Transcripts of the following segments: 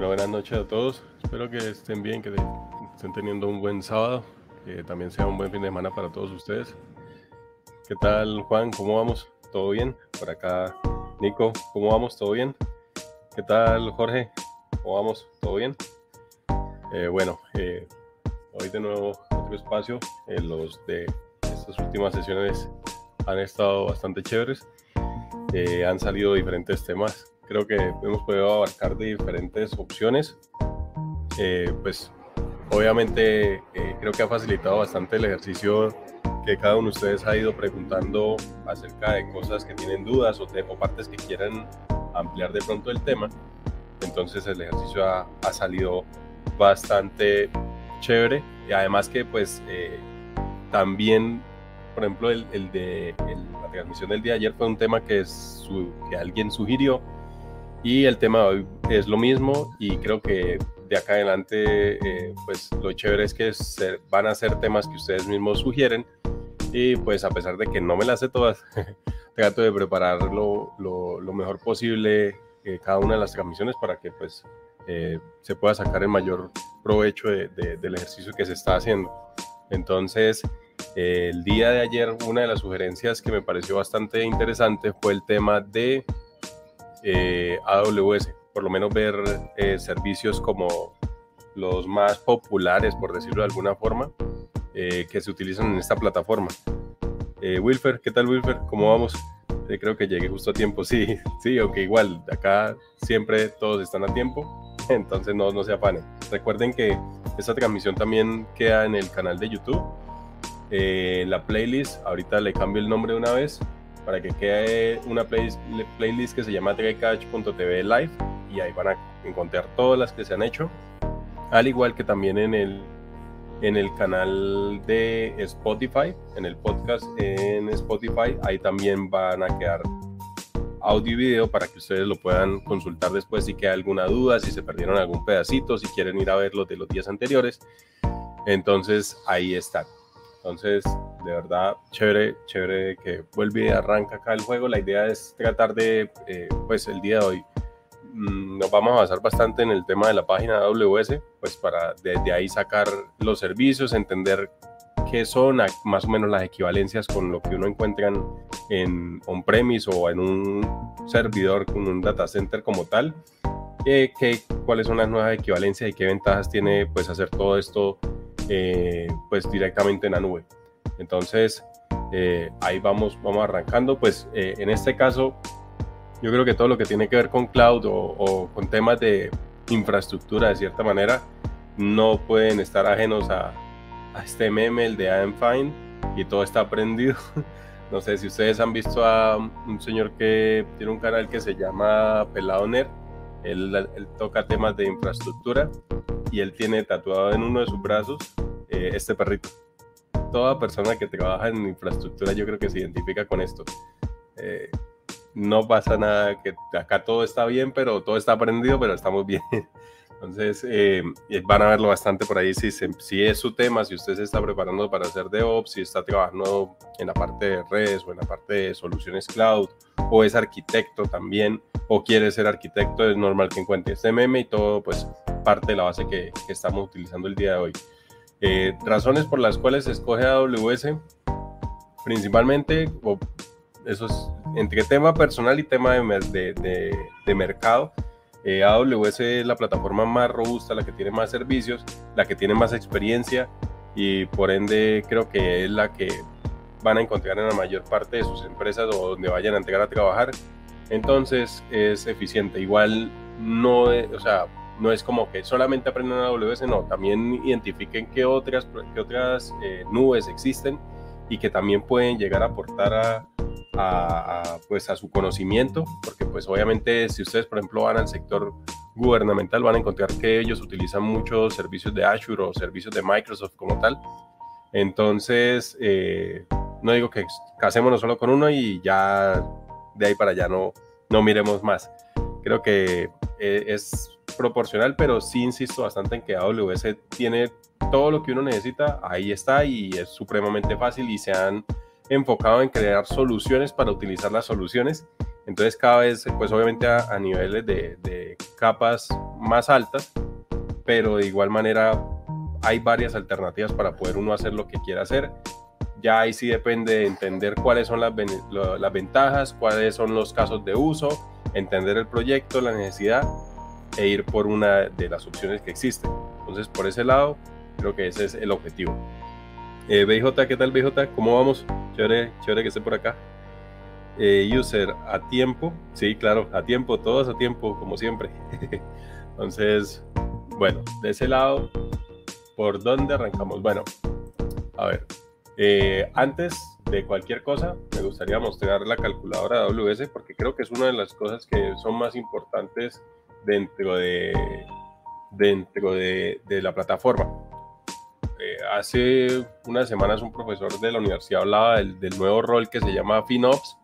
Bueno, buenas noches a todos. Espero que estén bien, que estén teniendo un buen sábado, que también sea un buen fin de semana para todos ustedes. ¿Qué tal, Juan? ¿Cómo vamos? ¿Todo bien? Por acá, Nico, ¿cómo vamos? ¿Todo bien? ¿Qué tal, Jorge? ¿Cómo vamos? ¿Todo bien? Eh, bueno, eh, hoy de nuevo otro espacio. Eh, los de estas últimas sesiones han estado bastante chéveres. han salido diferentes temas creo que hemos podido abarcar de diferentes opciones. Eh, pues obviamente eh, creo que ha facilitado bastante el ejercicio que cada uno de ustedes ha ido preguntando acerca de cosas que tienen dudas o, de, partes que quieran ampliar de pronto el tema. Entonces el ejercicio ha, ha salido bastante chévere y además que pues eh, también, por ejemplo, el, el de la transmisión del día de ayer fue un tema que, su, que alguien sugirió y el tema de hoy es lo mismo y creo que de acá adelante, eh, pues lo chévere es que van a ser temas que ustedes mismos sugieren y pues a pesar de que no me las sé todas, trato de preparar lo, mejor posible eh, cada una de las transmisiones para que pues eh, se pueda sacar el mayor provecho del ejercicio que se está haciendo. Entonces, el día de ayer una de las sugerencias que me pareció bastante interesante fue el tema de eh, AWS, por lo menos ver eh, servicios como los más populares, por decirlo de alguna forma, eh, que se utilizan en esta plataforma. Wilfer, ¿qué tal Wilfer? ¿Cómo vamos? creo que llegué justo a tiempo, sí, sí, aunque igual, acá siempre todos están a tiempo, entonces no, no se afanen. Recuerden que esta transmisión también queda en el canal de YouTube, en la playlist, ahorita le cambio el nombre una vez, para que quede una playlist que se llama trecatch.tv live y ahí van a encontrar todas las que se han hecho, al igual que también en el, en el canal de Spotify, en el podcast en Spotify, ahí también van a quedar audio y video para que ustedes lo puedan consultar después si queda alguna duda, si se perdieron algún pedacito, si quieren ir a ver los de los días anteriores. Entonces ahí están. Entonces, de verdad, chévere, chévere que vuelve y arranca acá el juego. La idea es tratar de, eh, pues el día de hoy, mm, nos vamos a basar bastante en el tema de la página AWS, pues para desde ahí sacar los servicios, entender qué son más o menos las equivalencias con lo que uno encuentra en on-premise o en un servidor con un data center como tal. Eh, cuáles son las nuevas equivalencias y qué ventajas tiene pues hacer todo esto eh, pues directamente en la nube. Entonces, eh, ahí vamos, vamos arrancando. Pues eh, en este caso, yo creo que todo lo que tiene que ver con cloud o, con temas de infraestructura, de cierta manera, no pueden estar ajenos a, este meme, el de I'm Fine, y todo está aprendido. No sé si ustedes han visto a un señor que tiene un canal que se llama Pelado él, toca temas de infraestructura y él tiene tatuado en uno de sus brazos eh, este perrito. Toda persona que trabaja en infraestructura yo creo que se identifica con esto. Eh, no pasa nada, que acá todo está bien, pero todo está aprendido, pero estamos bien. Entonces, eh, van a verlo bastante por ahí si, es su tema, si usted se está preparando para hacer DevOps, si está trabajando en la parte de redes o en la parte de soluciones cloud, o es arquitecto también, o quiere ser arquitecto, es normal que encuentre este meme y todo, pues parte de la base que estamos utilizando el día de hoy. Eh, razones por las cuales se escoge AWS, principalmente, eso es entre tema personal y tema de, de, de, mercado. Eh, AWS es la plataforma más robusta, la que tiene más servicios, la que tiene más experiencia y por ende creo que es la que van a encontrar en la mayor parte de sus empresas o donde vayan a entregar a trabajar. Entonces es eficiente. Igual no, o sea, no es como que solamente aprendan AWS, no, también identifiquen qué otras, qué otras eh, nubes existen y que también pueden llegar a aportar a, a, pues a su conocimiento, porque pues obviamente si ustedes por ejemplo van al sector gubernamental van a encontrar que ellos utilizan muchos servicios de Azure o servicios de Microsoft como tal. Entonces, eh, no digo que casémonos solo con uno y ya de ahí para allá no, no miremos más. Creo que eh, es proporcional, pero sí insisto bastante en que AWS tiene todo lo que uno necesita, ahí está y es supremamente fácil y se han enfocado en crear soluciones para utilizar las soluciones. Entonces cada vez, pues obviamente a, niveles de, capas más altas, pero de igual manera hay varias alternativas para poder uno hacer lo que quiera hacer. Ya ahí sí depende de entender cuáles son las ventajas, cuáles son los casos de uso, entender el proyecto, la necesidad e ir por una de las opciones que existen. Entonces, por ese lado, creo que ese es el objetivo. Eh, BJ, ¿qué tal BJ? ¿Cómo vamos? Chévere, chévere que esté por acá. Eh, user, a tiempo. Sí, claro, a tiempo, todos a tiempo, como siempre. Entonces, bueno, de ese lado, ¿por dónde arrancamos? Bueno, a ver, eh, antes de cualquier cosa, me gustaría mostrar la calculadora AWS porque creo que es una de las cosas que son más importantes dentro de, dentro de, la plataforma. Eh, hace unas semanas un profesor de la universidad hablaba del, nuevo rol que se llama FinOps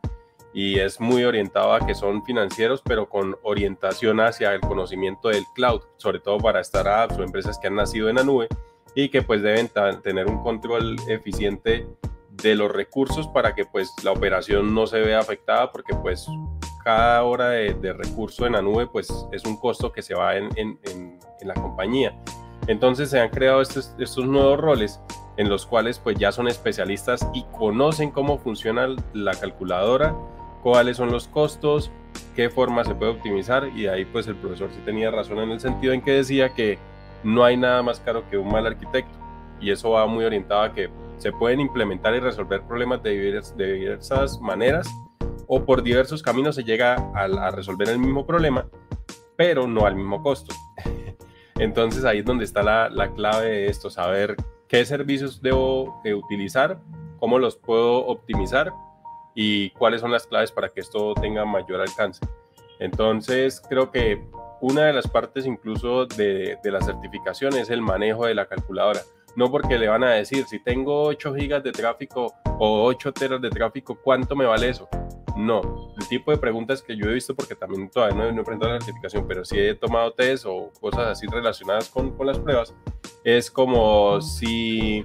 y es muy orientado a que son financieros, pero con orientación hacia el conocimiento del cloud, sobre todo para startups o empresas que han nacido en la nube y que pues deben tener un control eficiente de los recursos para que pues la operación no se vea afectada porque pues cada hora de, recurso en la nube pues es un costo que se va en, en, la compañía. Entonces se han creado estos, estos, nuevos roles en los cuales pues ya son especialistas y conocen cómo funciona la calculadora, cuáles son los costos, qué forma se puede optimizar y ahí pues el profesor sí tenía razón en el sentido en que decía que no hay nada más caro que un mal arquitecto y eso va muy orientado a que se pueden implementar y resolver problemas de diversas maneras o por diversos caminos se llega a, resolver el mismo problema, pero no al mismo costo. Entonces ahí es donde está la, clave de esto, saber qué servicios debo utilizar, cómo los puedo optimizar y cuáles son las claves para que esto tenga mayor alcance. Entonces creo que una de las partes incluso de, la certificación es el manejo de la calculadora no porque le van a decir, si tengo 8 gigas de tráfico o 8 teras de tráfico, ¿cuánto me vale eso? No, el tipo de preguntas que yo he visto, porque también todavía no, he enfrentado la certificación, pero sí he tomado test o cosas así relacionadas con, con las pruebas, es como si,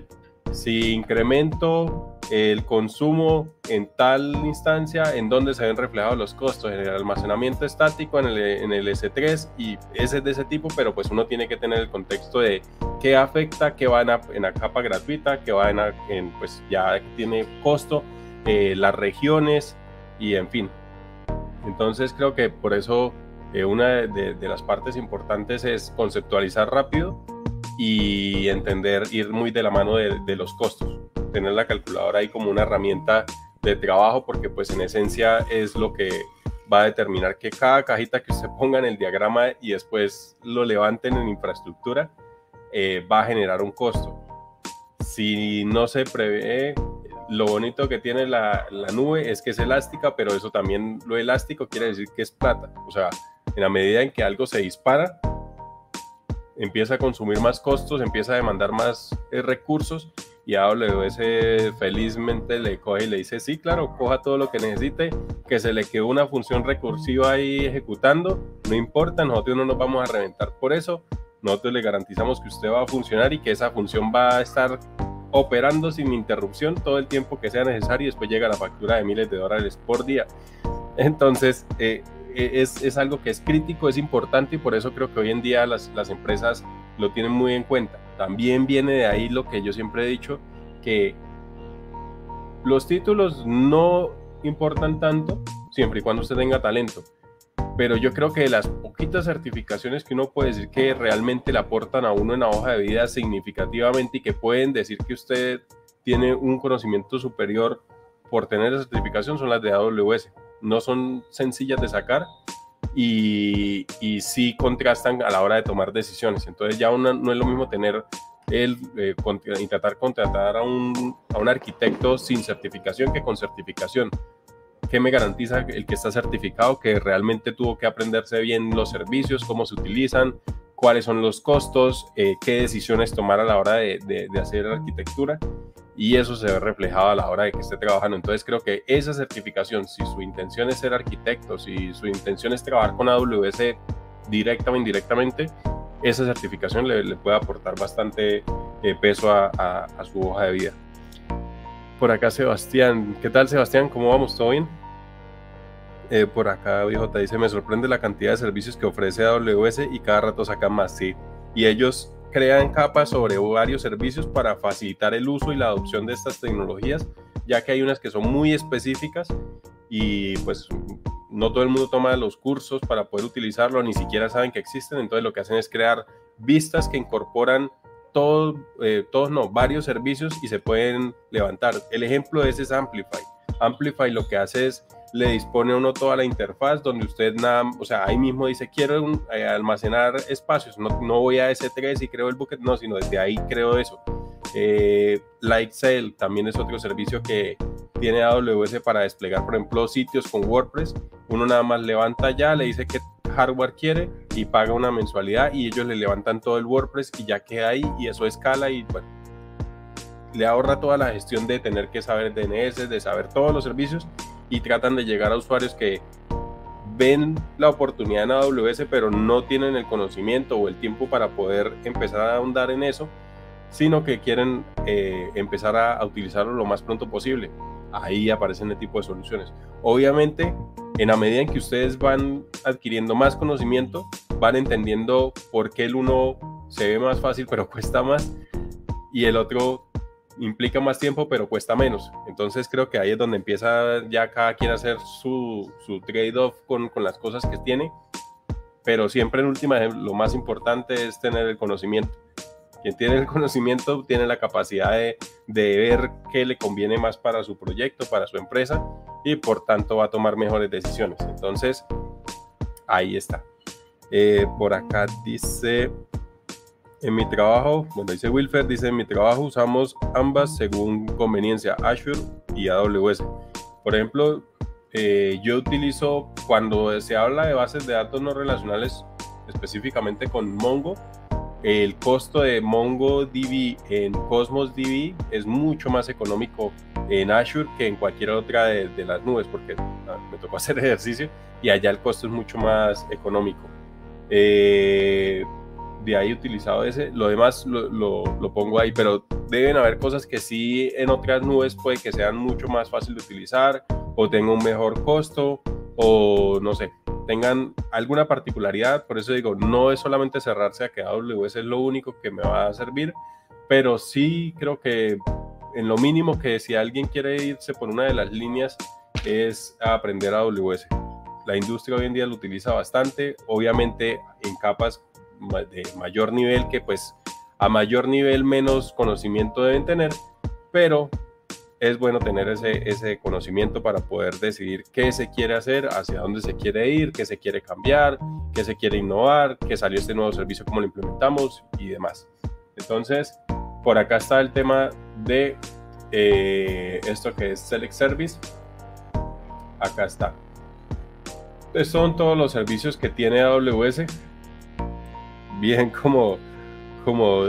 si incremento el consumo en tal instancia, en donde se ven reflejados los costos, en el almacenamiento estático, en el, en el S3 y ese es de ese tipo, pero pues uno tiene que tener el contexto de qué afecta, qué va en la, capa gratuita, qué va en, pues ya tiene costo, eh, las regiones y en fin. Entonces creo que por eso eh, una de, las partes importantes es conceptualizar rápido y entender, ir muy de la mano de, los costos tener la calculadora ahí como una herramienta de trabajo porque pues en esencia es lo que va a determinar que cada cajita que usted ponga en el diagrama y después lo levanten en infraestructura eh, va a generar un costo. Si no se prevé, lo bonito que tiene la, la, nube es que es elástica, pero eso también lo elástico quiere decir que es plata. O sea, en la medida en que algo se dispara, empieza a consumir más costos, empieza a demandar más eh, recursos y AWS felizmente le coge y le dice, sí, claro, coja todo lo que necesite, que se le quedó una función recursiva ahí ejecutando, no importa, nosotros no nos vamos a reventar por eso, nosotros le garantizamos que usted va a funcionar y que esa función va a estar operando sin interrupción todo el tiempo que sea necesario y después llega la factura de miles de dólares por día. Entonces, eh, es, es, algo que es crítico, es importante y por eso creo que hoy en día las, las empresas lo tienen muy en cuenta. También viene de ahí lo que yo siempre he dicho, que los títulos no importan tanto siempre y cuando usted tenga talento. Pero yo creo que las poquitas certificaciones que uno puede decir que realmente le aportan a uno en la hoja de vida significativamente y que pueden decir que usted tiene un conocimiento superior por tener esa certificación son las de AWS. No son sencillas de sacar y, y sí contrastan a la hora de tomar decisiones. Entonces ya no es lo mismo tener el eh, intentar contratar a un, a un arquitecto sin certificación que con certificación. ¿Qué me garantiza el que está certificado que realmente tuvo que aprenderse bien los servicios, cómo se utilizan, cuáles son los costos, eh, qué decisiones tomar a la hora de, de hacer arquitectura? Y eso se ve reflejado a la hora de que esté trabajando. Entonces creo que esa certificación, si su intención es ser arquitecto, si su intención es trabajar con AWS directa o indirectamente, esa certificación le, puede aportar bastante eh, peso a, su hoja de vida. Por acá Sebastián, ¿qué tal Sebastián? ¿Cómo vamos? ¿Todo bien? Eh, por acá, te dice, me sorprende la cantidad de servicios que ofrece AWS y cada rato sacan más, sí. Y ellos crean capas sobre varios servicios para facilitar el uso y la adopción de estas tecnologías, ya que hay unas que son muy específicas y pues no todo el mundo toma los cursos para poder utilizarlo, ni siquiera saben que existen, entonces lo que hacen es crear vistas que incorporan todos, eh, todos no, varios servicios y se pueden levantar. El ejemplo de ese es Amplify. Amplify lo que hace es le dispone uno toda la interfaz donde usted nada, o sea, ahí mismo dice quiero eh, almacenar espacios, no, no, voy a S3 y creo el bucket, no, sino desde ahí creo eso. Eh, Lightsail también es otro servicio que tiene AWS para desplegar, por ejemplo, sitios con WordPress. Uno nada más levanta ya, le dice qué hardware quiere y paga una mensualidad y ellos le levantan todo el WordPress y ya queda ahí y eso escala y bueno, le ahorra toda la gestión de tener que saber DNS, de saber todos los servicios y tratan de llegar a usuarios que ven la oportunidad en AWS pero no tienen el conocimiento o el tiempo para poder empezar a ahondar en eso, sino que quieren eh, empezar a, utilizarlo lo más pronto posible. Ahí aparecen este tipo de soluciones. Obviamente, en la medida en que ustedes van adquiriendo más conocimiento, van entendiendo por qué el uno se ve más fácil pero cuesta más y el otro implica más tiempo, pero cuesta menos. Entonces creo que ahí es donde empieza ya cada quien a hacer su, su trade-off con, con, las cosas que tiene. Pero siempre en última, lo más importante es tener el conocimiento. Quien tiene el conocimiento tiene la capacidad de, de ver qué le conviene más para su proyecto, para su empresa y por tanto va a tomar mejores decisiones. Entonces, ahí está. Eh, por acá dice en mi trabajo, bueno, dice Wilfer, dice, en mi trabajo usamos ambas según conveniencia, Azure y AWS. Por ejemplo, eh, yo utilizo, cuando se habla de bases de datos no relacionales, específicamente con Mongo, el costo de MongoDB en Cosmos DB es mucho más económico en Azure que en cualquier otra de, de las nubes, porque ah, me tocó hacer ejercicio y allá el costo es mucho más económico. Eh, de ahí utilizado ese, lo demás lo, lo, pongo ahí, pero deben haber cosas que sí en otras nubes puede que sean mucho más fácil de utilizar o tengan un mejor costo o no sé, tengan alguna particularidad, por eso digo, no es solamente cerrarse a que AWS es lo único que me va a servir, pero sí creo que en lo mínimo que si alguien quiere irse por una de las líneas es aprender AWS. La industria hoy en día lo utiliza bastante, obviamente en capas de mayor nivel que pues a mayor nivel menos conocimiento deben tener, pero es bueno tener ese, ese conocimiento para poder decidir qué se quiere hacer, hacia dónde se quiere ir, qué se quiere cambiar, qué se quiere innovar, qué salió este nuevo servicio, cómo lo implementamos y demás. Entonces, por acá está el tema de eh, esto que es Select Service. Acá está. Estos son todos los servicios que tiene AWS bien como, como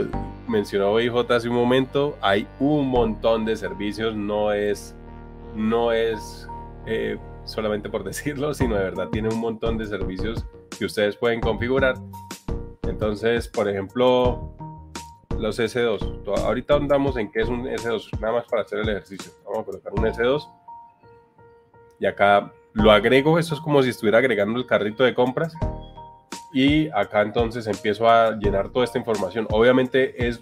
mencionó IJ hace un momento, hay un montón de servicios, no es, no es eh, solamente por decirlo, sino de verdad tiene un montón de servicios que ustedes pueden configurar. Entonces, por ejemplo, los S2. Ahorita andamos en qué es un S2, nada más para hacer el ejercicio. Vamos a colocar un S2 y acá lo agrego, eso es como si estuviera agregando el carrito de compras y acá entonces empiezo a llenar toda esta información. Obviamente es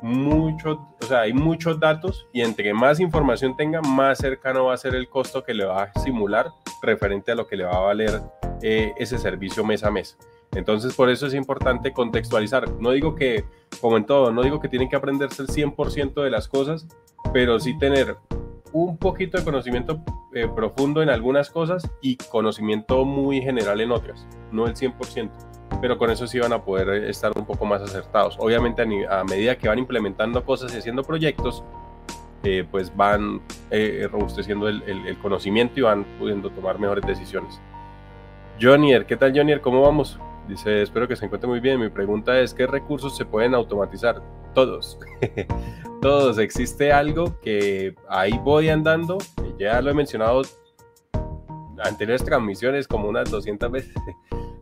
mucho, o sea, hay muchos datos y entre más información tenga, más cercano va a ser el costo que le va a simular referente a lo que le va a valer eh, ese servicio mes a mes. Entonces, por eso es importante contextualizar. No digo que, como en todo, no digo que tienen que aprenderse el 100% de las cosas, pero sí tener un poquito de conocimiento eh, profundo en algunas cosas y conocimiento muy general en otras, no el 100% pero con eso sí van a poder eh, estar un poco más acertados. Obviamente a, medida que van implementando cosas y haciendo proyectos, eh, pues van eh, robusteciendo el, el, conocimiento y van pudiendo tomar mejores decisiones. Jonier, ¿qué tal Jonier? ¿Cómo vamos? Dice, espero que se encuentre muy bien. Mi pregunta es, ¿qué recursos se pueden automatizar? Todos. Todos. Existe algo que ahí voy andando, ya lo he mencionado anteriores transmisiones como unas 200 veces.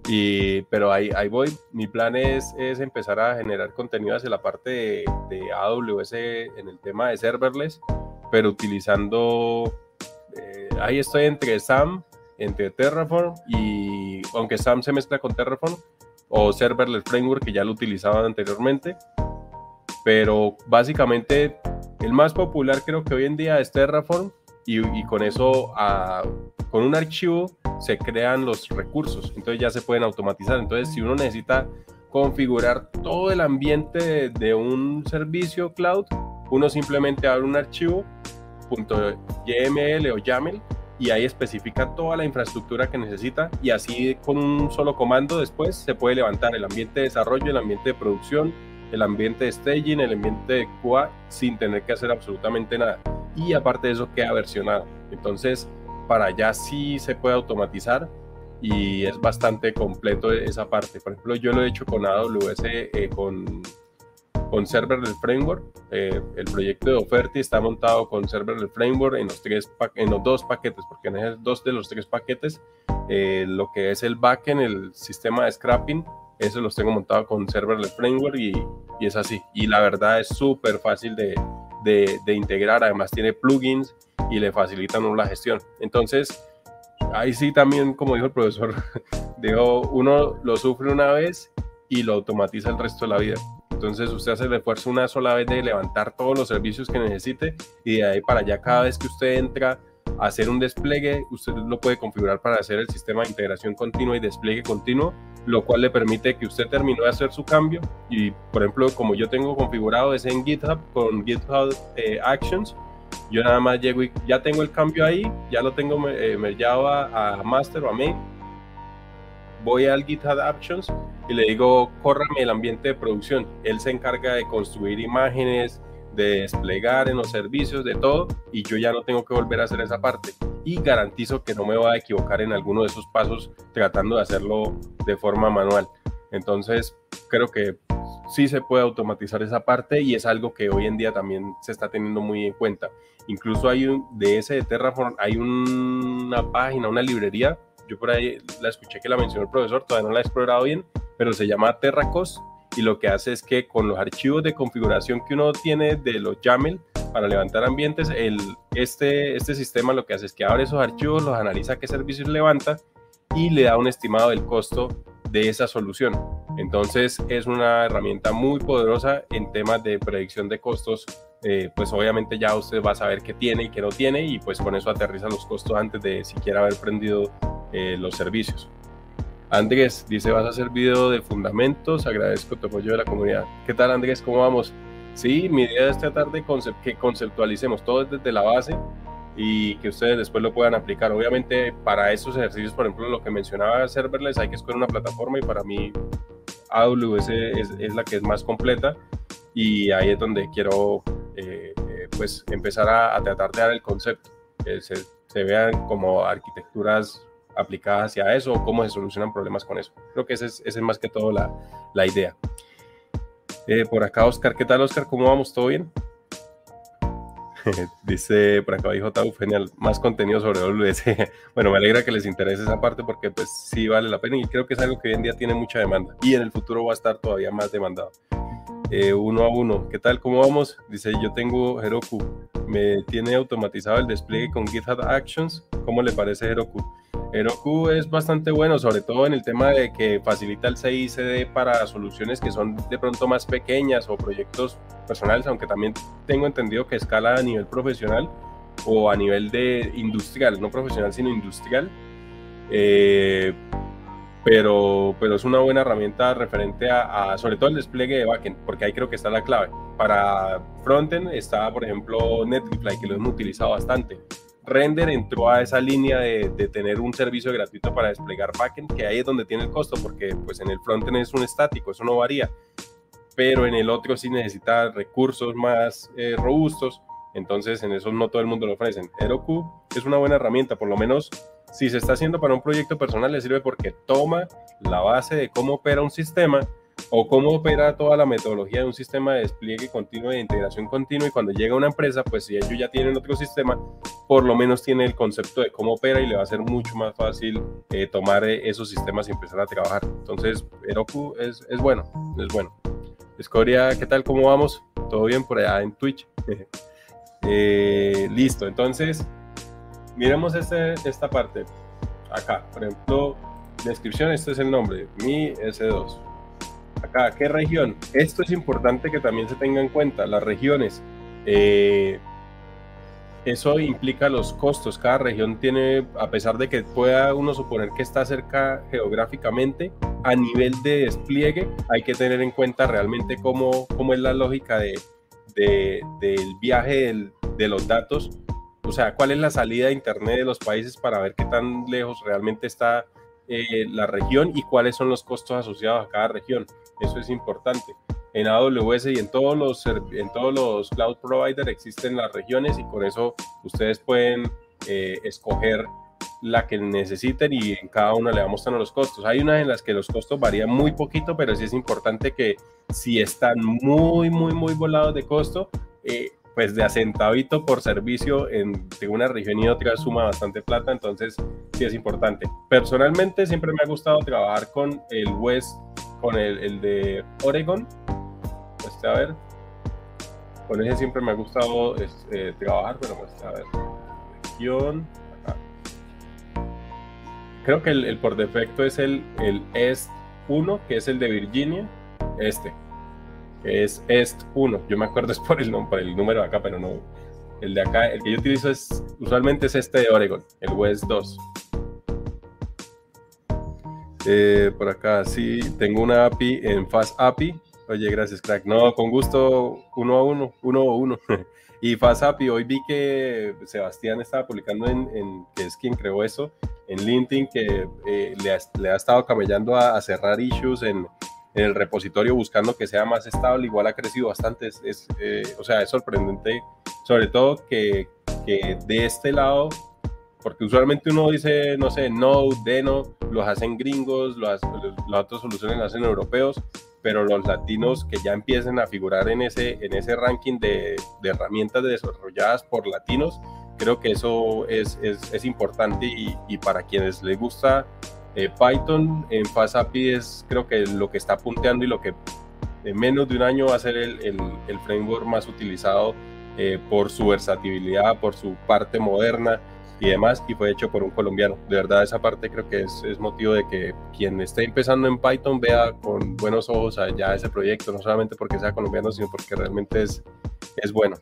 Y, pero ahí, ahí voy. Mi plan es, es empezar a generar contenido hacia la parte de, AWS en el tema de serverless, pero utilizando. Eh, ahí estoy entre SAM entre Terraform y, aunque SAM se mezcla con Terraform, o Serverless Framework que ya lo utilizaban anteriormente, pero básicamente el más popular creo que hoy en día es Terraform y, con eso, con un archivo se crean los recursos, entonces ya se pueden automatizar. Entonces, si uno necesita configurar todo el ambiente de, un servicio cloud, uno simplemente abre un archivo .yml o YAML y ahí especifica toda la infraestructura que necesita y así con un solo comando después se puede levantar el ambiente de desarrollo, el ambiente de producción, el ambiente de staging, el ambiente de QA sin tener que hacer absolutamente nada. Y aparte de eso queda versionado. Entonces, para allá sí se puede automatizar y es bastante completo esa parte. Por ejemplo, yo lo he hecho con AWS, eh, con, con Serverless Framework. Eh, el proyecto de Oferti está montado con Serverless Framework en los, tres en los dos paquetes, porque en dos de los tres paquetes, eh, lo que es el backend, el sistema de scrapping, eso los tengo montado con Serverless Framework y, es así. Y la verdad es súper fácil de integrar. Además tiene plugins y le facilitan la gestión. Entonces, ahí sí también, como dijo el profesor, digo, uno lo sufre una vez y lo automatiza el resto de la vida. Entonces usted hace el esfuerzo una sola vez de levantar todos los servicios que necesite y de ahí para allá cada vez que usted entra a hacer un despliegue, usted lo puede configurar para hacer el sistema de integración continua y despliegue continuo, lo cual le permite que usted terminó de hacer su cambio y por ejemplo como yo tengo configurado es en GitHub con GitHub eh, Actions, yo nada más llego y ya tengo el cambio ahí, ya lo tengo eh, mergeado a, master o a main. Voy al GitHub Actions y le digo, córrame el ambiente de producción. Él se encarga de construir imágenes, de desplegar en los servicios, de todo, y yo ya no tengo que volver a hacer esa parte. Y garantizo que no me voy a equivocar en alguno de esos pasos tratando de hacerlo de forma manual. Entonces, creo que sí se puede automatizar esa parte y es algo que hoy en día también se está teniendo muy en cuenta. Incluso hay un, de ese de Terraform, hay una página, una librería, yo por ahí la escuché que la mencionó el profesor, todavía no la he explorado bien, pero se llama Terracos y lo que hace es que con los archivos de configuración que uno tiene de los YAML para levantar ambientes, el, este, este sistema lo que hace es que abre esos archivos, los analiza qué servicios levanta y le da un estimado del costo de esa solución. Entonces es una herramienta muy poderosa en temas de predicción de costos. Eh, pues obviamente ya usted va a saber qué tiene y qué no tiene y pues con eso aterriza los costos antes de siquiera haber prendido eh, los servicios. Andrés dice, vas a hacer video de fundamentos, agradezco tu apoyo de la comunidad. ¿Qué tal Andrés? ¿Cómo vamos? Sí, mi idea es tratar de que conceptualicemos todo desde la base y que ustedes después lo puedan aplicar. Obviamente para esos ejercicios, por ejemplo, lo que mencionaba serverless, hay que escoger una plataforma y para mí AWS es, la que es más completa y ahí es donde quiero eh, eh, pues empezar a, tratar de dar el concepto, que se, vean como arquitecturas aplicadas hacia eso o cómo se solucionan problemas con eso. Creo que esa es, ese es más que todo la, idea. Eh, por acá, Oscar, ¿qué tal, Oscar? ¿Cómo vamos? ¿Todo bien? Dice por acá dijo Tau, genial, más contenido sobre WS. bueno, me alegra que les interese esa parte porque pues sí vale la pena y creo que es algo que hoy en día tiene mucha demanda y en el futuro va a estar todavía más demandado. Eh, uno a uno, ¿qué tal? ¿Cómo vamos? Dice, yo tengo Heroku, me tiene automatizado el despliegue con GitHub Actions. ¿Cómo le parece Heroku? Heroku es bastante bueno, sobre todo en el tema de que facilita el CICD para soluciones que son de pronto más pequeñas o proyectos personales, aunque también tengo entendido que escala a nivel profesional o a nivel de industrial, no profesional sino industrial. Eh, pero, pero es una buena herramienta referente a, sobre todo el despliegue de backend, porque ahí creo que está la clave. Para frontend está, por ejemplo, Netlify, que lo hemos utilizado bastante. Render entró a esa línea de, tener un servicio gratuito para desplegar backend, que ahí es donde tiene el costo, porque pues en el frontend es un estático, eso no varía, pero en el otro sí necesita recursos más eh, robustos, entonces en eso no todo el mundo lo ofrecen. Heroku es una buena herramienta, por lo menos si se está haciendo para un proyecto personal le sirve porque toma la base de cómo opera un sistema o cómo opera toda la metodología de un sistema de despliegue continuo de integración continua y cuando llega una empresa, pues si ellos ya tienen otro sistema, por lo menos tiene el concepto de cómo opera y le va a ser mucho más fácil eh, tomar eh, esos sistemas y empezar a trabajar. Entonces, Heroku es, es bueno, es bueno. Escoria, ¿qué tal? ¿Cómo vamos? ¿Todo bien por allá en Twitch? eh, listo, entonces, miremos este, esta parte. acá, por ejemplo, descripción, este es el nombre, mi S2. Acá, ¿qué región? Esto es importante que también se tenga en cuenta, las regiones. Eh, eso implica los costos. Cada región tiene, a pesar de que pueda uno suponer que está cerca geográficamente, a nivel de despliegue hay que tener en cuenta realmente cómo, cómo es la lógica de, del viaje de los datos. O sea, cuál es la salida de Internet de los países para ver qué tan lejos realmente está eh, la región y cuáles son los costos asociados a cada región. Eso es importante en AWS y en todos los, en todos los cloud providers existen las regiones y con eso ustedes pueden eh, escoger la que necesiten y en cada una le vamos dando los costos. Hay unas en las que los costos varían muy poquito, pero sí es importante que si están muy, muy, muy volados de costo, eh, pues de asentadito por servicio en, una región y otra suma bastante plata, entonces sí es importante. Personalmente siempre me ha gustado trabajar con el West, con el, de Oregon, este, a ver. Con ese siempre me ha gustado eh, trabajar, pero pues, a ver. Región. Creo que el, por defecto es el, el EST 1, que es el de Virginia. Este. Es EST 1. Yo me acuerdo es por el, por el número de acá, pero no. El de acá, el que yo utilizo es usualmente es este de Oregon, el West 2. Eh, por acá sí, tengo una API en Fast API Oye, gracias, crack. No, con gusto, uno a uno, uno a uno. y FastAPI, hoy vi que Sebastián estaba publicando en, que es quien creó eso, en LinkedIn, que eh, le, ha, estado camellando a, cerrar issues en, el repositorio buscando que sea más estable, igual ha crecido bastante. Es, eh, o sea, es sorprendente, sobre todo que, que de este lado porque usualmente uno dice, no sé, Node, Deno, los hacen gringos, las otras soluciones las hacen europeos, pero los latinos que ya empiecen a figurar en ese, en ese ranking de, de herramientas desarrolladas por latinos, creo que eso es, es, es importante y, y, para quienes les gusta eh, Python en FastAPI es creo que lo que está punteando y lo que en menos de un año va a ser el, el, framework más utilizado eh, por su versatilidad, por su parte moderna y demás, y fue hecho por un colombiano. De verdad, esa parte creo que es, es, motivo de que quien esté empezando en Python vea con buenos ojos allá ese proyecto, no solamente porque sea colombiano, sino porque realmente es, es bueno.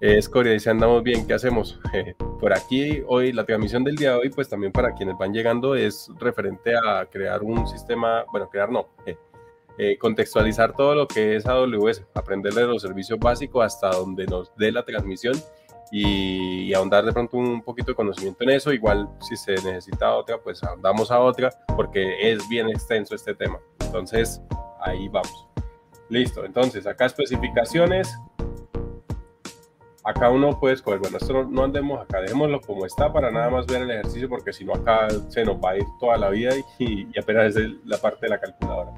Es Corea, dice andamos bien, ¿qué hacemos? por aquí hoy, la transmisión del día de hoy, pues también para quienes van llegando, es referente a crear un sistema, bueno, crear no, eh, contextualizar todo lo que es AWS, aprenderle los servicios básicos hasta donde nos dé la transmisión y, ahondar de pronto un poquito de conocimiento en eso. Igual si se necesita otra, pues ahondamos a otra porque es bien extenso este tema. Entonces, ahí vamos. Listo, entonces acá especificaciones. Acá uno puede escoger, bueno, esto no, andemos acá, dejémoslo como está para nada más ver el ejercicio porque si no acá se nos va a ir toda la vida y, y apenas es la parte de la calculadora.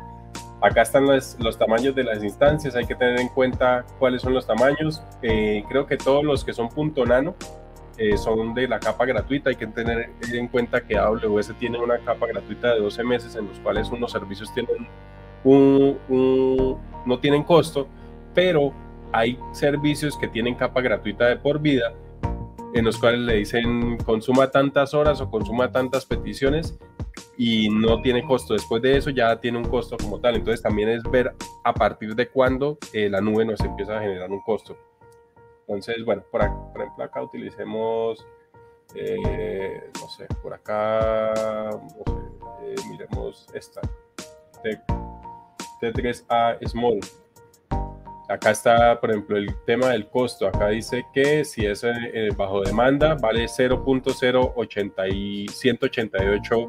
Acá están los, los, tamaños de las instancias, hay que tener en cuenta cuáles son los tamaños. Eh, creo que todos los que son punto nano eh, son de la capa gratuita, hay que tener en cuenta que AWS tiene una capa gratuita de 12 meses en los cuales unos servicios tienen un, no tienen costo, pero hay servicios que tienen capa gratuita de por vida en los cuales le dicen consuma tantas horas o consuma tantas peticiones y no tiene costo. Después de eso ya tiene un costo como tal. Entonces también es ver a partir de cuándo eh, la nube nos empieza a generar un costo. Entonces, bueno, por, por ejemplo acá utilicemos, eh, no sé, por acá, eh, miremos esta, T, T3A Small. Acá está, por ejemplo, el tema del costo. Acá dice que si es bajo demanda, vale 0.088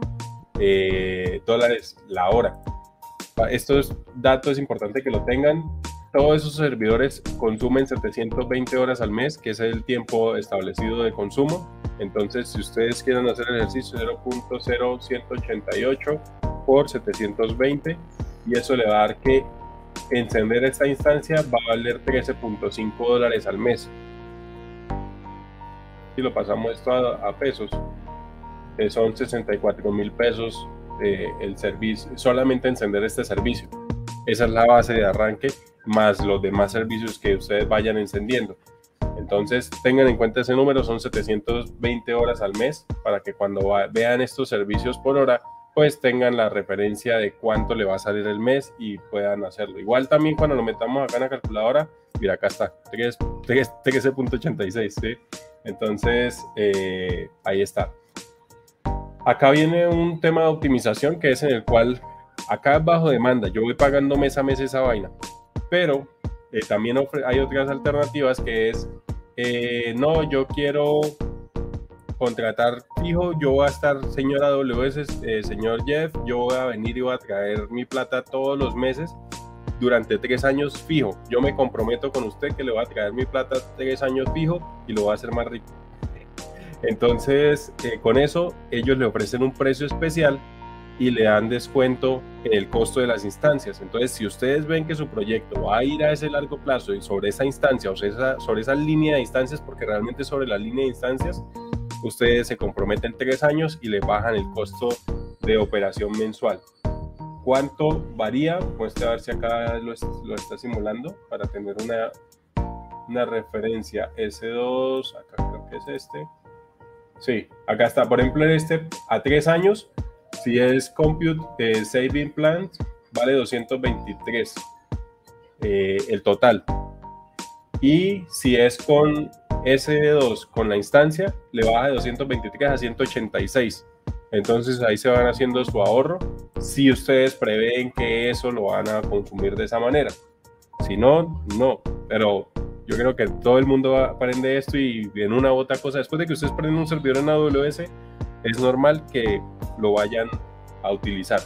eh, dólares la hora. Estos datos es importante que lo tengan. Todos esos servidores consumen 720 horas al mes, que es el tiempo establecido de consumo. Entonces, si ustedes quieren hacer el ejercicio 0.0188 por 720, y eso le va a dar que encender esta instancia va a valer 13.5 dólares al mes. Si lo pasamos esto a, pesos, son 64 mil pesos eh, el servicio, solamente encender este servicio. Esa es la base de arranque, más los demás servicios que ustedes vayan encendiendo. Entonces tengan en cuenta ese número, son 720 horas al mes para que cuando vean estos servicios por hora, pues tengan la referencia de cuánto le va a salir el mes y puedan hacerlo. Igual también cuando lo metamos acá en la calculadora, mira, acá está, 13.86, ¿sí? Entonces, eh, ahí está. Acá viene un tema de optimización que es en el cual acá es bajo demanda, yo voy pagando mes a mes esa vaina, pero eh, también hay otras alternativas que es, eh, no, yo quiero contratar fijo, yo voy a estar, señora AWS, eh, señor Jeff, yo voy a venir y voy a traer mi plata todos los meses durante tres años fijo. Yo me comprometo con usted que le voy a traer mi plata tres años fijo y lo voy a hacer más rico. Entonces, con eso, ellos le ofrecen un precio especial y le dan descuento en el costo de las instancias. Entonces, si ustedes ven que su proyecto va a ir a ese largo plazo y sobre esa instancia o esa, sobre esa línea de instancias, porque realmente sobre la línea de instancias, ustedes se comprometen tres años y le bajan el costo de operación mensual. ¿Cuánto varía? Pues a ver si acá lo, lo está simulando para tener una, una referencia. S2, acá creo que es este. Sí, acá está. Por ejemplo, este a tres años si es Compute eh, Saving Plan, vale 223 eh, el total. Y si es con SD2 con la instancia, le baja de 223 a 186. Entonces ahí se van haciendo su ahorro si ustedes prevén que eso lo van a consumir de esa manera. Si no, no. Pero yo creo que todo el mundo aprende esto y en una u otra cosa, después de que ustedes prenden un servidor en AWS, es normal que lo vayan a utilizar.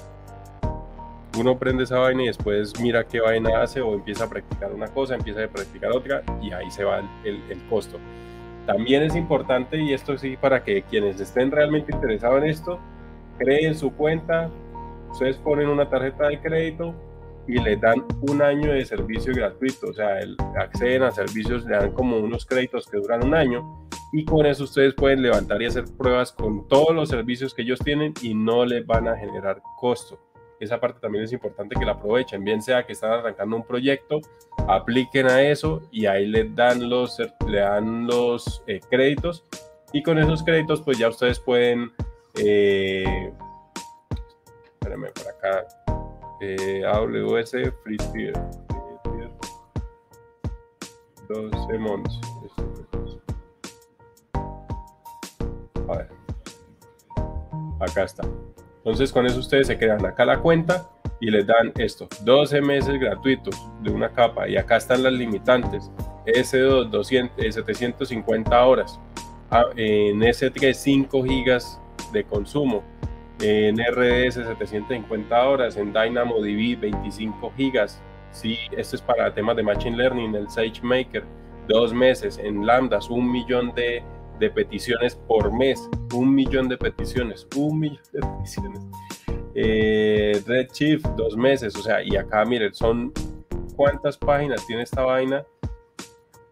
Uno prende esa vaina y después mira qué vaina hace o empieza a practicar una cosa, empieza a practicar otra y ahí se va el, costo. También es importante, y esto sí para que quienes estén realmente interesados en esto, creen su cuenta, ustedes ponen una tarjeta de crédito y les dan un año de servicio gratuito, o sea, acceden a servicios, le dan como unos créditos que duran un año y con eso ustedes pueden levantar y hacer pruebas con todos los servicios que ellos tienen y no les van a generar costo. Esa parte también es importante que la aprovechen, bien sea que están arrancando un proyecto, apliquen a eso y ahí les dan los, le dan los eh, créditos y con esos créditos pues ya ustedes pueden, eh, espérenme por acá, eh, AWS Free Tier, 12 months. A ver. Acá está. Entonces con eso ustedes se crean acá la cuenta y les dan esto, 12 meses gratuitos de una capa. Y acá están las limitantes. S2 200, 750 horas, ah, en S3 5 gigas de consumo, en RDS 750 horas, en DynamoDB 25 gigas. Sí, esto es para temas de Machine Learning, el SageMaker, dos meses, en Lambdas, un millón de de peticiones por mes, un millón de peticiones, un millón de peticiones. Eh, Redshift, dos meses, o sea, y acá miren, son cuántas páginas tiene esta vaina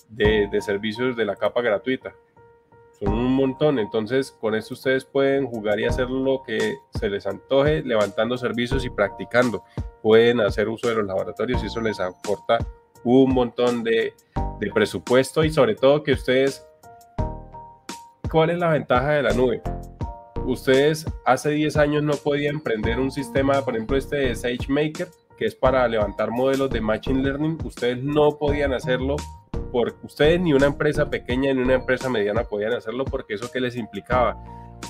de, de servicios de la capa gratuita. Son un montón, entonces con esto ustedes pueden jugar y hacer lo que se les antoje, levantando servicios y practicando. Pueden hacer uso de los laboratorios y eso les aporta un montón de, de presupuesto y sobre todo que ustedes ¿cuál es la ventaja de la nube? Ustedes hace 10 años no podían emprender un sistema, por ejemplo, este de SageMaker, que es para levantar modelos de Machine Learning. Ustedes no podían hacerlo porque ustedes ni una empresa pequeña ni una empresa mediana podían hacerlo porque eso que les implicaba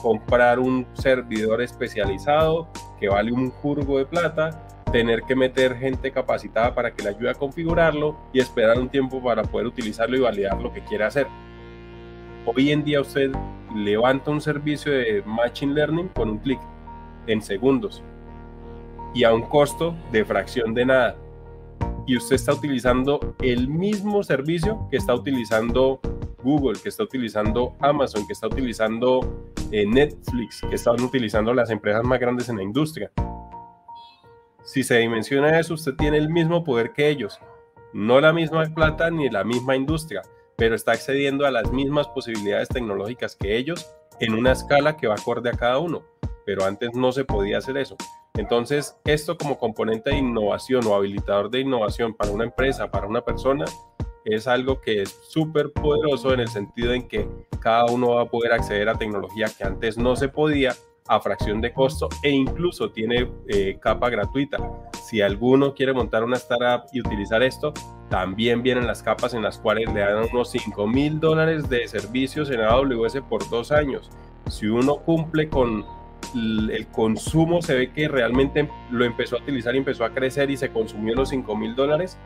comprar un servidor especializado que vale un curvo de plata, tener que meter gente capacitada para que le ayude a configurarlo y esperar un tiempo para poder utilizarlo y validar lo que quiere hacer. Hoy en día usted levanta un servicio de Machine Learning con un clic en segundos y a un costo de fracción de nada. Y usted está utilizando el mismo servicio que está utilizando Google, que está utilizando Amazon, que está utilizando eh, Netflix, que están utilizando las empresas más grandes en la industria. Si se dimensiona eso, usted tiene el mismo poder que ellos. No la misma plata ni la misma industria, pero está accediendo a las mismas posibilidades tecnológicas que ellos en una escala que va acorde a cada uno, pero antes no se podía hacer eso. Entonces, esto como componente de innovación o habilitador de innovación para una empresa, para una persona, es algo que es súper poderoso en el sentido en que cada uno va a poder acceder a tecnología que antes no se podía a fracción de costo e incluso tiene eh, capa gratuita. Si alguno quiere montar una startup y utilizar esto, también vienen las capas en las cuales le dan unos 5 mil dólares de servicios en AWS por dos años. Si uno cumple con el consumo, se ve que realmente lo empezó a utilizar y empezó a crecer y se consumió los 5 mil dólares,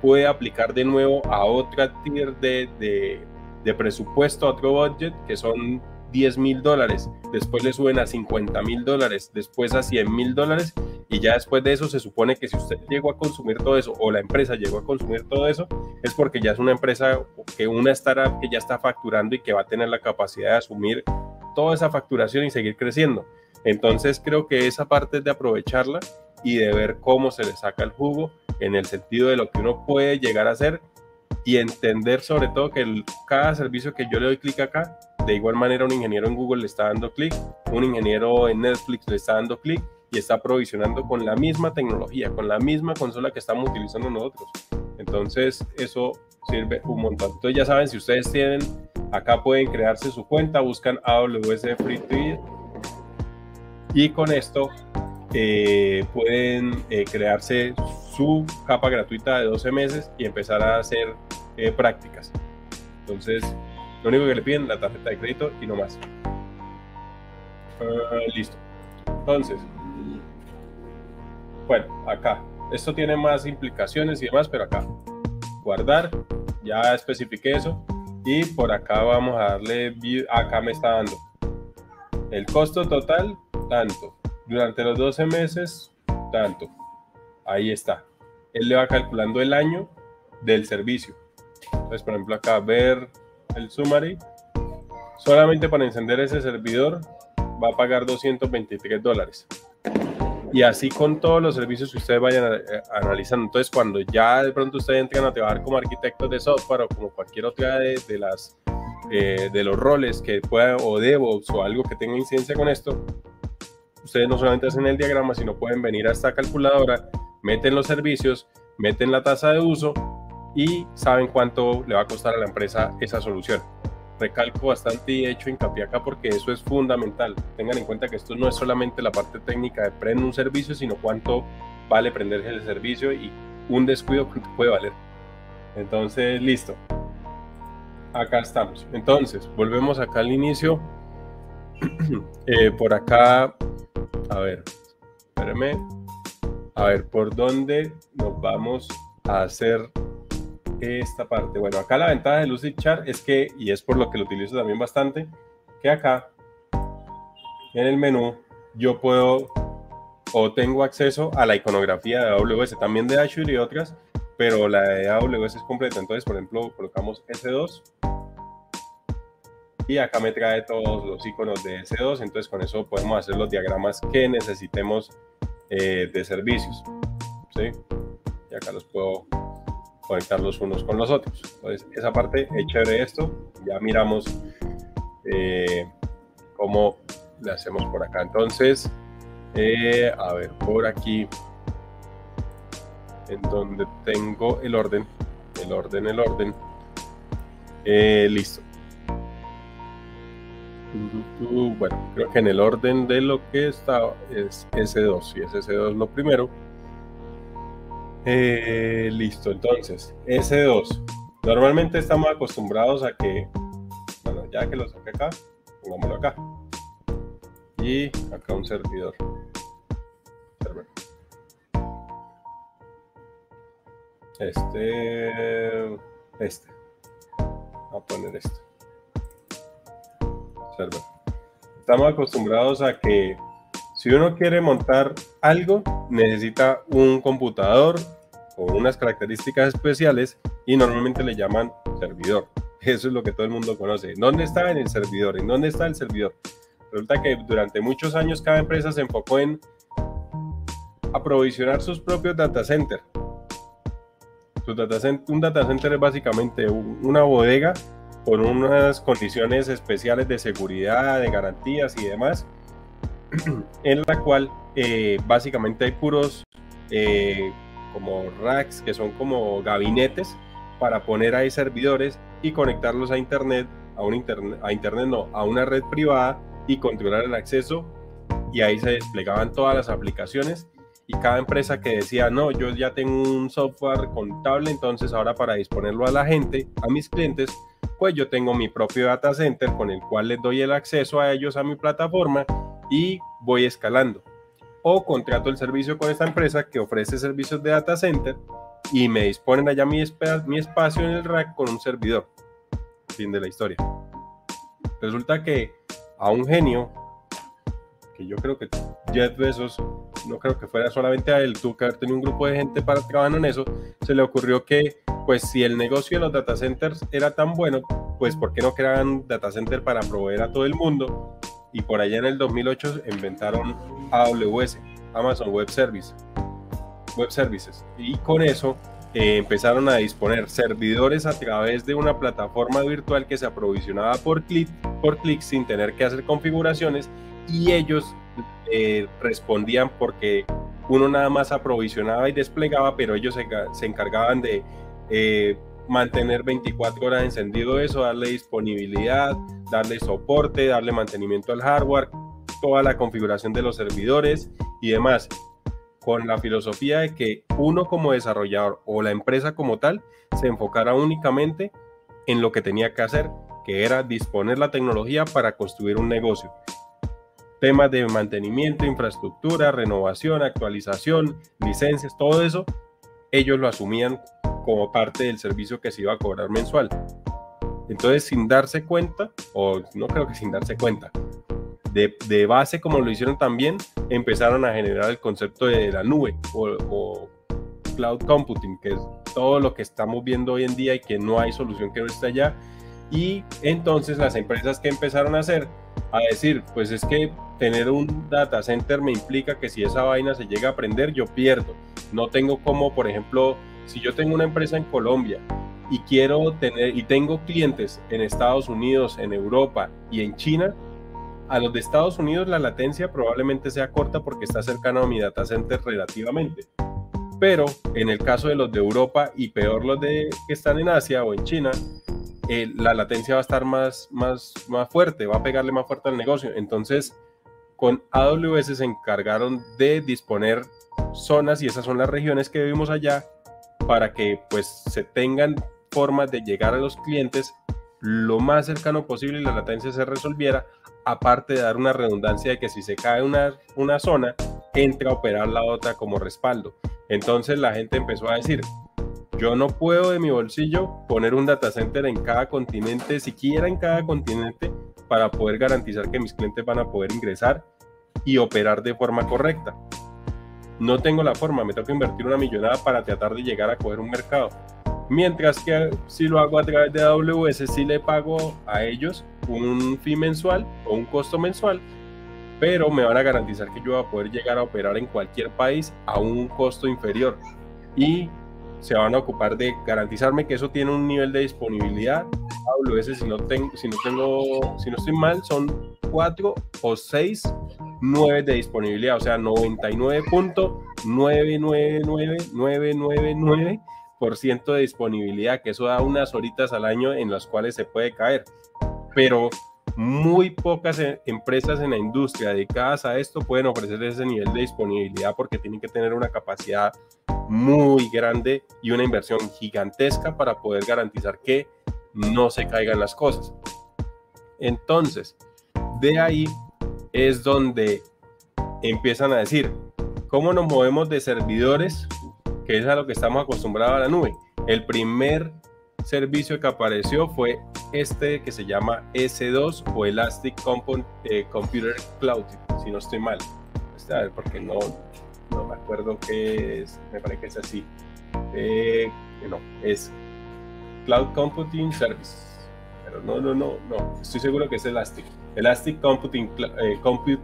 puede aplicar de nuevo a otra tier de, de, presupuesto, a otro budget, que son 10 mil dólares, después le suben a 50 mil dólares, después a 100 mil dólares y ya después de eso se supone que si usted llegó a consumir todo eso o la empresa llegó a consumir todo eso, es porque ya es una empresa que una startup que ya está facturando y que va a tener la capacidad de asumir toda esa facturación y seguir creciendo. Entonces creo que esa parte es de aprovecharla y de ver cómo se le saca el jugo en el sentido de lo que uno puede llegar a hacer y entender sobre todo que cada servicio que yo le doy clic acá de igual manera, un ingeniero en Google le está dando clic, un ingeniero en Netflix le está dando clic y está provisionando con la misma tecnología, con la misma consola que estamos utilizando nosotros. Entonces, eso sirve un montón. Entonces, ya saben, si ustedes tienen, acá pueden crearse su cuenta, buscan AWS Free Tier y con esto eh, pueden eh, crearse su capa gratuita de 12 meses y empezar a hacer eh, prácticas. Entonces, lo único que le piden la tarjeta de crédito y no más. Ah, listo. Entonces, bueno, acá. Esto tiene más implicaciones y demás, pero acá. Guardar. Ya especifiqué eso. Y por acá vamos a darle. Acá me está dando. El costo total, tanto. Durante los 12 meses, tanto. Ahí está. Él le va calculando el año del servicio. Entonces, por ejemplo, acá ver el summary, solamente para encender ese servidor va a pagar 223 dólares. Y así con todos los servicios que ustedes vayan eh, analizando. Entonces, cuando ya de pronto ustedes entran a trabajar como arquitectos de software o como cualquier otra de, las eh, de los roles que pueda o DevOps o algo que tenga incidencia con esto, ustedes no solamente hacen el diagrama, sino pueden venir a esta calculadora, meten los servicios, meten la tasa de uso y saben cuánto le va a costar a la empresa esa solución. Recalco bastante y he hecho hincapié acá porque eso es fundamental. Tengan en cuenta que esto no es solamente la parte técnica de prender un servicio, sino cuánto vale prender el servicio y un descuido puede valer. Entonces, listo. Acá estamos. Entonces, volvemos acá al inicio. Eh, por acá, a ver, espérenme. A ver, ¿por dónde nos vamos a hacer esta parte. Bueno, acá la ventaja de Lucid Chart es que, y es por lo que lo utilizo también bastante, que acá en el menú yo puedo o tengo acceso a la iconografía de AWS, también de Azure y otras, pero la de AWS es completa. Entonces, por ejemplo, colocamos S2 y acá me trae todos los iconos de S2. Entonces, con eso podemos hacer los diagramas que necesitemos eh, de servicios. ¿sí? Y acá los puedo conectarlos unos con los otros. Entonces, esa parte es chévere esto. Ya miramos eh, cómo le hacemos por acá. Entonces, eh, a ver, por aquí, en donde tengo el orden, el orden, el orden. Eh, listo. Bueno, creo que en el orden de lo que está es S2 y es S2 lo primero. Eh, listo, entonces, S2. Normalmente estamos acostumbrados a que, bueno, ya que lo saqué acá, pongámoslo acá. Y acá un servidor. Este, este. Voy a poner este. Server. Estamos acostumbrados a que si uno quiere montar algo, necesita un computador con unas características especiales y normalmente le llaman servidor. Eso es lo que todo el mundo conoce. ¿Dónde está en el servidor? ¿En dónde está el servidor? Resulta que durante muchos años cada empresa se enfocó en aprovisionar sus propios data centers. un data center es básicamente una bodega con unas condiciones especiales de seguridad, de garantías y demás, en la cual eh, básicamente hay puros eh, como racks, que son como gabinetes para poner ahí servidores y conectarlos a internet, a un internet, a internet no, a una red privada y controlar el acceso. Y ahí se desplegaban todas las aplicaciones y cada empresa que decía, no, yo ya tengo un software contable, entonces ahora para disponerlo a la gente, a mis clientes, pues yo tengo mi propio data center con el cual les doy el acceso a ellos a mi plataforma y voy escalando. O contrato el servicio con esta empresa que ofrece servicios de data center y me disponen allá mi, mi espacio en el rack con un servidor. Fin de la historia. Resulta que a un genio, que yo creo que Jeff Bezos, no creo que fuera solamente a él, tuvo que haber tenido un grupo de gente para trabajar en eso, se le ocurrió que, pues si el negocio de los data centers era tan bueno, pues ¿por qué no creaban data center para proveer a todo el mundo? Y por allá en el 2008 inventaron AWS, Amazon Web Service, Web Services. Y con eso eh, empezaron a disponer servidores a través de una plataforma virtual que se aprovisionaba por clic, por clic sin tener que hacer configuraciones y ellos eh, respondían porque uno nada más aprovisionaba y desplegaba, pero ellos se, encargaban de eh, mantener 24 horas encendido eso, darle disponibilidad, darle soporte, darle mantenimiento al hardware, toda la configuración de los servidores y demás, con la filosofía de que uno como desarrollador o la empresa como tal se enfocara únicamente en lo que tenía que hacer, que era disponer la tecnología para construir un negocio. Temas de mantenimiento, infraestructura, renovación, actualización, licencias, todo eso, ellos lo asumían como parte del servicio que se iba a cobrar mensual. Entonces, sin darse cuenta, o no creo que sin darse cuenta, de, base, como lo hicieron también, empezaron a generar el concepto de la nube o, cloud computing, que es todo lo que estamos viendo hoy en día y que no hay solución que no esté allá. Y entonces las empresas que empezaron a hacer, a decir, pues es que tener un data center me implica que si esa vaina se llega a prender, yo pierdo. No tengo como, por ejemplo, si yo tengo una empresa en Colombia y quiero tener y tengo clientes en Estados Unidos, en Europa y en China, a los de Estados Unidos la latencia probablemente sea corta porque está cercano a mi data center relativamente. Pero en el caso de los de Europa y peor los de que están en Asia o en China, eh, la latencia va a estar más, más, más fuerte, va a pegarle más fuerte al negocio. Entonces, con AWS se encargaron de disponer zonas y esas son las regiones que vivimos allá para que pues se tengan formas de llegar a los clientes lo más cercano posible y la latencia se resolviera, aparte de dar una redundancia de que si se cae una, una zona, entra a operar la otra como respaldo. Entonces la gente empezó a decir, yo no puedo de mi bolsillo poner un data center en cada continente, siquiera en cada continente, para poder garantizar que mis clientes van a poder ingresar y operar de forma correcta. No tengo la forma, me que invertir una millonada para tratar de llegar a coger un mercado. Mientras que si lo hago a través de AWS, sí le pago a ellos un fee mensual o un costo mensual, pero me van a garantizar que yo voy a poder llegar a operar en cualquier país a un costo inferior. Y se van a ocupar de garantizarme que eso tiene un nivel de disponibilidad. AWS, si no, tengo, si no tengo, si no estoy mal, son 4 o 6 9 de disponibilidad, o sea, 99.999999% de disponibilidad, que eso da unas horitas al año en las cuales se puede caer. Pero muy pocas eh, empresas en la industria dedicadas a esto pueden ofrecer ese nivel de disponibilidad porque tienen que tener una capacidad muy grande y una inversión gigantesca para poder garantizar que no se caigan las cosas. Entonces, de ahí es donde empiezan a decir, ¿cómo nos movemos de servidores? Que es a lo que estamos acostumbrados a la nube. El primer servicio que apareció fue este que se llama S2 o Elastic eh, Computer Cloud, si no estoy mal. Este, a ver, porque no, no me acuerdo qué es, me parece que es así. Eh, no, es Cloud Computing Service. Pero no, no, no, no, estoy seguro que es Elastic. Elastic Computing eh, Compute,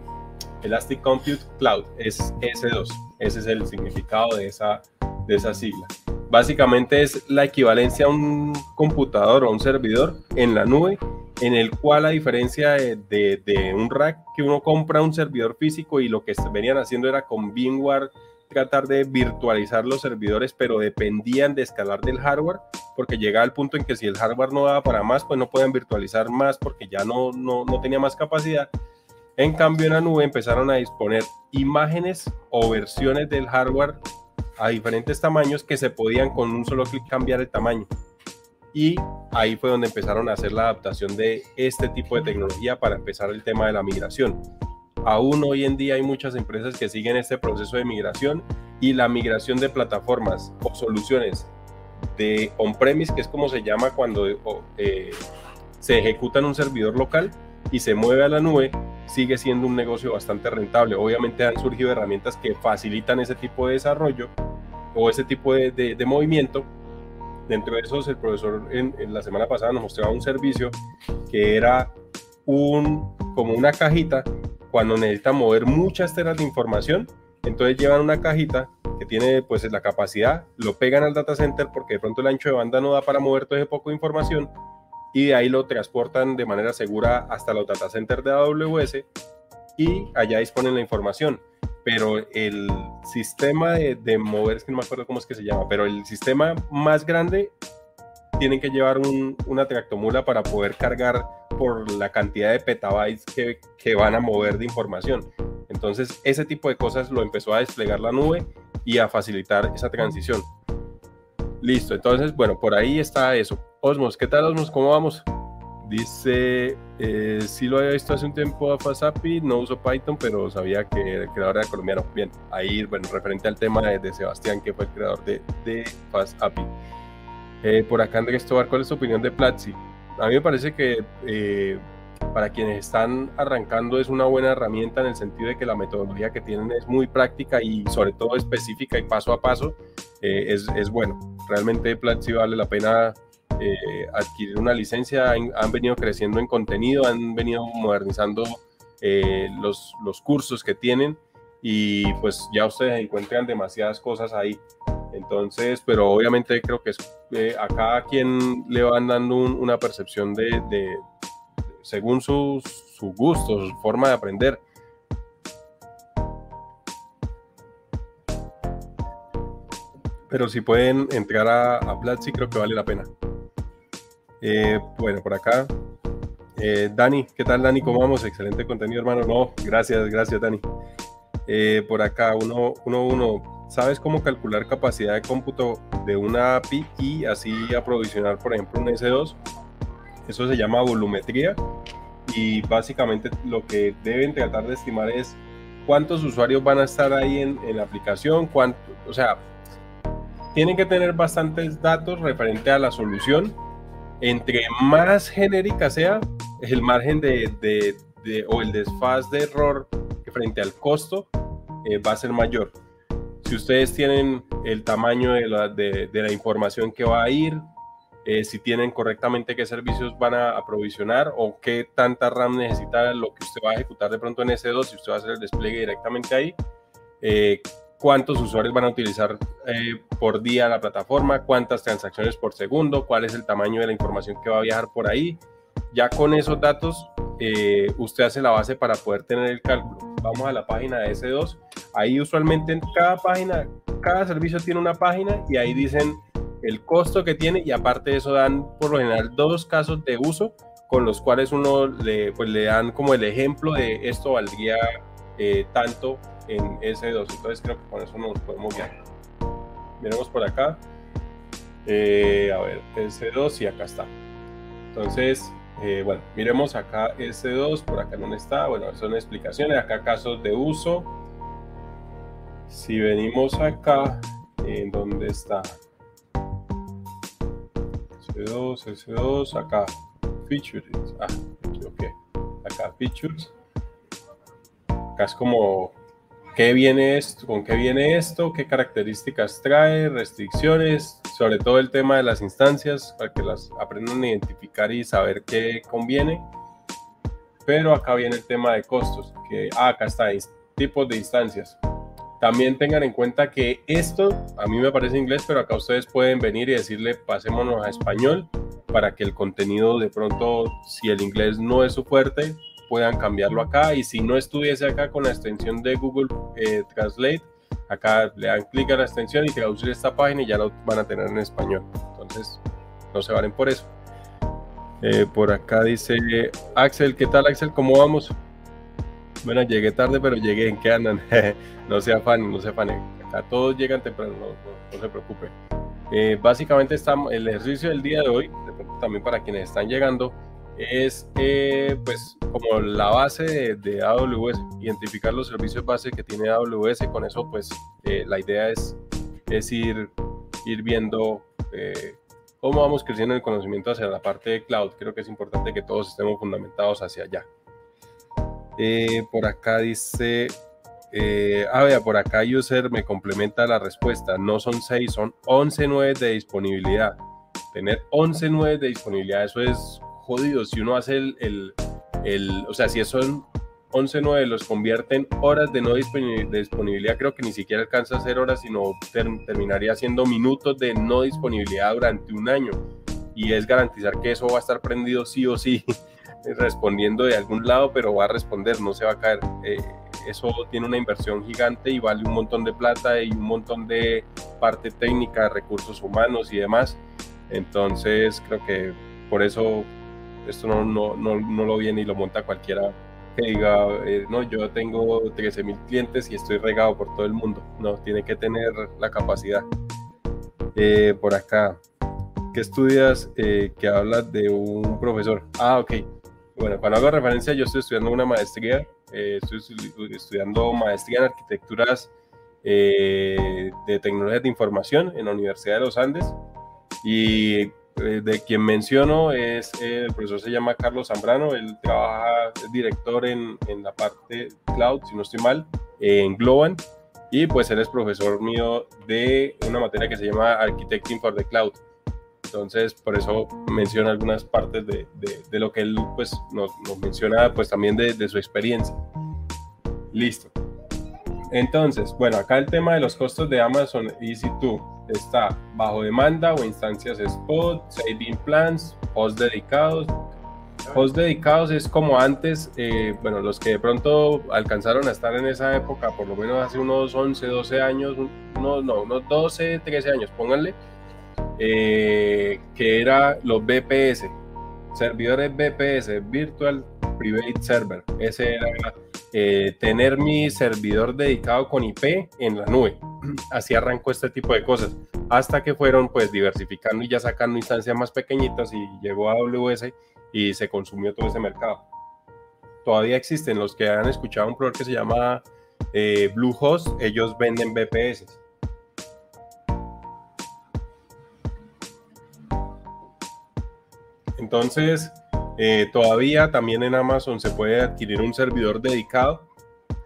Elastic Compute Cloud es S2. Ese es el significado de esa, de esa sigla. Básicamente es la equivalencia a un computador o un servidor en la nube, en el cual a diferencia de, un rack que uno compra un servidor físico y lo que venían haciendo era con VMware tratar de virtualizar los servidores, pero dependían de escalar del hardware, porque llegaba al punto en que si el hardware no daba para más, pues no podían virtualizar más porque ya no, no, no tenía más capacidad. En cambio, en la nube empezaron a disponer imágenes o versiones del hardware a diferentes tamaños que se podían con un solo clic cambiar el tamaño. Y ahí fue donde empezaron a hacer la adaptación de este tipo de tecnología para empezar el tema de la migración. Aún hoy en día hay muchas empresas que siguen este proceso de migración y la migración de plataformas o soluciones de on-premise, que es como se llama cuando eh, se ejecuta en un servidor local y se mueve a la nube, sigue siendo un negocio bastante rentable. Obviamente han surgido herramientas que facilitan ese tipo de desarrollo o ese tipo de, de, movimiento. Dentro de esos, el profesor en, la semana pasada nos mostraba un servicio que era un, como una cajita cuando necesitan mover muchas teras de información. Entonces llevan una cajita que tiene pues la capacidad, lo pegan al data center porque de pronto el ancho de banda no da para mover todo ese poco de información y de ahí lo transportan de manera segura hasta los data centers de AWS y allá disponen la información pero el sistema de, mover, es que no me acuerdo cómo es que se llama, pero el sistema más grande tienen que llevar una tractomula para poder cargar por la cantidad de petabytes que, que, van a mover de información. Entonces, ese tipo de cosas lo empezó a desplegar la nube y a facilitar esa transición. Listo, entonces, bueno, por ahí está eso. Osmos, ¿qué tal Osmos? ¿Cómo vamos? Dice, eh, sí lo había visto hace un tiempo a FastAPI, no uso Python, pero sabía que el creador era colombiano. Bien, ahí, bueno, referente al tema de, Sebastián, que fue el creador de, de FastAPI. Eh, por acá Andrés Tobar, ¿cuál es tu opinión de Platzi? A mí me parece que eh, para quienes están arrancando es una buena herramienta en el sentido de que la metodología que tienen es muy práctica y sobre todo específica y paso a paso eh, es, es, bueno. Realmente Platzi vale la pena eh, adquirir una licencia, han, venido creciendo en contenido, han venido modernizando eh, los, los cursos que tienen y pues ya ustedes encuentran demasiadas cosas ahí. Entonces, pero obviamente creo que es, eh, a cada quien le van dando una percepción de, según sus su gustos, su forma de aprender. Pero si pueden entrar a, a Platzi, creo que vale la pena. Eh, bueno, por acá. Eh, Dani, ¿qué tal Dani? ¿Cómo vamos? Excelente contenido, hermano. No, gracias, gracias Dani. Eh, por acá, uno, uno, uno. ¿Sabes cómo calcular capacidad de cómputo de una API y así aprovisionar, por ejemplo, un S2? Eso se llama volumetría y básicamente lo que deben tratar de estimar es cuántos usuarios van a estar ahí en, en la aplicación, cuánto, o sea, tienen que tener bastantes datos referente a la solución entre más genérica sea, el margen de, de, o el desfaz de error frente al costo eh, va a ser mayor. Si ustedes tienen el tamaño de la, de, la información que va a ir, eh, si tienen correctamente qué servicios van a aprovisionar o qué tanta RAM necesita lo que usted va a ejecutar de pronto en S2, si usted va a hacer el despliegue directamente ahí, eh, cuántos usuarios van a utilizar eh, por día la plataforma, cuántas transacciones por segundo, cuál es el tamaño de la información que va a viajar por ahí. Ya con esos datos, eh, usted hace la base para poder tener el cálculo. Vamos a la página de S2. Ahí usualmente en cada página, cada servicio tiene una página y ahí dicen el costo que tiene y aparte de eso dan por lo general dos casos de uso con los cuales uno le, pues, dan como el ejemplo de esto valdría eh, tanto en S2. Entonces creo que con eso nos podemos guiar. Miremos por acá. Eh, a ver, S2 y acá está. Entonces, eh, bueno, miremos acá S2, por acá no está. Bueno, son explicaciones. Acá casos de uso. Si venimos acá, ¿en dónde está? S2, S2, acá. Features. Ah, ok. Acá, features. Acá es como qué viene esto, con qué viene esto, qué características trae, restricciones, sobre todo el tema de las instancias, para que las aprendan a identificar y saber qué conviene. Pero acá viene el tema de costos, que ah, acá está, tipos de instancias. También tengan en cuenta que esto, a mí me parece inglés, pero acá ustedes pueden venir y decirle, pasémonos a español, para que el contenido de pronto, si el inglés no es su fuerte, puedan cambiarlo acá y si no estuviese acá con la extensión de Google eh, Translate, acá le dan clic a la extensión y traducir esta página y ya lo van a tener en español. Entonces, no se valen por eso. Eh, por acá dice Axel, ¿qué tal Axel? ¿Cómo vamos? Bueno, llegué tarde, pero llegué. ¿En qué andan? no se afanen, no se afanen. Acá todos llegan temprano, no, se preocupen. Eh, básicamente estamos, el ejercicio del día de hoy, también para quienes están llegando, es eh, pues como la base de, AWS, identificar los servicios base que tiene AWS. Con eso pues eh, la idea es, es ir, ir viendo cómo vamos creciendo el conocimiento hacia la parte de cloud. Creo que es importante que todos estemos fundamentados hacia allá. Eh, por acá dice, eh, ah, vea, por acá user me complementa la respuesta. No son 6, son 11 9 de disponibilidad. Tener 11 9 de disponibilidad, eso es jodido. Si uno hace el, el, o sea, si son 11 9 los convierte en horas de no disponibilidad, creo que ni siquiera alcanza a ser horas, sino terminaría siendo minutos de no disponibilidad durante un año. Y es garantizar que eso va a estar prendido sí o sí respondiendo de algún lado, pero va a responder, no se va a caer. Eh, eso tiene una inversión gigante y vale un montón de plata y un montón de parte técnica, recursos humanos y demás. Entonces creo que por eso esto no, no, no, no lo viene y lo monta cualquiera que diga, eh, no, yo tengo 13 mil clientes y estoy regado por todo el mundo. No, tiene que tener la capacidad. Eh, por acá, ¿qué estudias que hablas de un profesor? Ah, ok. Bueno, cuando hago referencia, yo estoy estudiando una maestría, eh, estoy estudiando maestría en arquitecturas eh, de tecnologías de información en la Universidad de los Andes y eh, de quien menciono es el profesor se llama Carlos Zambrano, él trabaja, es director en, en la parte cloud, si no estoy mal, en Globan y pues él es profesor mío de una materia que se llama Architecting for the Cloud. Entonces, por eso menciona algunas partes de, de, lo que él pues, nos, nos menciona pues, también de, de, su experiencia. Listo. Entonces, bueno, acá el tema de los costos de Amazon EC2 está bajo demanda o instancias spot, saving plans, post dedicados. Post dedicados es como antes, eh, bueno, los que de pronto alcanzaron a estar en esa época, por lo menos hace unos 11, 12 años, no, no, unos 12, 13 años, pónganle, eh, que era los BPS, servidores BPS, Virtual Private Server. Ese era eh, tener mi servidor dedicado con IP en la nube. Así arrancó este tipo de cosas, hasta que fueron pues diversificando y ya sacando instancias más pequeñitas y llegó a AWS y se consumió todo ese mercado. Todavía existen los que han escuchado un proveedor que se llama eh, Bluehost, ellos venden BPS Entonces, eh, todavía también en Amazon se puede adquirir un servidor dedicado,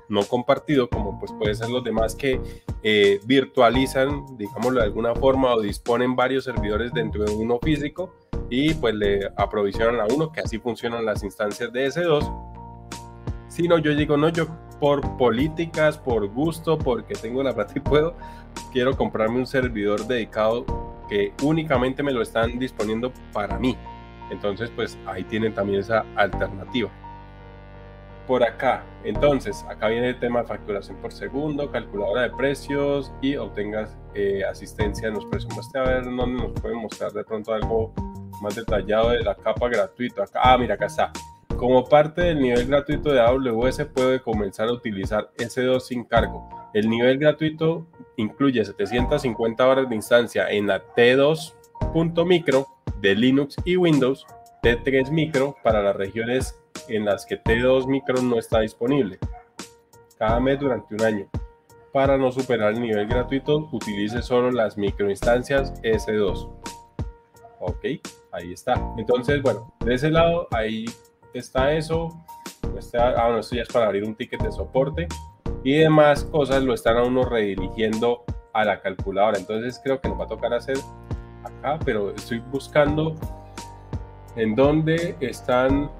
no compartido, como pues puede ser los demás que eh, virtualizan, digámoslo de alguna forma, o disponen varios servidores dentro de uno físico y pues le aprovisionan a uno, que así funcionan las instancias de S2. Si no, yo digo, no, yo por políticas, por gusto, porque tengo la plata y puedo, quiero comprarme un servidor dedicado que únicamente me lo están disponiendo para mí. Entonces, pues ahí tienen también esa alternativa. Por acá, entonces, acá viene el tema de facturación por segundo, calculadora de precios y obtengas eh, asistencia en los precios. Muestre a ver dónde nos pueden mostrar de pronto algo más detallado de la capa gratuita. Ah, mira, acá está. Como parte del nivel gratuito de AWS puede comenzar a utilizar S2 sin cargo. El nivel gratuito incluye 750 horas de instancia en la T2.micro de Linux y Windows, T3 Micro para las regiones en las que T2 Micro no está disponible, cada mes durante un año. Para no superar el nivel gratuito, utilice solo las microinstancias S2. Ok, ahí está. Entonces, bueno, de ese lado, ahí está eso. ah, bueno, esto ya es para abrir un ticket de soporte. Y demás cosas lo están a uno redirigiendo a la calculadora. Entonces creo que nos va a tocar hacer acá, pero estoy buscando en dónde están,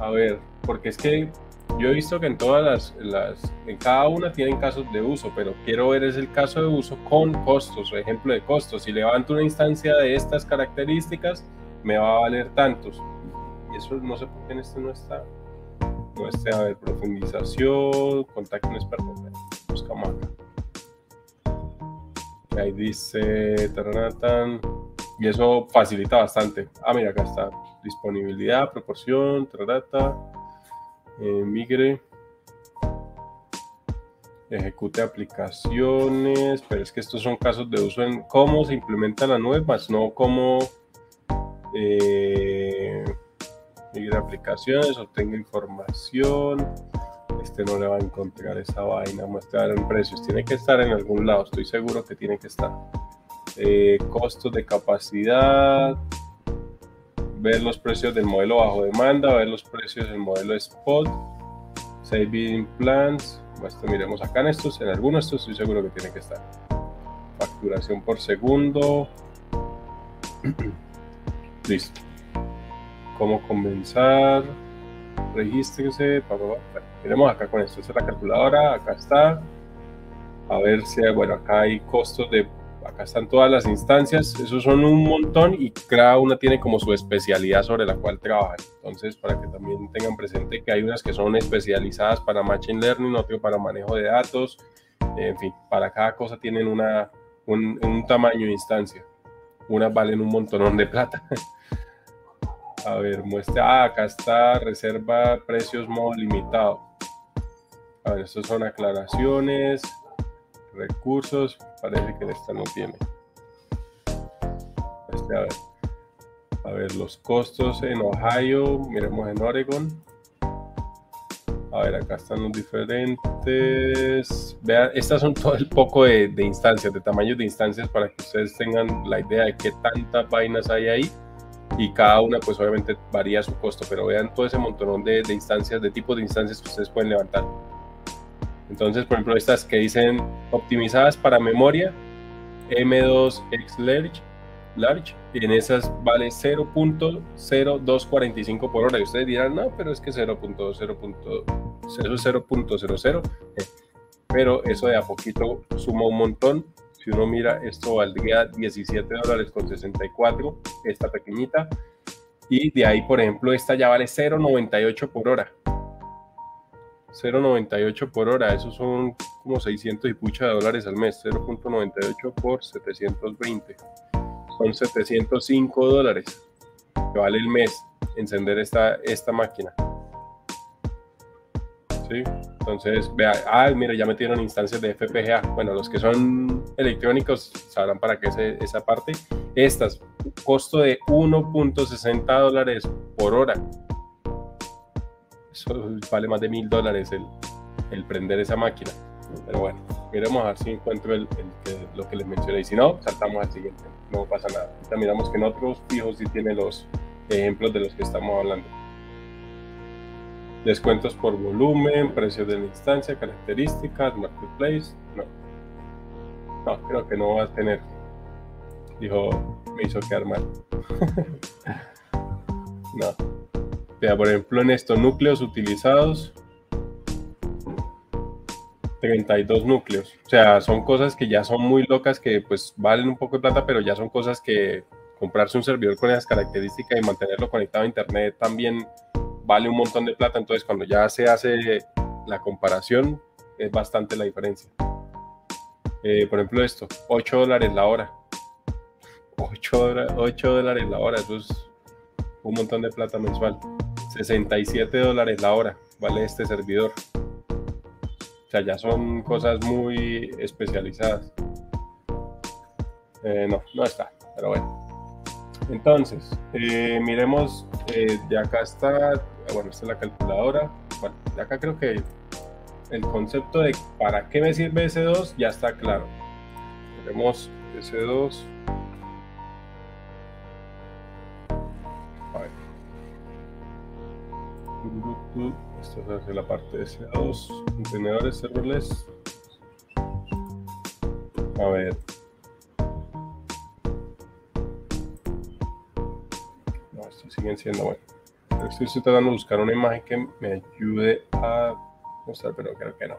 a ver, porque es que yo he visto que en todas las, las, en cada una tienen casos de uso, pero quiero ver es el caso de uso con costos o ejemplo de costos. Si levanto una instancia de estas características, me va a valer tantos. Y eso no sé por qué en este no está. No esté, a ver, profundización, contacto un experto. Buscamos acá. Ahí dice, y eso facilita bastante. Ah, mira, acá está. Disponibilidad, proporción, tarata, eh, migre, ejecute aplicaciones, pero es que estos son casos de uso en cómo se implementa la nube, más no cómo eh, migre aplicaciones, obtenga información. Este no le va a encontrar esa vaina, mostrar en precios. Tiene que estar en algún lado, estoy seguro que tiene que estar. Eh, costos de capacidad, ver los precios del modelo bajo demanda, ver los precios del modelo spot, saving plans. Esto miremos acá en estos, en algunos estos estoy seguro que tiene que estar. Facturación por segundo. Listo. ¿Cómo comenzar? Regístrese. Bueno, miremos acá con esto. Esta es la calculadora. Acá está. A ver si, bueno, acá hay costos de acá están todas las instancias, esos son un montón y cada una tiene como su especialidad sobre la cual trabajan. Entonces, para que también tengan presente que hay unas que son especializadas para Machine Learning, otras para manejo de datos, en fin, para cada cosa tienen una, un, tamaño de instancia. Unas valen un montón de plata. A ver, muestra, ah, acá está reserva precios modo limitado. A ver, estas son aclaraciones, recursos, parece que esta no tiene. Este, a, ver. a ver, los costos en Ohio, miremos en Oregon. A ver, acá están los diferentes. Vean, estas son todo el poco de, instancias, de tamaños de instancias para que ustedes tengan la idea de qué tantas vainas hay ahí. Y cada una, pues obviamente varía su costo, pero vean todo ese montón de, de instancias, de tipos de instancias que ustedes pueden levantar. Entonces, por ejemplo, estas que dicen optimizadas para memoria, M2X Large, large en esas vale 0.0245 por hora. Y ustedes dirán, no, pero es que 0.0.00. Pero eso de a poquito suma un montón. Si uno mira, esto valdría 17 dólares con 64, esta pequeñita. Y de ahí, por ejemplo, esta ya vale 0.98 por hora. 0.98 por hora, eso son como 600 y pucha de dólares al mes, 0.98 por 720, son 705 dólares que vale el mes encender esta, esta máquina. ¿Sí? Entonces, vea, ah, mira, ya metieron instancias de FPGA. Bueno, los que son electrónicos sabrán para qué es esa parte. Estas, costo de 1.60 dólares por hora vale más de mil dólares el, el, prender esa máquina. Pero bueno, miremos a ver si encuentro el, lo que les mencioné. Y si no, saltamos al siguiente. No pasa nada. Ahorita miramos que en otros fijos sí tiene los ejemplos de los que estamos hablando. Descuentos por volumen, precios de la instancia, características, marketplace. No. No, creo que no va a tener. Dijo, me hizo quedar mal. no por ejemplo, en estos núcleos utilizados, 32 núcleos. O sea, son cosas que ya son muy locas, que pues valen un poco de plata, pero ya son cosas que comprarse un servidor con esas características y mantenerlo conectado a Internet también vale un montón de plata. Entonces, cuando ya se hace la comparación, es bastante la diferencia. Eh, por ejemplo, esto, 8 dólares la hora. 8, 8 dólares la hora, eso es un montón de plata mensual. 67 dólares la hora vale este servidor. O sea, ya son cosas muy especializadas. Eh, no, no está, pero bueno. Entonces, eh, miremos, de acá está, bueno, esta es la calculadora. Bueno, acá creo que el concepto de para qué me sirve S2 ya está claro. Miremos S2. Esto es la parte de SA2, contenedores serverless. A ver. No, estos siguen siendo bueno. Estoy, tratando de buscar una imagen que me ayude a mostrar, pero creo que no.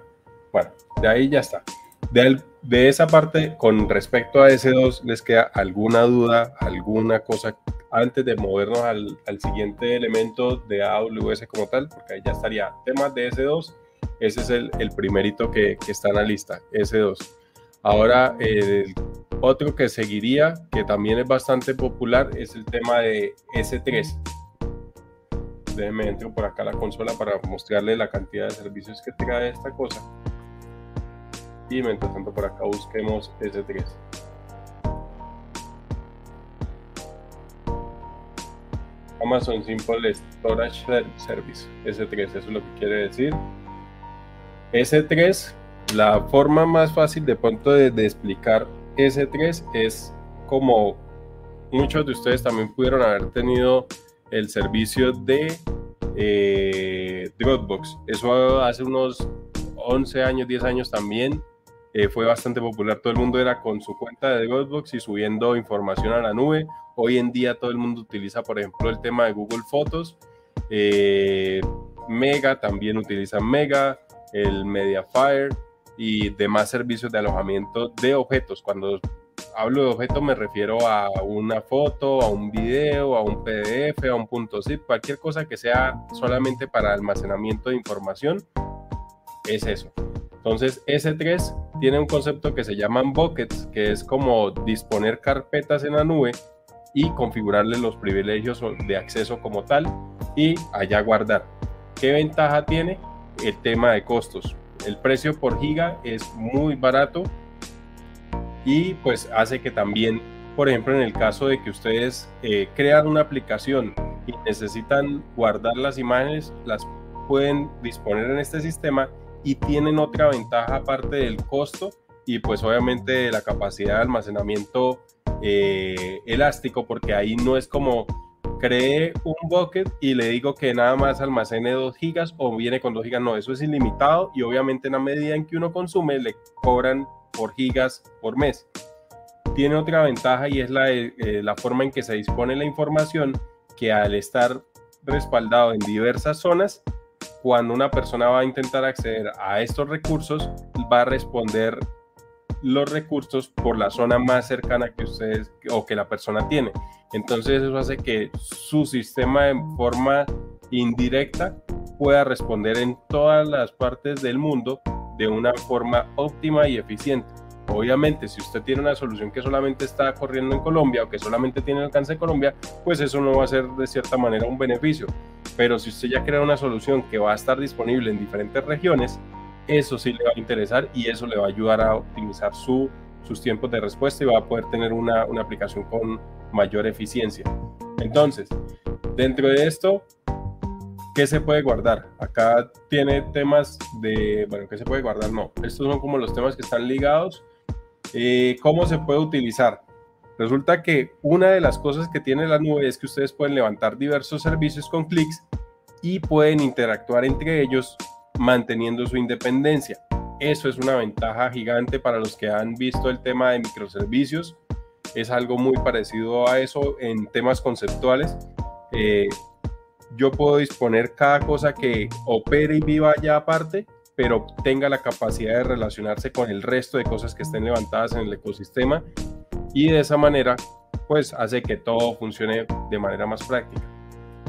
Bueno, de ahí ya está. De, de esa parte, con respecto a S2, ¿les queda alguna duda, alguna cosa antes de movernos al, siguiente elemento de AWS como tal, porque ahí ya estaría temas de S2. Ese es el, el primerito que, está en la lista, S2. Ahora, Otro que seguiría, que también es bastante popular, es el tema de S3. Déjenme entro por acá a la consola para mostrarle la cantidad de servicios que trae esta cosa. Y mientras tanto por acá busquemos S3. Amazon Simple Storage Service, S3, eso es lo que quiere decir. S3, la forma más fácil de pronto de, explicar S3 es como muchos de ustedes también pudieron haber tenido el servicio de eh, Dropbox. Eso hace unos 11 años, 10 años también eh, fue bastante popular. Todo el mundo era con su cuenta de Dropbox y subiendo información a la nube. Hoy en día todo el mundo utiliza, por ejemplo, el tema de Google Fotos. Eh, Mega también utiliza Mega, el Mediafire y demás servicios de alojamiento de objetos. Cuando hablo de objetos me refiero a una foto, a un video, a un PDF, a un punto zip, cualquier cosa que sea solamente para almacenamiento de información, es eso. Entonces, S3 tiene un concepto que se llaman buckets, que es como disponer carpetas en la nube y configurarle los privilegios de acceso como tal y allá guardar. ¿Qué ventaja tiene? El tema de costos. El precio por giga es muy barato y pues hace que también, por ejemplo, en el caso de que ustedes eh, crean una aplicación y necesitan guardar las imágenes, las pueden disponer en este sistema y tienen otra ventaja aparte del costo y pues obviamente la capacidad de almacenamiento eh, elástico porque ahí no es como cree un bucket y le digo que nada más almacene 2 gigas o viene con 2 gigas, no, eso es ilimitado y obviamente en la medida en que uno consume le cobran por gigas por mes. Tiene otra ventaja y es la, eh, la forma en que se dispone la información que al estar respaldado en diversas zonas cuando una persona va a intentar acceder a estos recursos, va a responder los recursos por la zona más cercana que ustedes o que la persona tiene. Entonces eso hace que su sistema en forma indirecta pueda responder en todas las partes del mundo de una forma óptima y eficiente. Obviamente, si usted tiene una solución que solamente está corriendo en Colombia o que solamente tiene alcance en Colombia, pues eso no va a ser de cierta manera un beneficio. Pero si usted ya crea una solución que va a estar disponible en diferentes regiones, eso sí le va a interesar y eso le va a ayudar a optimizar su, sus tiempos de respuesta y va a poder tener una, una aplicación con mayor eficiencia. Entonces, dentro de esto, ¿qué se puede guardar? Acá tiene temas de, bueno, ¿qué se puede guardar? No, estos son como los temas que están ligados eh, ¿Cómo se puede utilizar? Resulta que una de las cosas que tiene la nube es que ustedes pueden levantar diversos servicios con clics y pueden interactuar entre ellos manteniendo su independencia. Eso es una ventaja gigante para los que han visto el tema de microservicios. Es algo muy parecido a eso en temas conceptuales. Eh, yo puedo disponer cada cosa que opere y viva ya aparte pero tenga la capacidad de relacionarse con el resto de cosas que estén levantadas en el ecosistema y de esa manera pues hace que todo funcione de manera más práctica.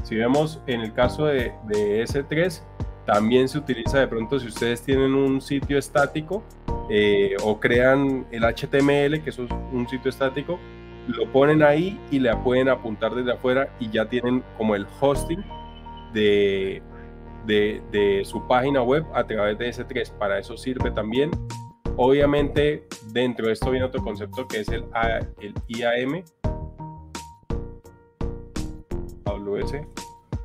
Si vemos en el caso de, S3, también se utiliza de pronto si ustedes tienen un sitio estático eh, o crean el HTML, que es un sitio estático, lo ponen ahí y le pueden apuntar desde afuera y ya tienen como el hosting de, de, su página web a través de S3. Para eso sirve también. Obviamente, dentro de esto viene otro concepto que es el, el IAM, AWS,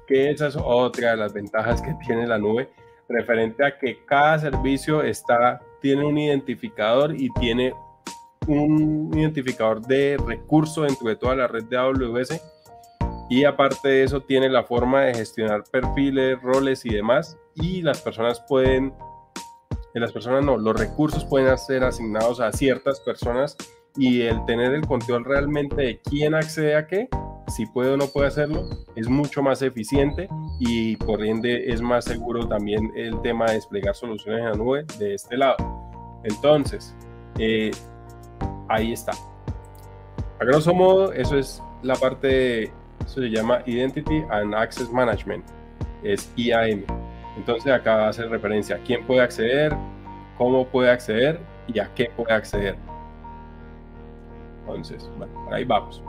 que esa es otra de las ventajas que tiene la nube, referente a que cada servicio está, tiene un identificador y tiene un identificador de recurso dentro de toda la red de AWS y aparte de eso tiene la forma de gestionar perfiles, roles y demás. Y las personas pueden, las personas no, los recursos pueden ser asignados a ciertas personas y el tener el control realmente de quién accede a qué, si puede o no puede hacerlo, es mucho más eficiente y por ende es más seguro también el tema de desplegar soluciones en la nube de este lado. Entonces, eh, ahí está. A grosso modo, eso es la parte eso se llama Identity and Access Management, es IAM. Entonces acá hace referencia a quién puede acceder, cómo puede acceder y a qué puede acceder. Entonces, bueno, ahí vamos.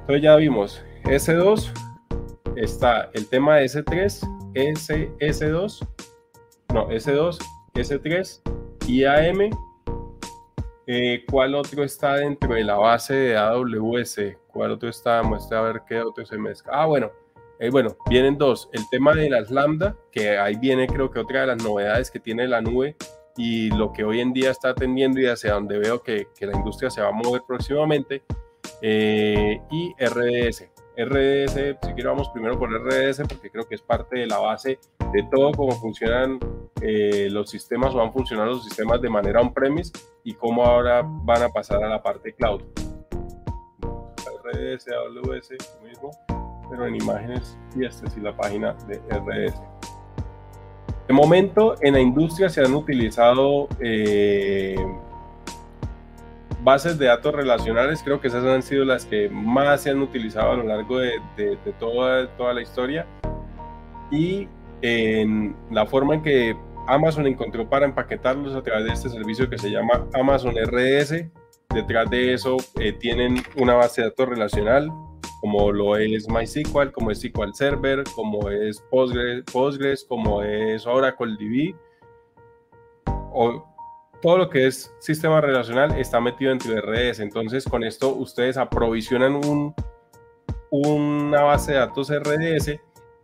Entonces ya vimos S2, está el tema S3, S, S2, no, S2, S3, IAM. Eh, ¿Cuál otro está dentro de la base de AWS? ¿Cuál otro está? Muestra a ver qué otro se mezcla. Ah, bueno, eh, bueno, vienen dos. El tema de las lambda, que ahí viene creo que otra de las novedades que tiene la nube y lo que hoy en día está atendiendo y hacia donde veo que, que la industria se va a mover próximamente. Eh, y RDS. RDS, si quiero vamos primero por RDS porque creo que es parte de la base de todo cómo funcionan eh, los sistemas o van a funcionar los sistemas de manera on-premise y cómo ahora van a pasar a la parte cloud. RDS, AWS, mismo pero en imágenes y esta es la página de RDS. De momento en la industria se han utilizado eh, bases de datos relacionales, creo que esas han sido las que más se han utilizado a lo largo de, toda, toda la historia. Y en la forma en que Amazon encontró para empaquetarlos a través de este servicio que se llama Amazon RDS. Detrás de eso eh, tienen una base de datos relacional como lo es MySQL, como es SQL Server, como es Postgres, como es Oracle DB, o todo lo que es sistema relacional está metido dentro de RDS. Entonces, con esto ustedes aprovisionan un, una base de datos RDS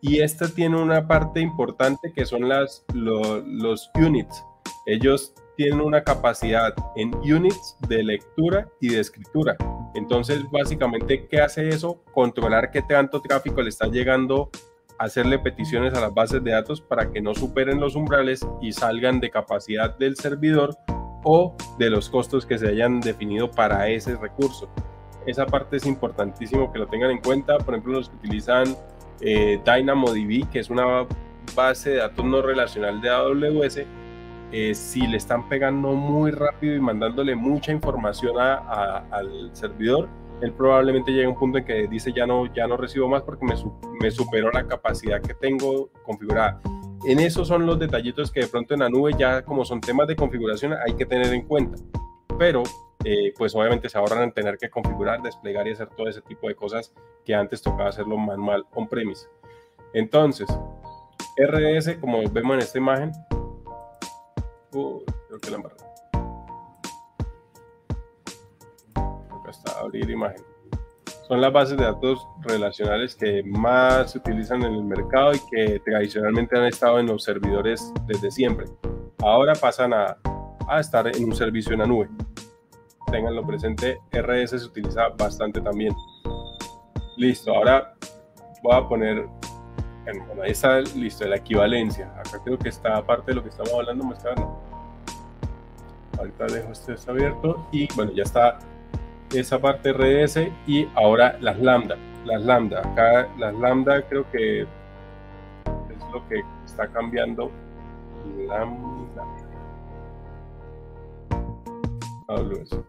y esta tiene una parte importante que son las, los units. Ellos tienen una capacidad en units de lectura y de escritura. Entonces, básicamente, ¿qué hace eso? Controlar qué tanto tráfico le está llegando, hacerle peticiones a las bases de datos para que no superen los umbrales y salgan de capacidad del servidor o de los costos que se hayan definido para ese recurso. Esa parte es importantísimo que lo tengan en cuenta. Por ejemplo, los que utilizan eh, DynamoDB, que es una base de datos no relacional de AWS, eh, si le están pegando muy rápido y mandándole mucha información al servidor, él probablemente llegue a un punto en que dice ya no, ya no recibo más porque me, me superó la capacidad que tengo configurada. En esos son los detallitos que de pronto en la nube ya como son temas de configuración hay que tener en cuenta. Pero eh, pues obviamente se ahorran en tener que configurar, desplegar y hacer todo ese tipo de cosas que antes tocaba hacerlo manual on-premise. Entonces, RDS, como vemos en esta imagen, creo que la Acá está, abrir imagen. Son las bases de datos relacionales que más se utilizan en el mercado y que tradicionalmente han estado en los servidores desde siempre. Ahora pasan a, a estar en un servicio en la nube. Ténganlo presente, RS se utiliza bastante también. Listo, ahora voy a poner bueno, ahí está listo, la equivalencia. Acá creo que está parte de lo que estamos hablando mostrando. Ahorita dejo este abierto y bueno, ya está esa parte RDS y ahora las lambda. Las lambda, acá las lambda creo que es lo que está cambiando. Lambda. Hablo eso.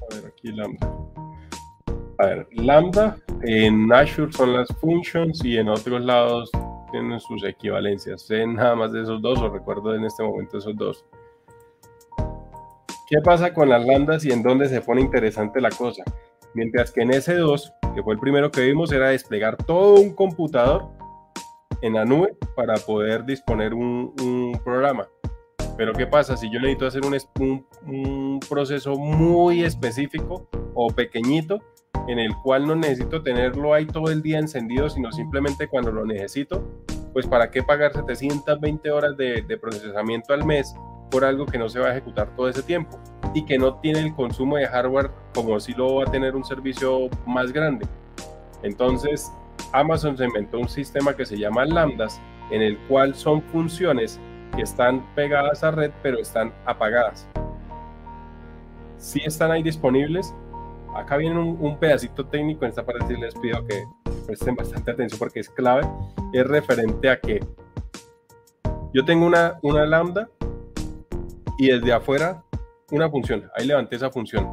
A ver, aquí lambda. A ver, lambda en Azure son las functions y en otros lados tienen sus equivalencias. Sé nada más de esos dos o recuerdo en este momento esos dos. ¿Qué pasa con las lambdas y en dónde se pone interesante la cosa? Mientras que en S2, que fue el primero que vimos, era desplegar todo un computador en la nube para poder disponer un programa. Pero ¿qué pasa si yo necesito hacer un, proceso muy específico o pequeñito en el cual no necesito tenerlo ahí todo el día encendido, sino simplemente cuando lo necesito, pues para qué pagar 720 horas de, procesamiento al mes por algo que no se va a ejecutar todo ese tiempo y que no tiene el consumo de hardware como si lo va a tener un servicio más grande. Entonces, Amazon se inventó un sistema que se llama Lambdas, en el cual son funciones que están pegadas a red pero están apagadas. Si están ahí disponibles, acá viene un, pedacito técnico, en esta parte sí les pido que presten bastante atención porque es clave, es referente a que yo tengo una, una lambda y desde afuera una función, ahí levanté esa función.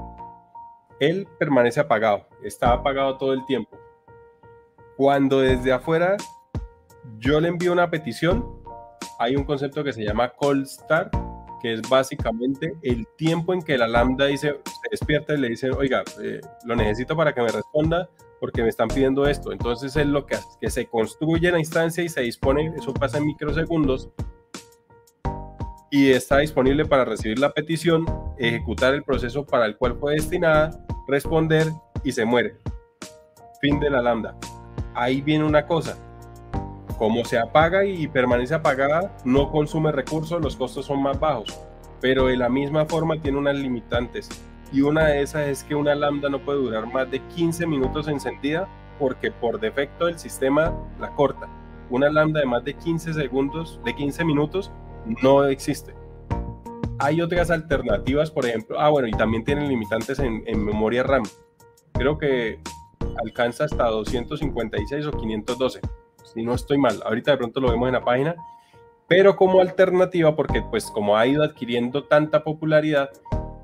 Él permanece apagado, está apagado todo el tiempo. Cuando desde afuera yo le envío una petición, hay un concepto que se llama call start que es básicamente el tiempo en que la lambda dice, se despierta y le dice, oiga, eh, lo necesito para que me responda porque me están pidiendo esto. Entonces es lo que que se construye la instancia y se dispone, eso pasa en microsegundos, y está disponible para recibir la petición, ejecutar el proceso para el cual fue destinada, responder y se muere. Fin de la lambda. Ahí viene una cosa. Como se apaga y permanece apagada, no consume recursos, los costos son más bajos. Pero de la misma forma tiene unas limitantes. Y una de esas es que una lambda no puede durar más de 15 minutos encendida porque por defecto el sistema la corta. Una lambda de más de 15 segundos, de 15 minutos, no existe. Hay otras alternativas, por ejemplo, ah, bueno, y también tienen limitantes en, memoria RAM. Creo que alcanza hasta 256 o 512, si no estoy mal. Ahorita de pronto lo vemos en la página. Pero como alternativa, porque pues como ha ido adquiriendo tanta popularidad,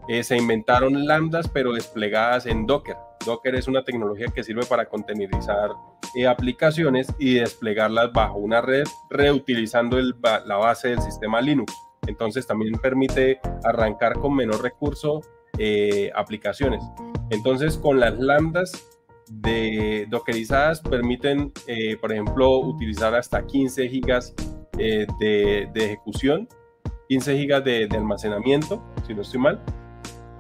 eh, se inventaron lambdas, pero desplegadas en Docker. Docker es una tecnología que sirve para containerizar eh, aplicaciones y desplegarlas bajo una red reutilizando la base del sistema Linux. Entonces también permite arrancar con menor recurso eh, aplicaciones. Entonces con las lambdas de dockerizadas permiten, eh, por ejemplo, utilizar hasta 15 gigas de, ejecución, 15 gigas de, de almacenamiento, si no estoy mal,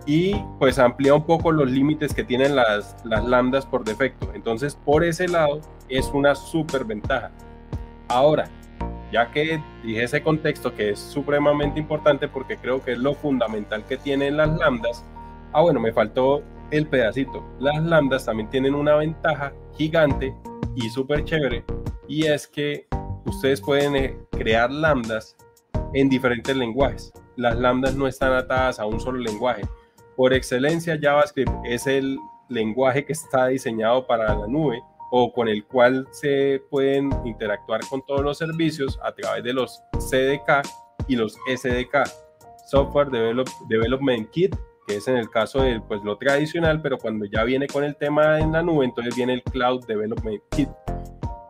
y pues amplía un poco los límites que tienen las, las lambdas por defecto. Entonces, por ese lado, es una súper ventaja. Ahora, ya que dije ese contexto que es supremamente importante porque creo que es lo fundamental que tienen las lambdas, ah bueno, me faltó el pedacito. Las lambdas también tienen una ventaja gigante y súper chévere y es que ustedes pueden eh, crear lambdas en diferentes lenguajes. Las lambdas no están atadas a un solo lenguaje por excelencia, JavaScript es el lenguaje que está diseñado para la nube o con el cual se pueden interactuar con todos los servicios a través de los CDK y los SDK, Software Development Kit, que es en el caso de pues, lo tradicional, pero cuando ya viene con el tema en la nube, entonces viene el Cloud Development Kit.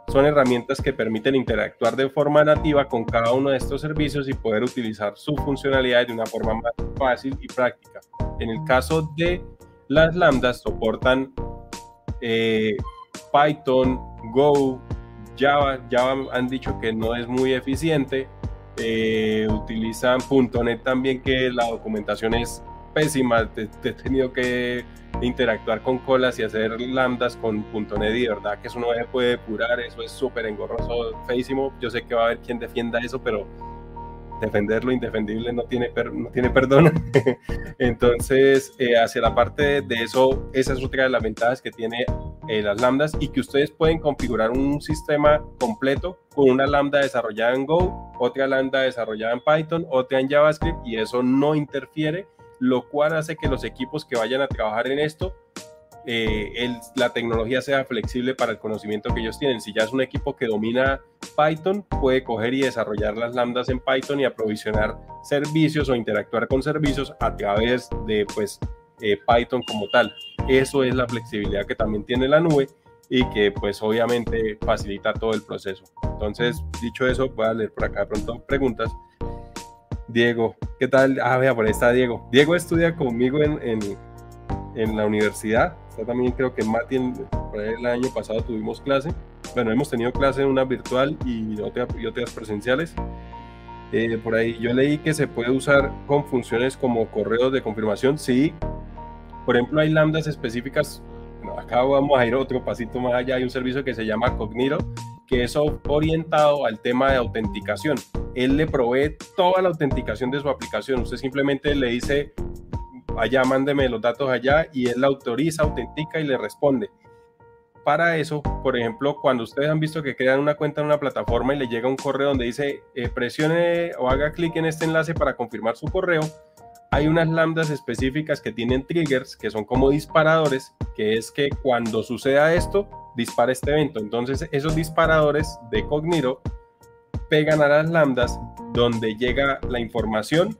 Son herramientas que permiten interactuar de forma nativa con cada uno de estos servicios y poder utilizar su funcionalidad de una forma más fácil y práctica. En el caso de las lambdas, soportan eh, Python, Go, Java. Java han dicho que no es muy eficiente. Eh, utilizan .NET también, que la documentación es pésima. He tenido que interactuar con colas y hacer lambdas con .NET y de verdad que eso no se puede curar. Eso es súper engorroso, feísimo. Yo sé que va a haber quien defienda eso, pero defender lo indefendible no tiene, no tiene perdón. Entonces, eh, hacia la parte de eso, esa es otra de las ventajas que tiene eh, las lambdas y que ustedes pueden configurar un sistema completo con una lambda desarrollada en Go, otra lambda desarrollada en Python, otra en JavaScript y eso no interfiere, lo cual hace que los equipos que vayan a trabajar en esto eh, la tecnología sea flexible para el conocimiento que ellos tienen. Si ya es un equipo que domina Python, puede coger y desarrollar las lambdas en Python y aprovisionar servicios o interactuar con servicios a través de pues, eh, Python como tal. Eso es la flexibilidad que también tiene la nube y que pues obviamente facilita todo el proceso. Entonces, dicho eso, voy a leer por acá de pronto preguntas. Diego, ¿qué tal? Ah, vea, por ahí está Diego. Diego estudia conmigo en, en, en la universidad también creo que Mati, por el año pasado tuvimos clase. Bueno, hemos tenido clase una virtual y, y otras presenciales. Eh, por ahí yo leí que se puede usar con funciones como correos de confirmación. Sí, por ejemplo, hay lambdas específicas. acá vamos a ir otro pasito más allá. Hay un servicio que se llama Cognito, que es orientado al tema de autenticación. Él le provee toda la autenticación de su aplicación. Usted simplemente le dice, allá mándeme los datos allá y él la autoriza, autentica y le responde. Para eso, por ejemplo, cuando ustedes han visto que crean una cuenta en una plataforma y le llega un correo donde dice eh, presione o haga clic en este enlace para confirmar su correo, hay unas lambdas específicas que tienen triggers, que son como disparadores, que es que cuando suceda esto, dispara este evento. Entonces, esos disparadores de Cognito pegan a las lambdas donde llega la información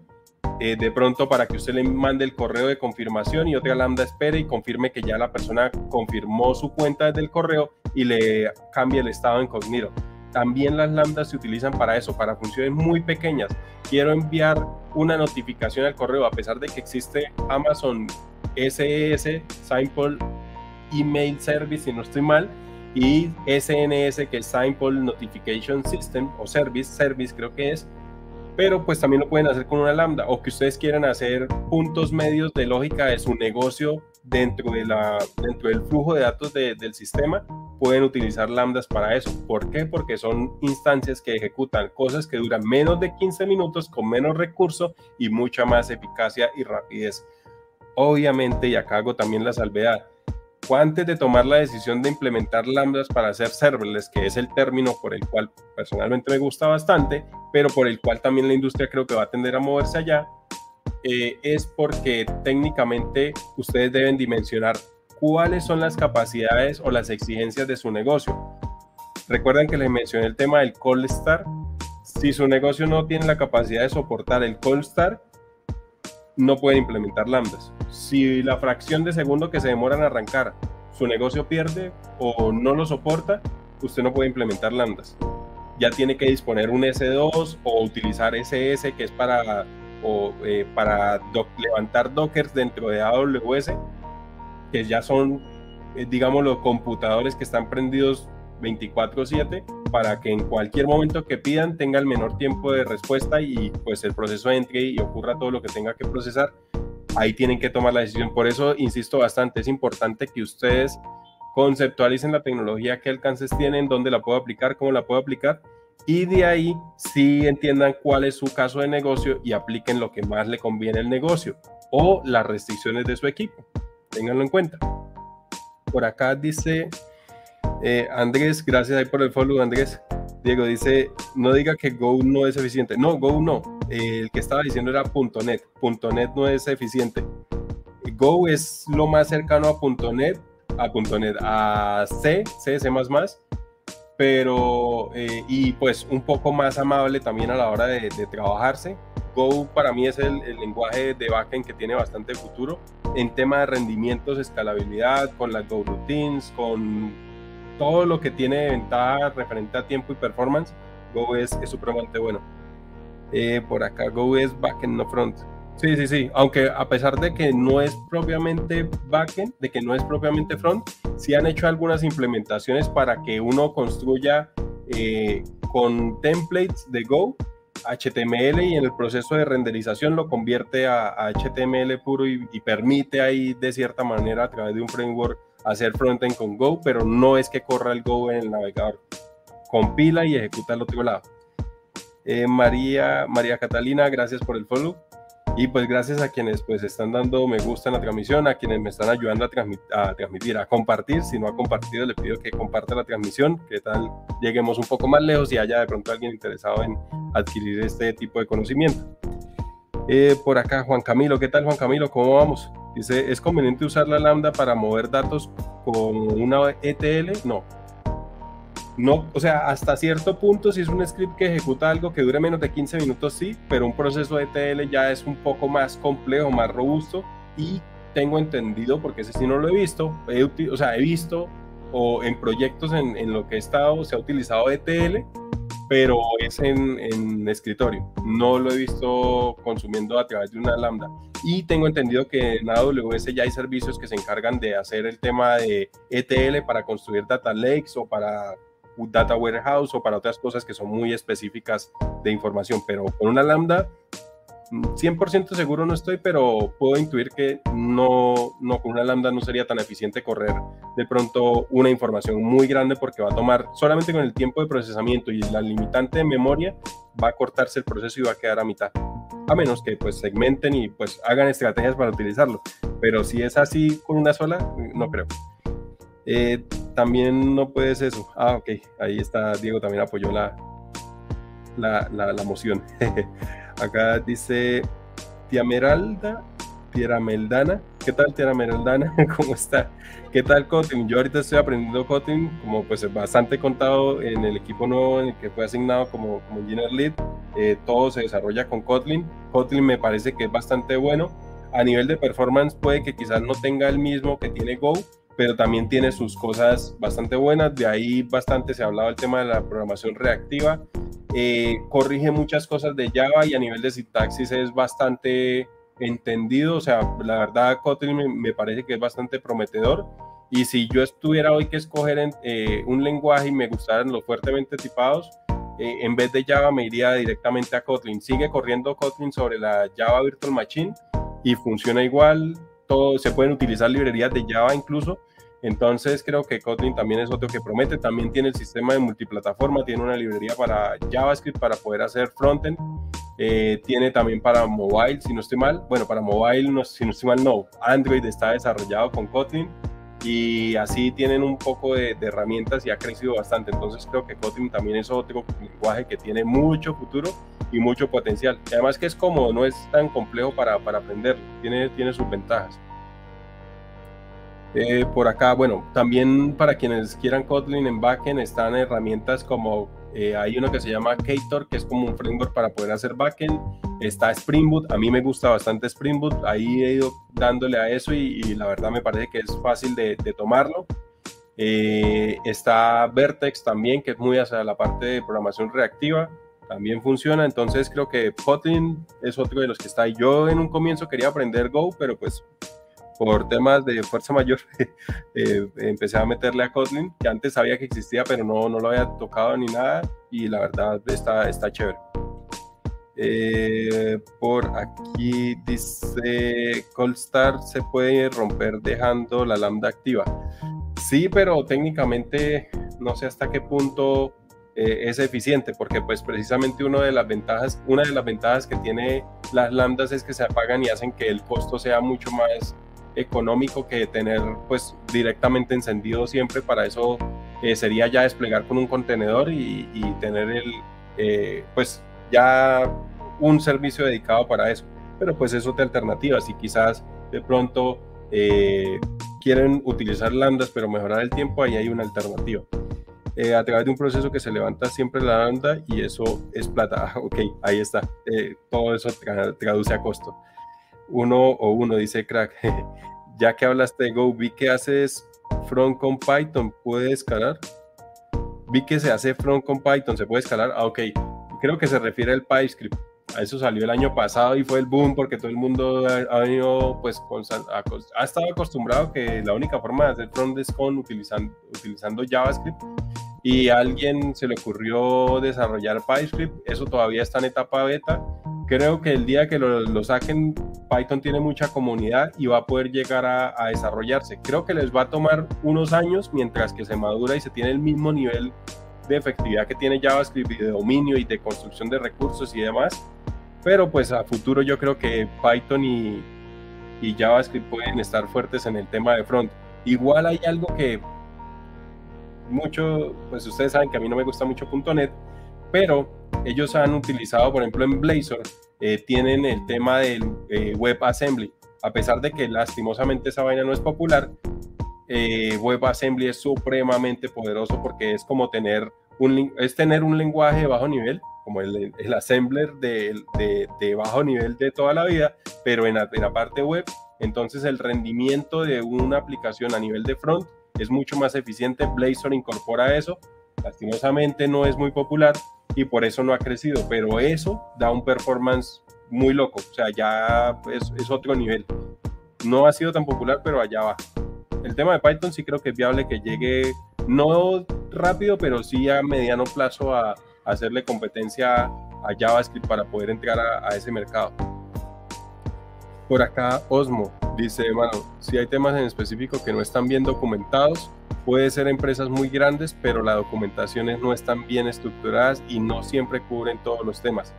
eh, de pronto para que usted le mande el correo de confirmación y otra lambda espere y confirme que ya la persona confirmó su cuenta desde el correo y le cambie el estado en Cognito. También las lambdas se utilizan para eso, para funciones muy pequeñas. Quiero enviar una notificación al correo, a pesar de que existe Amazon SES, Simple Email Service, si no estoy mal, y SNS, que es Simple Notification System o Service, Service creo que es, pero pues también lo pueden hacer con una lambda o que ustedes quieran hacer puntos medios de lógica de su negocio dentro, de la, dentro del flujo de datos del sistema, pueden utilizar lambdas para eso. ¿Por qué? Porque son instancias que ejecutan cosas que duran menos de 15 minutos con menos recurso y mucha más eficacia y rapidez. Obviamente, y acá hago también la salvedad, antes de tomar la decisión de implementar lambdas para hacer serverless, que es el término por el cual personalmente me gusta bastante, pero por el cual también la industria creo que va a tender a moverse allá, eh, es porque técnicamente ustedes deben dimensionar cuáles son las capacidades o las exigencias de su negocio. Recuerden que les mencioné el tema del cold start. Si su negocio no tiene la capacidad de soportar el cold start, no pueden implementar lambdas. Si la fracción de segundo que se demora en arrancar su negocio pierde o no lo soporta, usted no puede implementar lambdas. Ya tiene que disponer un S2 o utilizar SS, que es para, eh, para levantar dockers dentro de AWS, que ya son, eh, digamos, los computadores que están prendidos 24/7 para que en cualquier momento que pidan tenga el menor tiempo de respuesta y pues el proceso entre y ocurra todo lo que tenga que procesar. Ahí tienen que tomar la decisión. Por eso insisto bastante, es importante que ustedes conceptualicen la tecnología, qué alcances tienen, dónde la puedo aplicar, cómo la puedo aplicar y de ahí sí entiendan cuál es su caso de negocio y apliquen lo que más le conviene al negocio o las restricciones de su equipo. Ténganlo en cuenta. Por acá dice eh, Andrés, gracias ahí por el follow, Andrés. Diego dice, no diga que Go no es eficiente. No, Go no. el que estaba diciendo era .NET. .NET no es eficiente. Go es lo más cercano a .NET, a .NET, a C, C, C++, pero, eh, y pues un poco más amable también a la hora de, trabajarse. Go para mí es el, el, lenguaje de backend que tiene bastante futuro en tema de rendimientos, escalabilidad, con las Go routines, con todo lo que tiene de ventaja referente a tiempo y performance, Go es, supremamente bueno. Eh, por acá Go es backend, no front. Sí, sí, sí. Aunque a pesar de que no es propiamente backend, de que no es propiamente front, sí han hecho algunas implementaciones para que uno construya eh, con templates de Go HTML y en el proceso de renderización lo convierte a, HTML puro y, y, permite ahí de cierta manera a través de un framework hacer frontend con Go, pero no es que corra el Go en el navegador. Compila y ejecuta al otro lado. María, María Catalina, gracias por el follow. Y pues gracias a quienes pues están dando me gusta en la transmisión, a quienes me están ayudando a, a transmitir, a compartir. Si no ha compartido, le pido que comparta la transmisión, que tal lleguemos un poco más lejos y haya de pronto alguien interesado en adquirir este tipo de conocimiento. Eh, por acá, Juan Camilo, ¿qué tal Juan Camilo? ¿Cómo vamos? Dice, ¿es conveniente usar la lambda para mover datos con una ETL? No. No, o sea, hasta cierto punto, si es un script que ejecuta algo que dure menos de 15 minutos, sí, pero un proceso ETL ya es un poco más complejo, más robusto y tengo entendido, porque ese sí no lo he visto, o sea, he visto o en proyectos en, en lo que he estado se ha utilizado ETL pero es en, escritorio. No lo he visto consumiendo a través de una lambda. Y tengo entendido que en AWS ya hay servicios que se encargan de hacer el tema de ETL para construir data lakes o para data warehouse o para otras cosas que son muy específicas de información, pero con una lambda 100% seguro no estoy, pero puedo intuir que no, no, con una lambda no sería tan eficiente correr de pronto una información muy grande porque va a tomar solamente con el tiempo de procesamiento y la limitante de memoria va a cortarse el proceso y va a quedar a mitad. A menos que pues segmenten y pues hagan estrategias para utilizarlo. Pero si es así con una sola, no creo. Eh, también no puedes eso. Ah, ok. Ahí está, Diego también apoyó la, la, la, la moción. Acá dice Tía Meralda, Tierra Meldana. ¿Qué tal, Tierra Meldana? ¿Cómo está? ¿Qué tal, Kotlin? Yo ahorita estoy aprendiendo Kotlin, como pues bastante contado en el equipo nuevo en el que fue asignado como, como Engineer Lead. Eh, todo se desarrolla con Kotlin. Kotlin me parece que es bastante bueno. A nivel de performance puede que quizás no tenga el mismo que tiene Go, pero también tiene sus cosas bastante buenas. De ahí bastante se ha hablado del tema de la programación reactiva eh, corrige muchas cosas de Java y a nivel de sintaxis es bastante entendido, o sea, la verdad Kotlin me, parece que es bastante prometedor y si yo estuviera hoy que escoger eh, un lenguaje y me gustaran los fuertemente tipados, eh, en vez de Java me iría directamente a Kotlin. Sigue corriendo Kotlin sobre la Java Virtual Machine y funciona igual, todo, se pueden utilizar librerías de Java incluso, entonces creo que Kotlin también es otro que promete. También tiene el sistema de multiplataforma, tiene una librería para JavaScript para poder hacer frontend. Eh, tiene también para mobile, si no estoy mal. Bueno, para mobile, no, si no estoy mal, no. Android está desarrollado con Kotlin y así tienen un poco de, herramientas y ha crecido bastante. Entonces creo que Kotlin también es otro lenguaje que tiene mucho futuro y mucho potencial. Además que es cómodo, no es tan complejo para, para aprender, tiene, tiene sus ventajas. Eh, por acá, bueno, también para quienes quieran Kotlin en backend están herramientas como eh, hay uno que se llama Ktor, que es como un framework para poder hacer backend. Está Spring Boot, a mí me gusta bastante Spring Boot, ahí he ido dándole a eso y, la verdad me parece que es fácil de, tomarlo. Eh, está Vertex también, que es muy hacia la parte de programación reactiva, también funciona. Entonces creo que Kotlin es otro de los que está. Yo en un comienzo quería aprender Go, pero pues por temas de fuerza mayor, eh, empecé a meterle a Kotlin, que antes sabía que existía, pero no, no lo había tocado ni nada, y la verdad está, está chévere. Eh, por aquí dice Coldstar se puede romper dejando la lambda activa. Sí, pero técnicamente no sé hasta qué punto eh, es eficiente, porque pues precisamente una de las ventajas, una de las ventajas que tiene las lambdas es que se apagan y hacen que el costo sea mucho más económico que tener pues directamente encendido siempre. Para eso eh, sería ya desplegar con un contenedor y, tener el eh, pues ya un servicio dedicado para eso. Pero pues eso de alternativas y quizás de pronto eh, quieren utilizar lambdas pero mejorar el tiempo, ahí hay una alternativa. a través de un proceso que se levanta siempre la lambda y eso es plata. Ah, ok, ahí está. todo eso traduce a costo uno o uno, dice crack. ya que hablaste de Go, vi que haces front con Python, ¿puede escalar? Vi que se hace front con Python, ¿se puede escalar? Ah, ok. Creo que se refiere al PyScript. A eso salió el año pasado y fue el boom porque todo el mundo ha, venido, pues, ha estado acostumbrado que la única forma de hacer front es con utilizando, utilizando JavaScript y a alguien se le ocurrió desarrollar PyScript. Eso todavía está en etapa beta creo que el día que lo, saquen, Python tiene mucha comunidad y va a poder llegar a, desarrollarse. Creo que les va a tomar unos años mientras que se madura y se tiene el mismo nivel de efectividad que tiene JavaScript y de dominio y de construcción de recursos y demás. Pero pues a futuro yo creo que Python y, y JavaScript pueden estar fuertes en el tema de front. Igual hay algo que mucho, pues ustedes saben que a mí no me gusta mucho .NET, pero ellos han utilizado, por ejemplo, en Blazor, eh, tienen el tema del eh, WebAssembly. A pesar de que lastimosamente esa vaina no es popular, eh, WebAssembly es supremamente poderoso porque es como tener un, es tener un lenguaje de bajo nivel, como el, el assembler de, de, bajo nivel de toda la vida, pero en la parte web. Entonces el rendimiento de una aplicación a nivel de front es mucho más eficiente. Blazor incorpora eso. Lastimosamente no es muy popular, y por eso no ha crecido, pero eso da un performance muy loco, o sea, ya es, es otro nivel. No ha sido tan popular, pero allá va. El tema de Python sí creo que es viable que llegue, no rápido, pero sí a mediano plazo a, hacerle competencia a JavaScript para poder entrar a, a, ese mercado. Por acá, Osmo dice, bueno, si hay temas en específico que no están bien documentados, Puede ser empresas muy grandes, pero las documentaciones no están bien estructuradas y no siempre cubren todos los temas.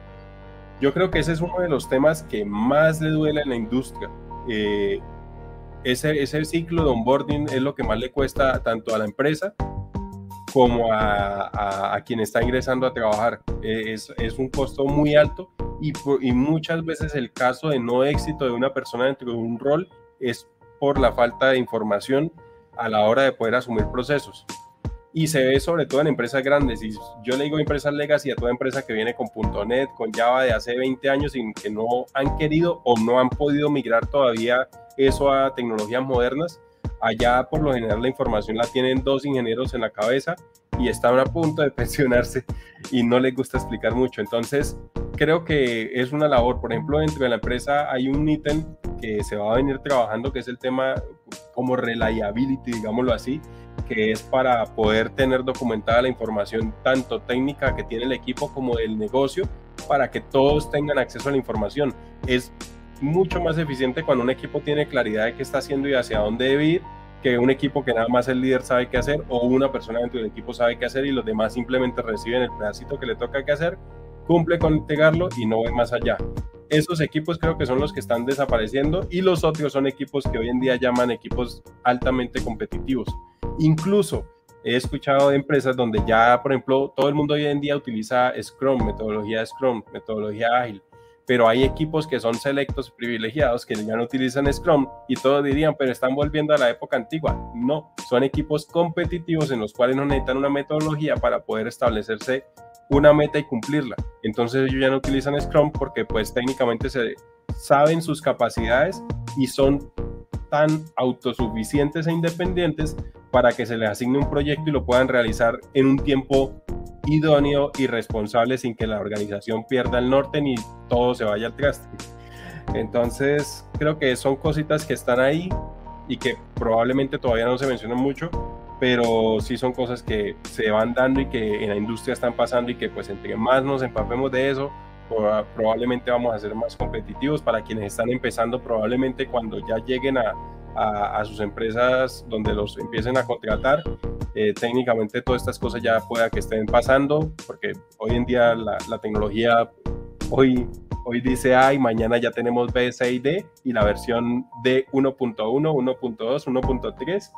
Yo creo que ese es uno de los temas que más le duele a la industria. Eh, ese, ese ciclo de onboarding es lo que más le cuesta tanto a la empresa como a, quien está ingresando a trabajar. Eh, es, es, un costo muy alto y, muchas veces el caso de no éxito de una persona dentro de un rol es por la falta de información a la hora de poder asumir procesos. Y se ve sobre todo en empresas grandes. Y yo le digo empresas legacy a toda empresa que viene con .NET, con Java de hace 20 años y que no han querido o no han podido migrar todavía eso a tecnologías modernas. Allá por lo general la información la tienen dos ingenieros en la cabeza y están a punto de pensionarse y no les gusta explicar mucho. Entonces, creo que es una labor. Por ejemplo, dentro de la empresa hay un ítem que se va a venir trabajando, que es el tema como reliability, digámoslo así, que es para poder tener documentada la información tanto técnica que tiene el equipo como del negocio, para que todos tengan acceso a la información. Es mucho más eficiente cuando un equipo tiene claridad de qué está haciendo y hacia dónde debe ir, que un equipo que nada más el líder sabe qué hacer o una persona dentro del equipo sabe qué hacer y los demás simplemente reciben el pedacito que le toca que hacer, cumple con entregarlo y no ve más allá. Esos equipos creo que son los que están desapareciendo y los otros son equipos que hoy en día llaman equipos altamente competitivos. Incluso he escuchado de empresas donde ya, por ejemplo, todo el mundo hoy en día utiliza Scrum, metodología Scrum, metodología ágil, pero hay equipos que son selectos, privilegiados, que ya no utilizan Scrum y todos dirían, pero están volviendo a la época antigua. No, son equipos competitivos en los cuales no necesitan una metodología para poder establecerse una meta y cumplirla. Entonces ellos ya no utilizan Scrum porque pues técnicamente saben sus capacidades y son tan autosuficientes e independientes para que se les asigne un proyecto y lo puedan realizar en un tiempo idóneo y responsable sin que la organización pierda el norte ni todo se vaya al traste. Entonces, creo que son cositas que están ahí y que probablemente todavía no se mencionan mucho, pero sí son cosas que se van dando y que en la industria están pasando y que pues entre más nos empapemos de eso, probablemente vamos a ser más competitivos para quienes están empezando, probablemente cuando ya lleguen a, a, sus empresas donde los empiecen a contratar, eh, técnicamente todas estas cosas ya pueda que estén pasando, porque hoy en día la, tecnología, hoy, hoy dice A y mañana ya tenemos B, C y D, y la versión de 1.1, 1.2, 1.3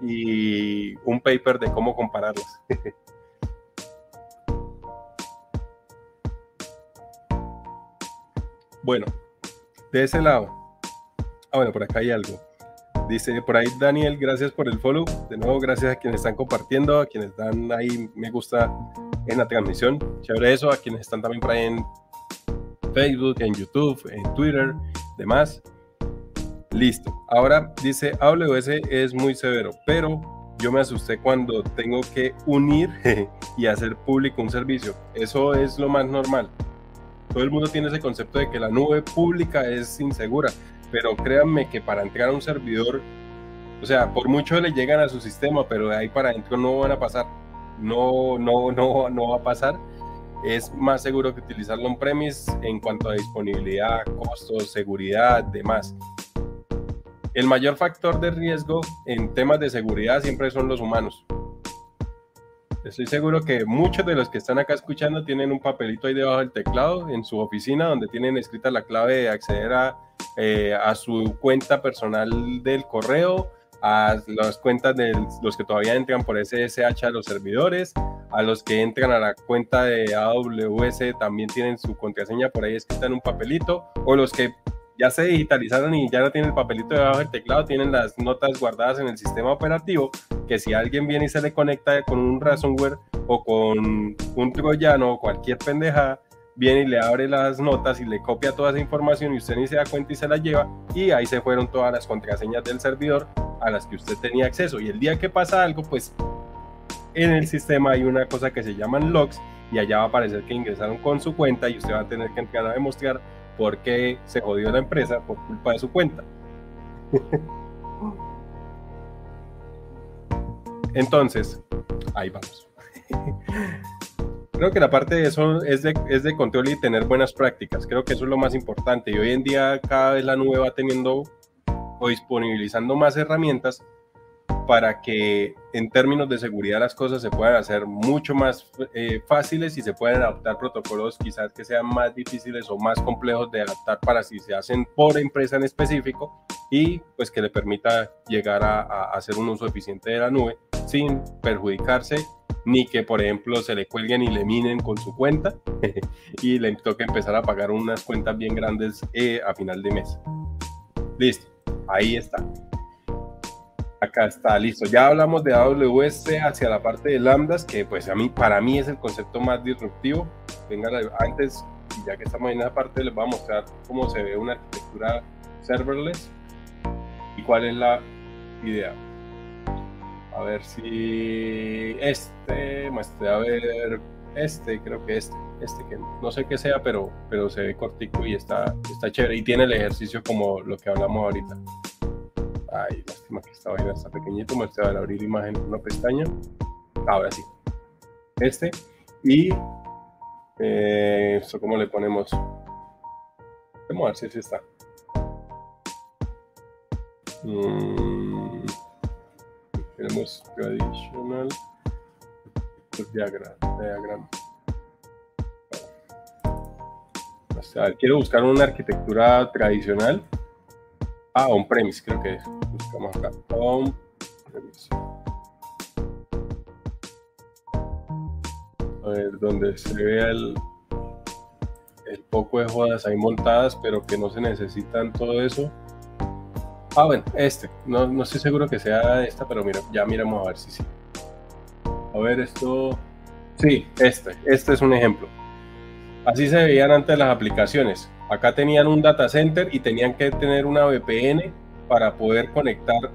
y un paper de cómo compararlas. bueno, de ese lado. Ah, bueno, por acá hay algo. Dice por ahí Daniel, gracias por el follow. De nuevo, gracias a quienes están compartiendo, a quienes dan ahí me gusta en la transmisión. Chévere eso, a quienes están también por ahí en Facebook, en YouTube, en Twitter, demás. Listo. Ahora dice AWS es muy severo, pero yo me asusté cuando tengo que unir y hacer público un servicio. Eso es lo más normal. Todo el mundo tiene ese concepto de que la nube pública es insegura, pero créanme que para entrar a un servidor, o sea, por mucho le llegan a su sistema, pero de ahí para adentro no van a pasar. No, no, no, no va a pasar. Es más seguro que utilizarlo on-premise en cuanto a disponibilidad, costos, seguridad, demás el mayor factor de riesgo en temas de seguridad siempre son los humanos. Estoy seguro que muchos de los que están acá escuchando tienen un papelito ahí debajo del teclado en su oficina donde tienen escrita la clave de acceder a, eh, su cuenta personal del correo, a las cuentas de los que todavía entran por SSH a los servidores, a los que entran a la cuenta de AWS también tienen su contraseña por ahí escrita en un papelito, o los que ya se digitalizaron y ya no tienen el papelito debajo del teclado, tienen las notas guardadas en el sistema operativo, que si alguien viene y se le conecta con un ransomware o con un troyano o cualquier pendejada, viene y le abre las notas y le copia toda esa información y usted ni se da cuenta y se la lleva y ahí se fueron todas las contraseñas del servidor a las que usted tenía acceso. Y el día que pasa algo pues en el sistema hay una cosa que se llaman logs y allá va a aparecer que ingresaron con su cuenta y usted va a tener que entrar a demostrar porque se jodió la empresa por culpa de su cuenta. Entonces, ahí vamos. Creo que la parte de eso es de, es de control y tener buenas prácticas. Creo que eso es lo más importante. Y hoy en día cada vez la nube va teniendo o disponibilizando más herramientas para que en términos de seguridad las cosas se puedan hacer mucho más eh, fáciles y se puedan adaptar protocolos quizás que sean más difíciles o más complejos de adaptar para si se hacen por empresa en específico y pues que le permita llegar a, hacer un uso eficiente de la nube sin perjudicarse ni que por ejemplo se le cuelguen y le minen con su cuenta y le toque empezar a pagar unas cuentas bien grandes eh, a final de mes. Listo, ahí está. Acá está, listo. Ya hablamos de AWS hacia la parte de lambdas, que pues a mí, para mí es el concepto más disruptivo. Venga, antes, ya que estamos en esa parte, les voy a mostrar cómo se ve una arquitectura serverless y cuál es la idea. A ver si este, muestre, a ver, este, creo que este, este que no sé qué sea, pero, pero se ve cortico y está, está chévere. Y tiene el ejercicio como lo que hablamos ahorita. Ay, lástima que esta vaina está pequeñito, me a abrir imagen en una pestaña. Ahora sí. Este. Y eh, esto cómo le ponemos. Vamos a ver si está. Mm, tenemos traditional diagram. O sea, quiero buscar una arquitectura tradicional. Ah, on-premise, creo que es. Buscamos acá. On-premise. A ver, donde se vea el, el poco de jodas ahí montadas, pero que no se necesitan todo eso. Ah, bueno, este. No, no estoy seguro que sea esta, pero mira, ya miramos a ver si sí. A ver, esto. Sí, este. Este es un ejemplo. Así se veían antes las aplicaciones. Acá tenían un data center y tenían que tener una VPN para poder conectar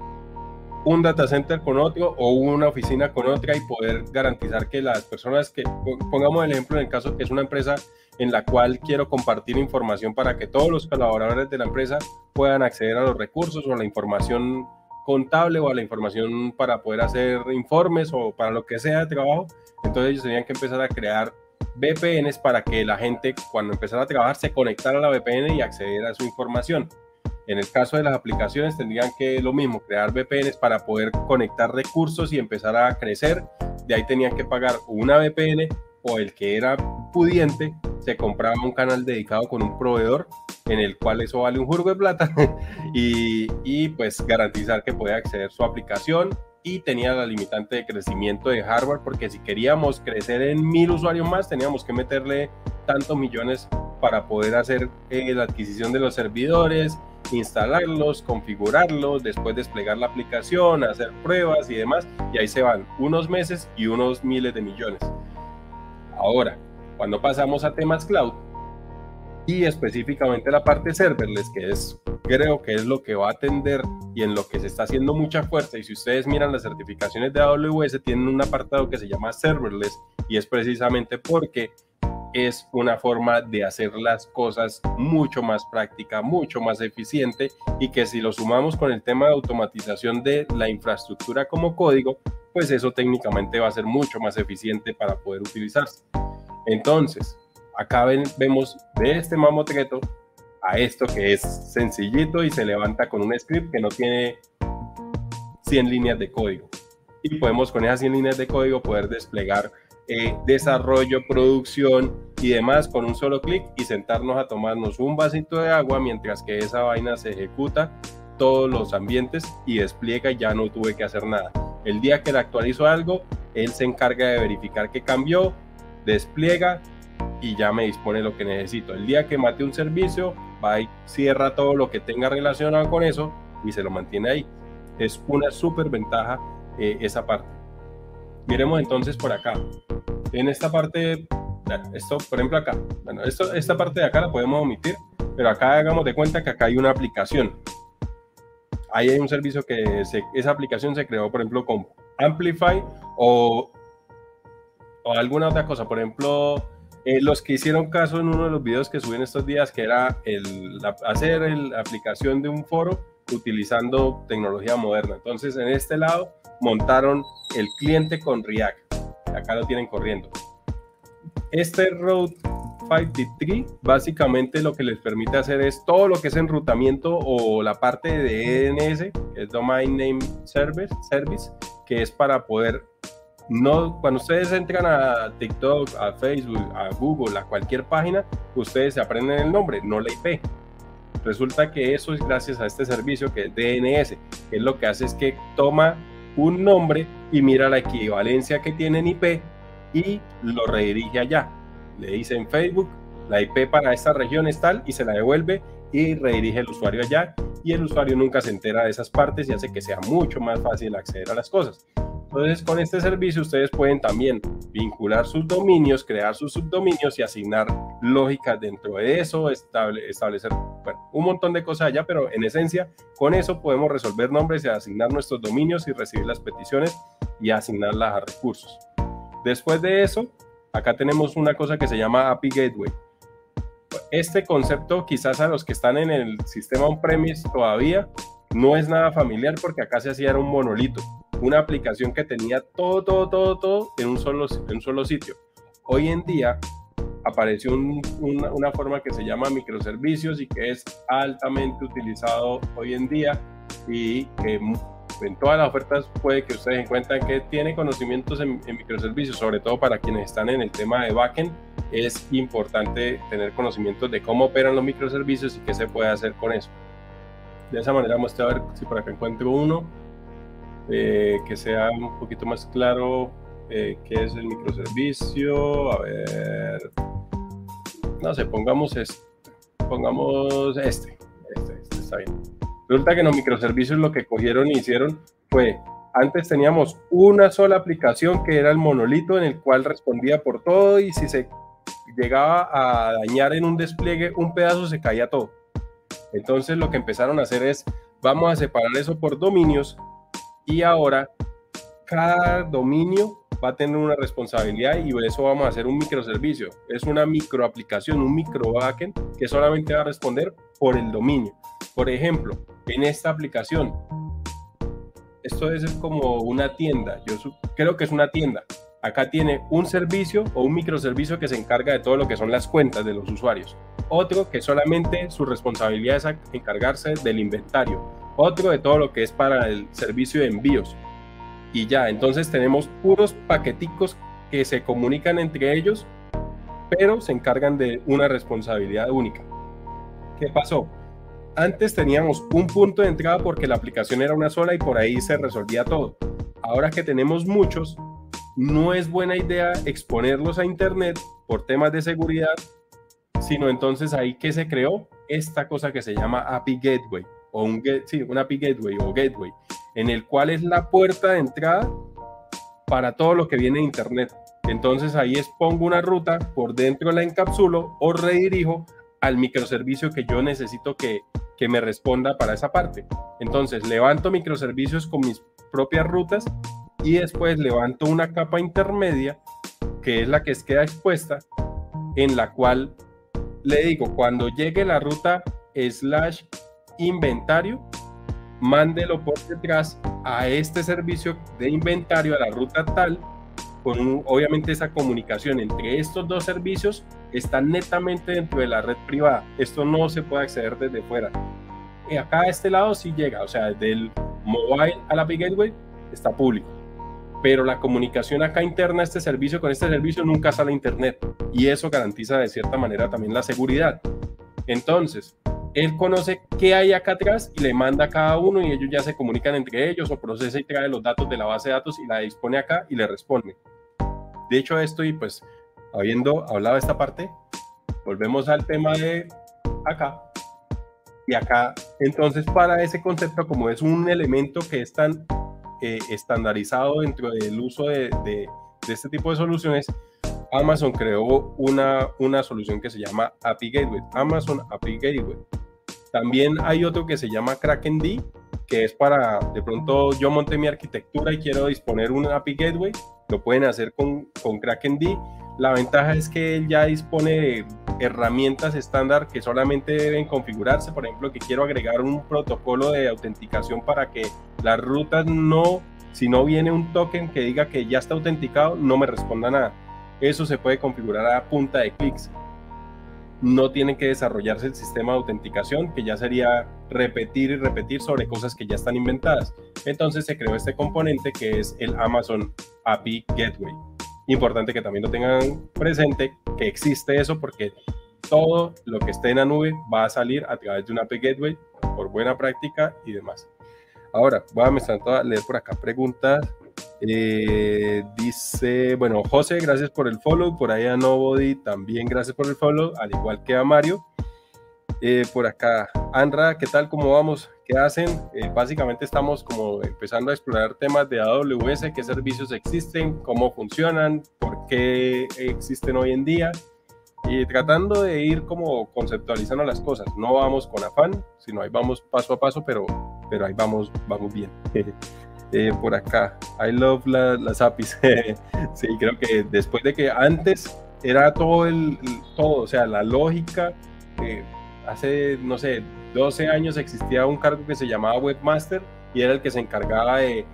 un data center con otro o una oficina con otra y poder garantizar que las personas que, pongamos el ejemplo en el caso que es una empresa en la cual quiero compartir información para que todos los colaboradores de la empresa puedan acceder a los recursos o a la información contable o a la información para poder hacer informes o para lo que sea de trabajo. Entonces ellos tenían que empezar a crear VPNs para que la gente cuando empezara a trabajar se conectara a la VPN y accediera a su información. En el caso de las aplicaciones tendrían que lo mismo, crear VPNs para poder conectar recursos y empezar a crecer. De ahí tenían que pagar una VPN o el que era pudiente se compraba un canal dedicado con un proveedor en el cual eso vale un jurgo de plata y, y pues garantizar que puede acceder su aplicación y tenía la limitante de crecimiento de hardware porque si queríamos crecer en mil usuarios más teníamos que meterle tantos millones para poder hacer eh, la adquisición de los servidores, instalarlos, configurarlos, después desplegar la aplicación, hacer pruebas y demás y ahí se van unos meses y unos miles de millones. Ahora, cuando pasamos a temas cloud y específicamente la parte serverless, que es creo que es lo que va a atender y en lo que se está haciendo mucha fuerza. Y si ustedes miran las certificaciones de AWS, tienen un apartado que se llama serverless y es precisamente porque es una forma de hacer las cosas mucho más práctica, mucho más eficiente y que si lo sumamos con el tema de automatización de la infraestructura como código, pues eso técnicamente va a ser mucho más eficiente para poder utilizarse. Entonces, acá vemos de este mamotreto a esto que es sencillito y se levanta con un script que no tiene 100 líneas de código. Y podemos con esas 100 líneas de código poder desplegar eh, desarrollo, producción y demás con un solo clic y sentarnos a tomarnos un vasito de agua mientras que esa vaina se ejecuta todos los ambientes y despliega y ya no tuve que hacer nada. El día que le actualizo algo, él se encarga de verificar que cambió, despliega y ya me dispone lo que necesito. El día que mate un servicio, va y cierra todo lo que tenga relacionado con eso y se lo mantiene ahí. Es una súper ventaja eh, esa parte. Miremos entonces por acá. En esta parte, esto por ejemplo acá, bueno, esto, esta parte de acá la podemos omitir, pero acá hagamos de cuenta que acá hay una aplicación. Ahí hay un servicio que esa aplicación se creó, por ejemplo, con Amplify o, o alguna otra cosa. Por ejemplo, eh, los que hicieron caso en uno de los videos que subí en estos días, que era el, hacer la aplicación de un foro utilizando tecnología moderna. Entonces, en este lado montaron el cliente con React. Acá lo tienen corriendo. Este Road 53 básicamente lo que les permite hacer es todo lo que es enrutamiento o la parte de DNS, que es Domain Name Service, Service que es para poder no, cuando ustedes entran a TikTok, a Facebook, a Google, a cualquier página, ustedes se aprenden el nombre, no la IP. Resulta que eso es gracias a este servicio que es DNS, que es lo que hace es que toma un nombre y mira la equivalencia que tiene en IP y lo redirige allá. Le dice en Facebook, la IP para esta región es tal y se la devuelve y redirige el usuario allá y el usuario nunca se entera de esas partes y hace que sea mucho más fácil acceder a las cosas. Entonces, con este servicio ustedes pueden también vincular sus dominios, crear sus subdominios y asignar lógicas dentro de eso, establecer un montón de cosas allá, pero en esencia, con eso podemos resolver nombres y asignar nuestros dominios y recibir las peticiones y asignarlas a recursos. Después de eso, acá tenemos una cosa que se llama API Gateway. Este concepto quizás a los que están en el sistema on-premise todavía no es nada familiar porque acá se hacía era un monolito una aplicación que tenía todo, todo, todo, todo en un solo, en un solo sitio. Hoy en día apareció una, forma que se llama microservicios y que es altamente utilizado hoy en día y que en todas las ofertas puede que ustedes encuentren que tiene conocimientos en, en, microservicios, sobre todo para quienes están en el tema de backend, es importante tener conocimientos de cómo operan los microservicios y qué se puede hacer con eso. De esa manera vamos a ver si por acá encuentro uno. Eh, que sea un poquito más claro eh, qué es el microservicio. A ver, no sé, pongamos este, pongamos este, este, este está bien. Resulta que los microservicios lo que cogieron y hicieron fue, antes teníamos una sola aplicación que era el monolito en el cual respondía por todo y si se llegaba a dañar en un despliegue un pedazo se caía todo. Entonces lo que empezaron a hacer es, vamos a separar eso por dominios y ahora cada dominio va a tener una responsabilidad y por eso vamos a hacer un microservicio. Es una microaplicación, un micro backend que solamente va a responder por el dominio. Por ejemplo, en esta aplicación, esto es como una tienda. Yo creo que es una tienda. Acá tiene un servicio o un microservicio que se encarga de todo lo que son las cuentas de los usuarios. Otro que solamente su responsabilidad es encargarse del inventario otro de todo lo que es para el servicio de envíos. Y ya, entonces tenemos puros paqueticos que se comunican entre ellos, pero se encargan de una responsabilidad única. ¿Qué pasó? Antes teníamos un punto de entrada porque la aplicación era una sola y por ahí se resolvía todo. Ahora que tenemos muchos, no es buena idea exponerlos a Internet por temas de seguridad, sino entonces ahí que se creó esta cosa que se llama API Gateway o un sí, una API Gateway o Gateway, en el cual es la puerta de entrada para todo lo que viene de Internet. Entonces ahí expongo una ruta, por dentro la encapsulo o redirijo al microservicio que yo necesito que, que me responda para esa parte. Entonces levanto microservicios con mis propias rutas y después levanto una capa intermedia que es la que queda expuesta en la cual le digo cuando llegue la ruta slash inventario, mándelo por detrás a este servicio de inventario, a la ruta tal, con obviamente esa comunicación entre estos dos servicios está netamente dentro de la red privada. Esto no se puede acceder desde fuera. Y acá a este lado sí llega, o sea, del mobile a la Big Gateway está público. Pero la comunicación acá interna, este servicio con este servicio nunca sale a internet. Y eso garantiza de cierta manera también la seguridad. Entonces, él conoce qué hay acá atrás y le manda a cada uno y ellos ya se comunican entre ellos o procesa y trae los datos de la base de datos y la dispone acá y le responde. De hecho, esto y pues habiendo hablado de esta parte, volvemos al tema de acá. Y acá, entonces, para ese concepto, como es un elemento que es tan eh, estandarizado dentro del uso de, de este tipo de soluciones, Amazon creó una, una solución que se llama API Gateway, Amazon API Gateway. También hay otro que se llama KrakenD, que es para, de pronto yo monté mi arquitectura y quiero disponer un API Gateway, lo pueden hacer con, con KrakenD. La ventaja es que él ya dispone de herramientas estándar que solamente deben configurarse. Por ejemplo, que quiero agregar un protocolo de autenticación para que las rutas no, si no viene un token que diga que ya está autenticado, no me responda nada eso se puede configurar a punta de clics. No tiene que desarrollarse el sistema de autenticación, que ya sería repetir y repetir sobre cosas que ya están inventadas. Entonces se creó este componente que es el Amazon API Gateway. Importante que también lo tengan presente que existe eso porque todo lo que esté en la nube va a salir a través de un API Gateway por buena práctica y demás. Ahora, voy a leer por acá preguntas eh, dice, bueno, José, gracias por el follow. Por ahí a Nobody también gracias por el follow, al igual que a Mario. Eh, por acá, Andra, ¿qué tal? ¿Cómo vamos? Qué hacen. Eh, básicamente estamos como empezando a explorar temas de AWS, qué servicios existen, cómo funcionan, por qué existen hoy en día y tratando de ir como conceptualizando las cosas. No vamos con afán, sino ahí vamos paso a paso, pero, pero ahí vamos, vamos bien. Eh, por acá, I love las APIs. sí, creo que después de que antes era todo el, todo, o sea, la lógica, eh, hace, no sé, 12 años existía un cargo que se llamaba Webmaster y era el que se encargaba de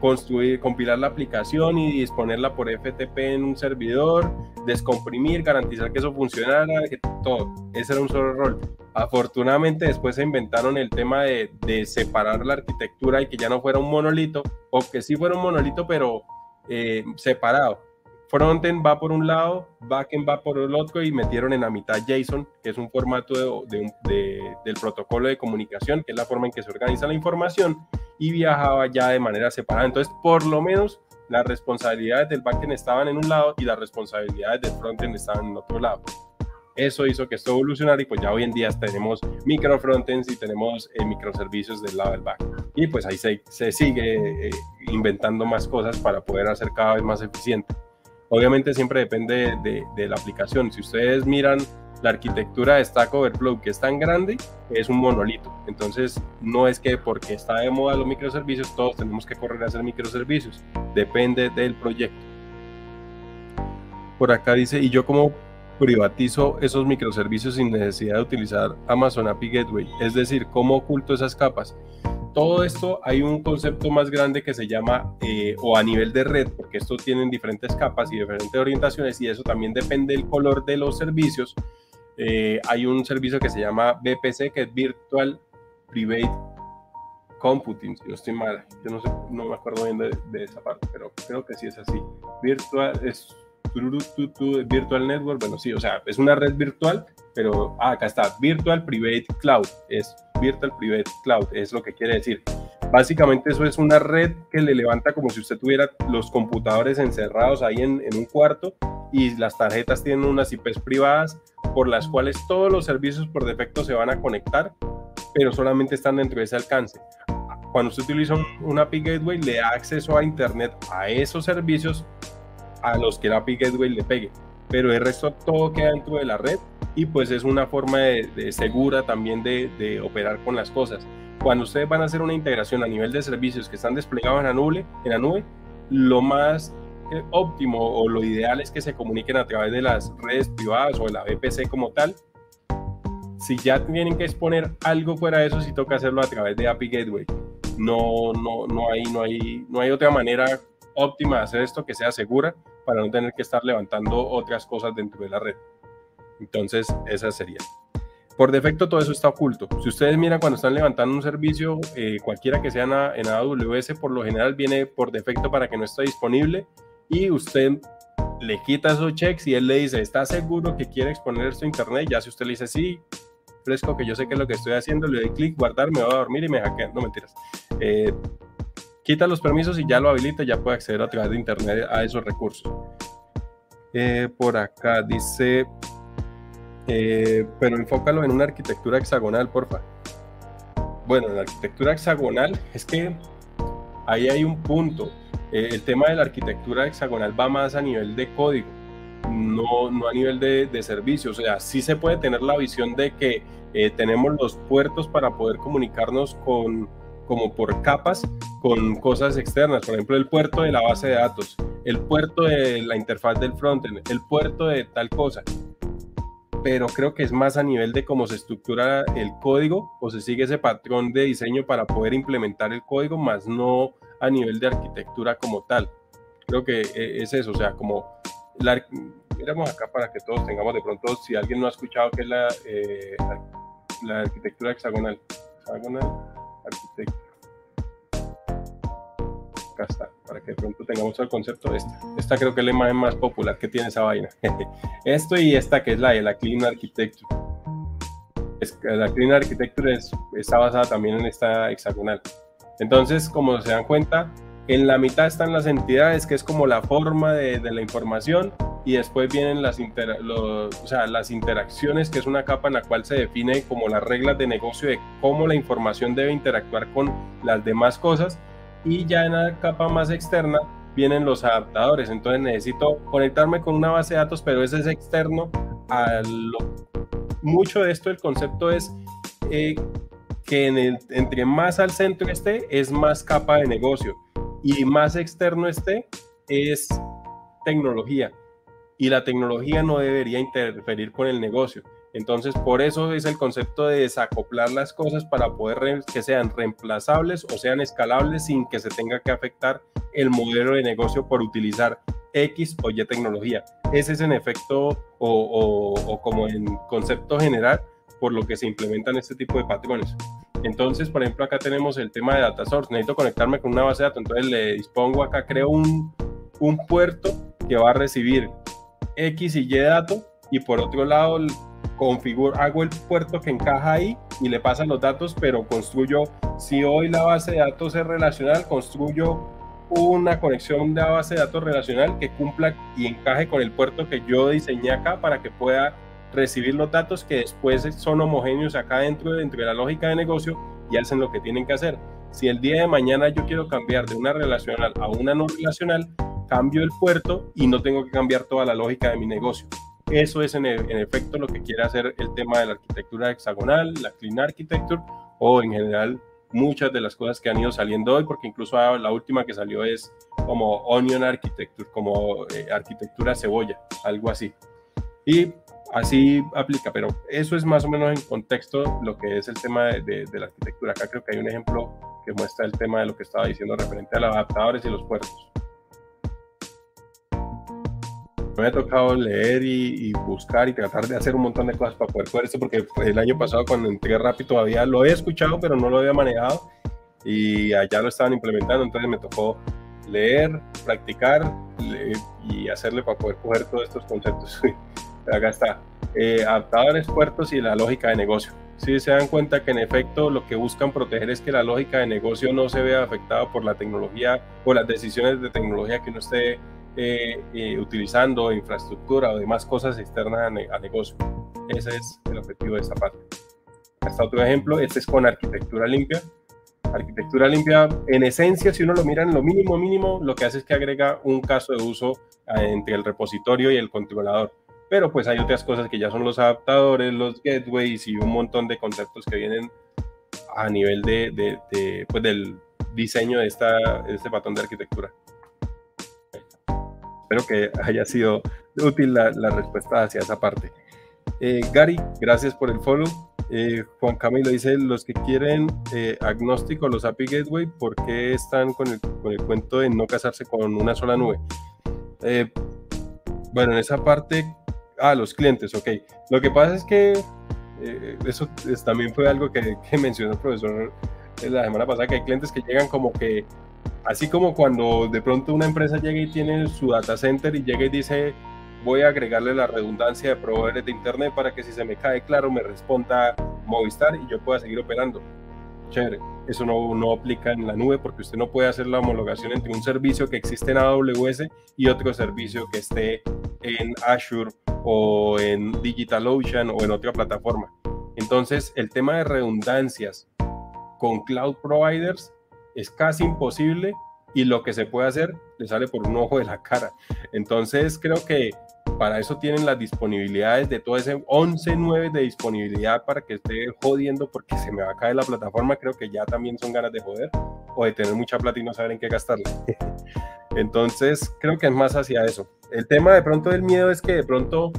construir, compilar la aplicación y disponerla por FTP en un servidor, descomprimir, garantizar que eso funcionara, que todo. Ese era un solo rol. Afortunadamente después se inventaron el tema de, separar la arquitectura y que ya no fuera un monolito, o que sí fuera un monolito, pero eh, separado frontend va por un lado, backend va por el otro y metieron en la mitad JSON, que es un formato de, del protocolo de comunicación, que es la forma en que se organiza la información, y viajaba ya de manera separada. Entonces, por lo menos las responsabilidades del backend estaban en un lado y las responsabilidades del frontend estaban en otro lado. Eso hizo que esto evolucionara y pues ya hoy en día tenemos micro frontends y tenemos eh, microservicios del lado del back. Y pues ahí se, se sigue eh, inventando más cosas para poder hacer cada vez más eficiente. Obviamente siempre depende de, la aplicación. Si ustedes miran la arquitectura de Stack Overflow, que es tan grande, es un monolito. Entonces, no es que porque está de moda los microservicios, todos tenemos que correr a hacer microservicios. Depende del proyecto. Por acá dice, ¿y yo cómo privatizo esos microservicios sin necesidad de utilizar Amazon API Gateway? Es decir, ¿cómo oculto esas capas? Todo esto hay un concepto más grande que se llama, eh, o a nivel de red, porque esto tienen diferentes capas y diferentes orientaciones y eso también depende del color de los servicios. Eh, hay un servicio que se llama VPC, que es Virtual Private Computing, si no estoy mal, yo no, sé, no me acuerdo bien de, esa parte, pero creo que sí es así. Virtual, es Virtual Network, bueno, sí, o sea, es una red virtual, pero ah, acá está, Virtual Private Cloud, es Virtual Private Cloud, es lo que quiere decir. Básicamente eso es una red que le levanta como si usted tuviera los computadores encerrados ahí en, un cuarto y las tarjetas tienen unas IPs privadas por las cuales todos los servicios por defecto se van a conectar, pero solamente están dentro de ese alcance. Cuando usted utiliza un API Gateway, le da acceso a Internet a esos servicios a los que el API Gateway le pegue, pero el resto todo queda dentro de la red y pues es una forma de, segura también de, operar con las cosas. Cuando ustedes van a hacer una integración a nivel de servicios que están desplegados en la nube, en la nube lo más eh, óptimo o lo ideal es que se comuniquen a través de las redes privadas o de la VPC como tal. Si ya tienen que exponer algo fuera de eso, sí toca hacerlo a través de API Gateway. No, no, no, hay, no, hay, no hay otra manera óptima de hacer esto que sea segura para no tener que estar levantando otras cosas dentro de la red. Entonces, esa sería. Por defecto todo eso está oculto. Si ustedes miran cuando están levantando un servicio, eh, cualquiera que sea en, AWS, por lo general viene por defecto para que no esté disponible y usted le quita esos checks y él le dice, ¿está seguro que quiere exponer esto a internet? Ya si usted le dice, sí, fresco, que yo sé que es lo que estoy haciendo, le doy clic, guardar, me voy a dormir y me hackean. No mentiras. Eh, quita los permisos y ya lo habilita, ya puede acceder a través de internet a esos recursos. Eh, por acá dice eh, pero enfócalo en una arquitectura hexagonal, porfa. Bueno, en la arquitectura hexagonal es que ahí hay un punto. Eh, el tema de la arquitectura hexagonal va más a nivel de código, no, no a nivel de, de servicios. O sea, sí se puede tener la visión de que eh, tenemos los puertos para poder comunicarnos con, como por capas con cosas externas, por ejemplo el puerto de la base de datos, el puerto de la interfaz del frontend, el puerto de tal cosa pero creo que es más a nivel de cómo se estructura el código o se sigue ese patrón de diseño para poder implementar el código, más no a nivel de arquitectura como tal. Creo que eh, es eso, o sea, como la, miramos acá para que todos tengamos de pronto, si alguien no ha escuchado qué es la, eh, la arquitectura hexagonal. Hexagonal arquitectura acá está, para que de pronto tengamos el concepto de esta. Esta creo que es la imagen más popular que tiene esa vaina. Esto y esta que es la de la Clean Architecture. la Clean Architecture es, está basada también en esta hexagonal. Entonces, como se dan cuenta, en la mitad están las entidades, que es como la forma de, de la información, y después vienen las, o sea, las interacciones, que es una capa en la cual se define como las reglas de negocio de cómo la información debe interactuar con las demás cosas y ya en la capa más externa vienen los adaptadores. Entonces necesito conectarme con una base de datos, pero ese es externo a lo... Mucho de esto, el concepto es eh, que entre más al centro esté, es más capa de negocio y más externo esté, es tecnología. Y la tecnología no debería interferir con el negocio. Entonces, por eso es el concepto de desacoplar las cosas para poder que sean reemplazables o sean escalables sin que se tenga que afectar el modelo de negocio por utilizar X o Y tecnología. Ese es en efecto o, como en concepto general por lo que se implementan este tipo de patrones. Entonces, por ejemplo, acá tenemos el tema de data source. Necesito conectarme con una base de datos. Entonces le dispongo acá, creo un, un puerto que va a recibir X y Y datos y por otro lado configuro, hago el puerto que encaja ahí y le pasan los datos, pero construyo, si hoy la base de datos es relacional, construyo una conexión de base de datos relacional que cumpla y encaje con el puerto que yo diseñé acá para que pueda recibir los datos que después son homogéneos acá dentro, dentro de la lógica de negocio y hacen lo que tienen que hacer. Si el día de mañana yo quiero cambiar de una relacional a una no relacional, cambio el puerto y no tengo que cambiar toda la lógica de mi negocio. Eso es en, en, efecto lo que quiere hacer el tema de la arquitectura hexagonal, la clean architecture o en general muchas de las cosas que han ido saliendo hoy, porque incluso la última que salió es como onion architecture, como eh, arquitectura cebolla, algo así. Y así aplica, pero eso es más o menos en contexto lo que es el tema de, de la arquitectura. Acá creo que hay un ejemplo que muestra el tema de lo que estaba diciendo referente a los adaptadores y los puertos me ha tocado leer y, buscar y tratar de hacer un montón de cosas para poder poder esto, porque el año pasado cuando entré rápido todavía lo he escuchado, pero no lo había manejado y allá lo estaban implementando, entonces me tocó leer, practicar y hacerle para poder coger todos estos conceptos. Acá está. Eh, adaptadores, puertos y la lógica de negocio. Si se dan cuenta que en efecto lo que buscan proteger es que la lógica de negocio no se vea afectada por la tecnología o las decisiones de tecnología que uno esté eh, eh, utilizando infraestructura o demás cosas externas a, negocio. Ese es el objetivo de esta parte. Hasta otro ejemplo, este es con arquitectura limpia. Arquitectura limpia, en esencia, si uno lo mira en lo mínimo mínimo, lo que hace es que agrega un caso de uso eh, entre el repositorio y el controlador. Pero pues hay otras cosas que ya son los adaptadores, los gateways y un montón de conceptos que vienen a nivel de, de, pues del diseño de, esta, de este patrón de arquitectura. Espero que haya sido útil la, respuesta hacia esa parte. Eh, Gary, gracias por el follow. Eh, Juan Camilo dice, los que quieren eh, agnóstico, los API Gateway, ¿por qué están con el, con el, cuento de no casarse con una sola nube? bueno, en esa parte, ah, los clientes, ok. Lo que pasa es que eso también fue algo que, que mencionó el profesor la semana pasada, que hay clientes que llegan como que Así como cuando de pronto una empresa llega y tiene su data center y llega y dice, voy a agregarle la redundancia de proveedores de Internet para que si se me cae claro me responda Movistar y yo pueda seguir operando. Chévere, eso no, no aplica en la nube porque usted no puede hacer la homologación entre un servicio que existe en AWS y otro servicio que esté en Azure o en DigitalOcean o en otra plataforma. Entonces, el tema de redundancias con cloud providers es casi imposible y lo que se puede hacer le sale por un ojo de la cara. Entonces creo que para eso tienen las disponibilidades de todo ese 11.9 de disponibilidad para que esté jodiendo porque se me va a caer la plataforma. Creo que ya también son ganas de joder o de tener mucha plata y no saber en qué gastarla. Entonces creo que es más hacia eso. El tema de pronto del miedo es que de pronto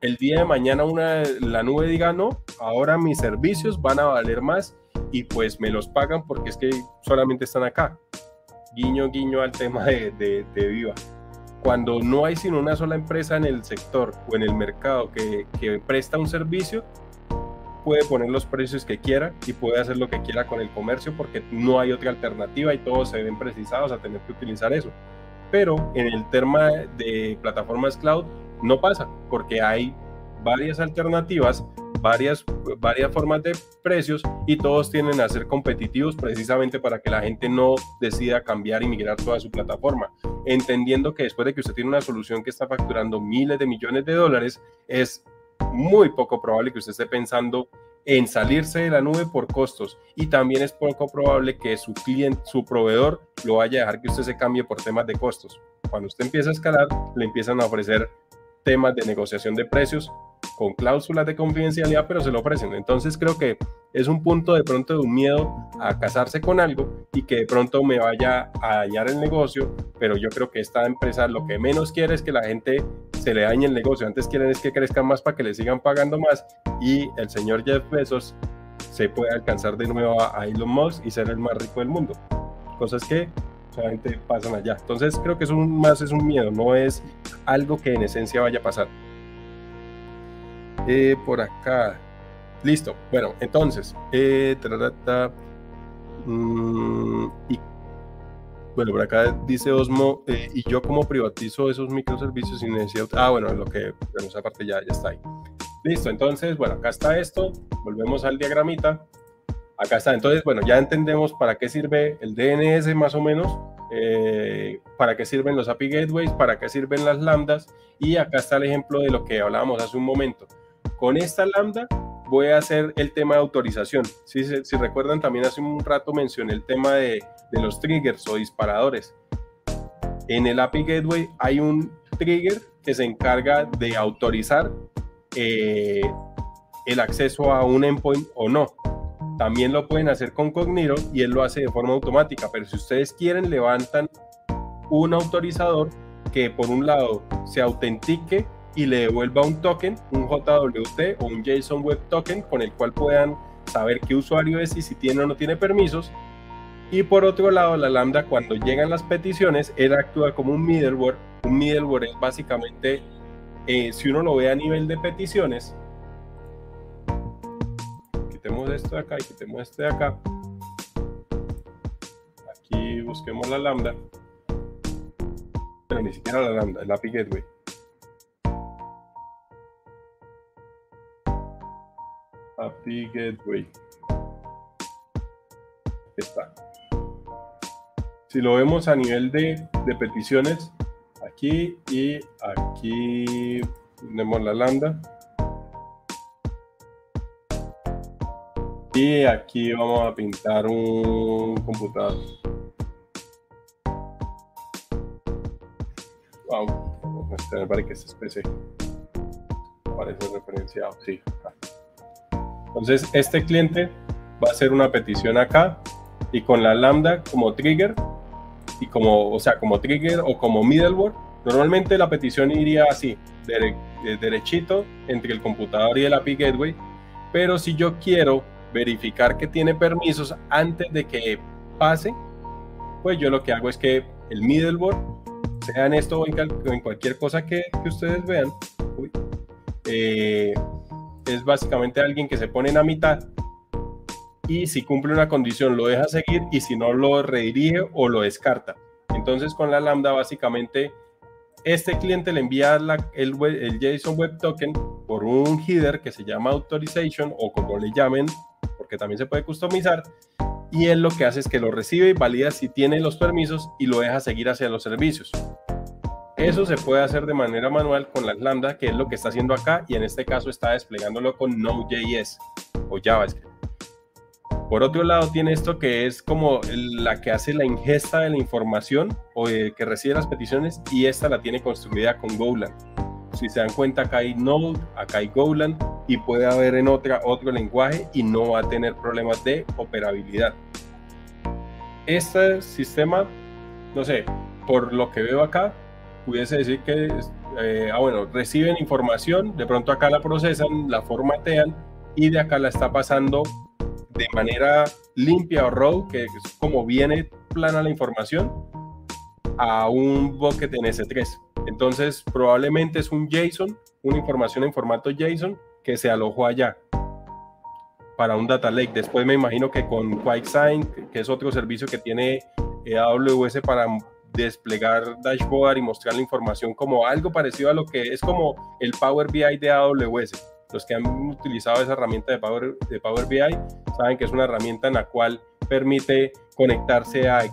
el día de mañana una, la nube diga no, ahora mis servicios van a valer más y pues me los pagan porque es que solamente están acá. Guiño, guiño al tema de, de, Viva. Cuando no hay sino una sola empresa en el sector o en el mercado que, que presta un servicio, puede poner los precios que quiera y puede hacer lo que quiera con el comercio porque no hay otra alternativa y todos se ven precisados a tener que utilizar eso. Pero en el tema de plataformas cloud no pasa porque hay varias alternativas varias, varias formas de precios y todos tienen a ser competitivos precisamente para que la gente no decida cambiar y migrar toda su plataforma, entendiendo que después de que usted tiene una solución que está facturando miles de millones de dólares, es muy poco probable que usted esté pensando en salirse de la nube por costos y también es poco probable que su cliente, su proveedor lo vaya a dejar que usted se cambie por temas de costos. Cuando usted empieza a escalar, le empiezan a ofrecer temas de negociación de precios con cláusulas de confidencialidad, pero se lo ofrecen. Entonces creo que es un punto de pronto de un miedo a casarse con algo y que de pronto me vaya a dañar el negocio, pero yo creo que esta empresa lo que menos quiere es que la gente se le dañe el negocio, antes quieren es que crezcan más para que le sigan pagando más y el señor Jeff Bezos se puede alcanzar de nuevo a Elon Musk y ser el más rico del mundo. Cosas que pasan allá. Entonces creo que es un, más es un miedo, no es algo que en esencia vaya a pasar. Eh, por acá. Listo. Bueno, entonces. Eh, mm, bueno, por acá dice Osmo, eh, y yo como privatizo esos microservicios sin necesidad. Ah, bueno, lo que, bueno, esa parte ya, ya está ahí. Listo, entonces, bueno, acá está esto. Volvemos al diagramita. Acá está. Entonces, bueno, ya entendemos para qué sirve el DNS más o menos, eh, para qué sirven los API Gateways, para qué sirven las lambdas. Y acá está el ejemplo de lo que hablábamos hace un momento. Con esta lambda voy a hacer el tema de autorización. Si, recuerdan, también hace un rato mencioné el tema de, de los triggers o disparadores. En el API Gateway hay un trigger que se encarga de autorizar eh, el acceso a un endpoint o no. También lo pueden hacer con Cognito y él lo hace de forma automática, pero si ustedes quieren, levantan un autorizador que por un lado se autentique y le devuelva un token, un JWT o un JSON Web Token con el cual puedan saber qué usuario es y si tiene o no tiene permisos. Y por otro lado, la Lambda, cuando llegan las peticiones, él actúa como un middleware. Un middleware es básicamente, eh, si uno lo ve a nivel de peticiones, esto de acá y quitemos este de acá. Aquí busquemos la Lambda. Pero ni siquiera la Lambda, el API Gateway. API Gateway. Está. Si lo vemos a nivel de, de peticiones, aquí y aquí tenemos la lambda. Y aquí vamos a pintar un computador. Vamos a para que esta especie parece referenciado. Sí. Entonces, este cliente va a hacer una petición acá y con la lambda como trigger y como, o sea, como trigger o como middleware, normalmente la petición iría así, derechito entre el computador y el API Gateway, pero si yo quiero verificar que tiene permisos antes de que pase, pues yo lo que hago es que el middleware, sea en esto o en, cualquier cosa que, ustedes vean, eh, es básicamente alguien que se pone en la mitad y si cumple una condición lo deja seguir y si no lo redirige o lo descarta. Entonces con la lambda básicamente este cliente le envía el, el, JSON Web Token por un header que se llama Authorization o como le llamen, porque también se puede customizar. Y él lo que hace es que lo recibe y valida si tiene los permisos y lo deja seguir hacia los servicios. Eso se puede hacer de manera manual con las lambda, que es lo que está haciendo acá, y en este caso está desplegándolo con Node.js o JavaScript. Por otro lado, tiene esto que es como la que hace la ingesta de la información o que recibe las peticiones, y esta la tiene construida con Golang. Si se dan cuenta, acá hay Node, acá hay Golang, y puede haber en otra, otro lenguaje y no va a tener problemas de operabilidad. Este sistema, no sé, por lo que veo acá, pudiese decir que, eh, ah, bueno, reciben información, de pronto acá la procesan, la formatean y de acá la está pasando de manera limpia o raw, que es como viene plana la información, a un bucket en S3. Entonces, probablemente es un JSON, una información en formato JSON que se alojó allá para un data lake. Después me imagino que con QuickSign, que es otro servicio que tiene AWS para desplegar dashboard y mostrar la información como algo parecido a lo que es como el Power BI de AWS. los que han utilizado esa herramienta de Power, de Power BI saben que es una herramienta en la cual permite conectarse a,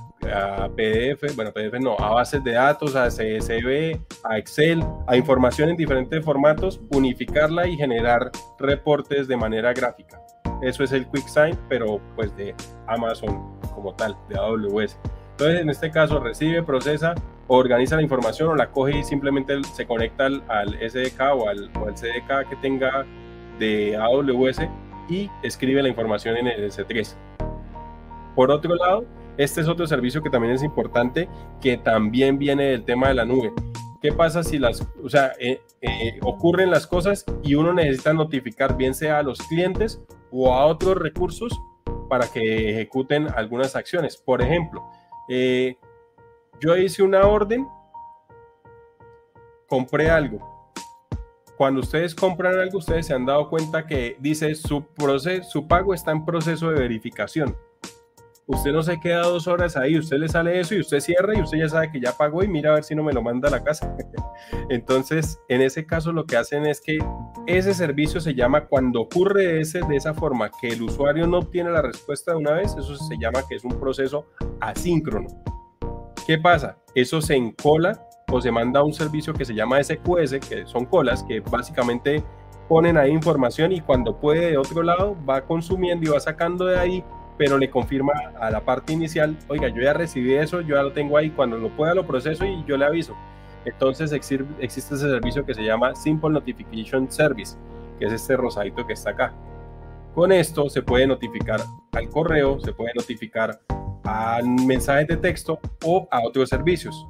PDF, bueno, PDF no, a bases de datos, a CSV, a Excel, a información en diferentes formatos, unificarla y generar reportes de manera gráfica. Eso es el QuickSign, pero pues de Amazon como tal, de AWS. Entonces, en este caso, recibe, procesa, organiza la información o la coge y simplemente se conecta al, SDK o al, o al, CDK que tenga de AWS y escribe la información en el S3. Por otro lado, este es otro servicio que también es importante, que también viene del tema de la nube. ¿Qué pasa si las, o sea, eh, eh, ocurren las cosas y uno necesita notificar bien sea a los clientes o a otros recursos para que ejecuten algunas acciones? Por ejemplo, eh, yo hice una orden, compré algo. Cuando ustedes compran algo, ustedes se han dado cuenta que dice su, proceso, su pago está en proceso de verificación. Usted no se queda dos horas ahí, usted le sale eso y usted cierra y usted ya sabe que ya pagó y mira a ver si no me lo manda a la casa. Entonces, en ese caso lo que hacen es que ese servicio se llama, cuando ocurre ese, de esa forma, que el usuario no obtiene la respuesta de una vez, eso se llama que es un proceso asíncrono. ¿Qué pasa? Eso se encola o se manda a un servicio que se llama SQS, que son colas, que básicamente ponen ahí información y cuando puede de otro lado va consumiendo y va sacando de ahí pero le confirma a la parte inicial, oiga, yo ya recibí eso, yo ya lo tengo ahí, cuando lo pueda lo proceso y yo le aviso. Entonces existe ese servicio que se llama Simple Notification Service, que es este rosadito que está acá. Con esto se puede notificar al correo, se puede notificar a mensajes de texto o a otros servicios.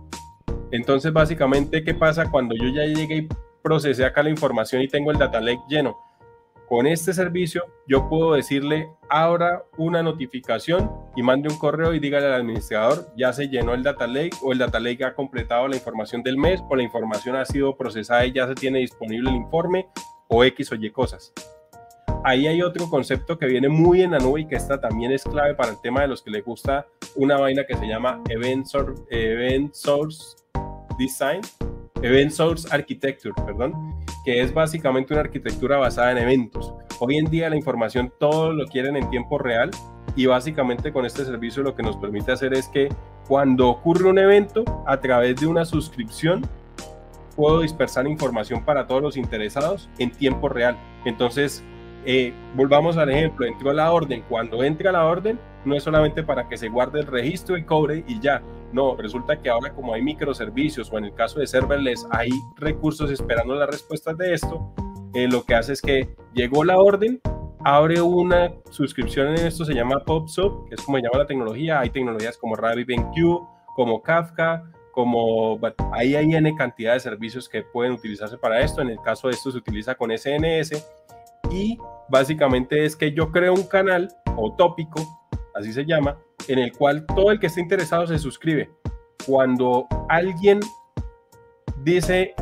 Entonces, básicamente, ¿qué pasa cuando yo ya llegué y procesé acá la información y tengo el data lake lleno? Con este servicio yo puedo decirle abra una notificación y mande un correo y dígale al administrador ya se llenó el data lake o el data lake ha completado la información del mes o la información ha sido procesada y ya se tiene disponible el informe o X o Y cosas. Ahí hay otro concepto que viene muy en la nube y que esta también es clave para el tema de los que les gusta una vaina que se llama Event Source, Event Source Design, Event Source Architecture, perdón que es básicamente una arquitectura basada en eventos. Hoy en día la información todo lo quieren en tiempo real y básicamente con este servicio lo que nos permite hacer es que cuando ocurre un evento, a través de una suscripción, puedo dispersar información para todos los interesados en tiempo real. Entonces, eh, volvamos al ejemplo, entró la orden. Cuando entra la orden, no es solamente para que se guarde el registro y cobre y ya, no, resulta que ahora como hay microservicios o en el caso de serverless hay recursos esperando las respuestas de esto, eh, lo que hace es que llegó la orden, abre una suscripción en esto, se llama PopSub, que es como se llama la tecnología. Hay tecnologías como RabbitMQ, como Kafka, como ahí hay N cantidad de servicios que pueden utilizarse para esto. En el caso de esto se utiliza con SNS y básicamente es que yo creo un canal o tópico, así se llama, en el cual todo el que esté interesado se suscribe. Cuando alguien dice,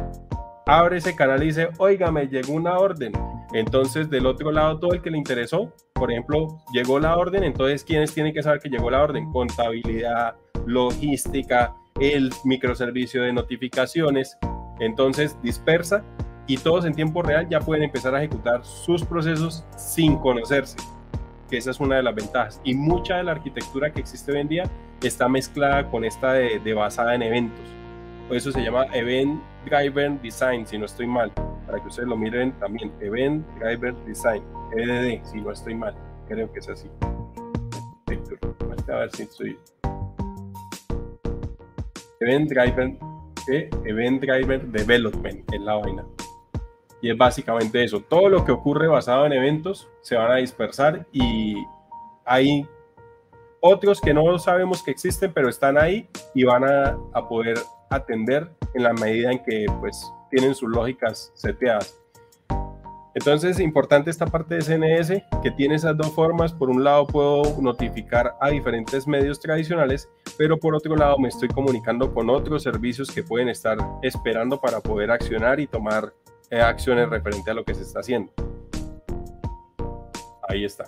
abre ese canal y dice, oiga, me llegó una orden. Entonces, del otro lado, todo el que le interesó, por ejemplo, llegó la orden, entonces, ¿quiénes tienen que saber que llegó la orden? Contabilidad, logística, el microservicio de notificaciones. Entonces, dispersa y todos en tiempo real ya pueden empezar a ejecutar sus procesos sin conocerse que esa es una de las ventajas. Y mucha de la arquitectura que existe hoy en día está mezclada con esta de, basada en eventos. Por eso se llama Event Driver Design, si no estoy mal, para que ustedes lo miren también. Event Driver Design, EDD, si no estoy mal, creo que es así. A ver si estoy. Event Driver, eh, Event Driver Development es la vaina. Y es básicamente eso. Todo lo que ocurre basado en eventos se van a dispersar y hay otros que no sabemos que existen, pero están ahí y van a, a poder atender en la medida en que pues tienen sus lógicas seteadas. Entonces, importante esta parte de CNS que tiene esas dos formas. Por un lado, puedo notificar a diferentes medios tradicionales, pero por otro lado, me estoy comunicando con otros servicios que pueden estar esperando para poder accionar y tomar acciones referente a lo que se está haciendo. Ahí está.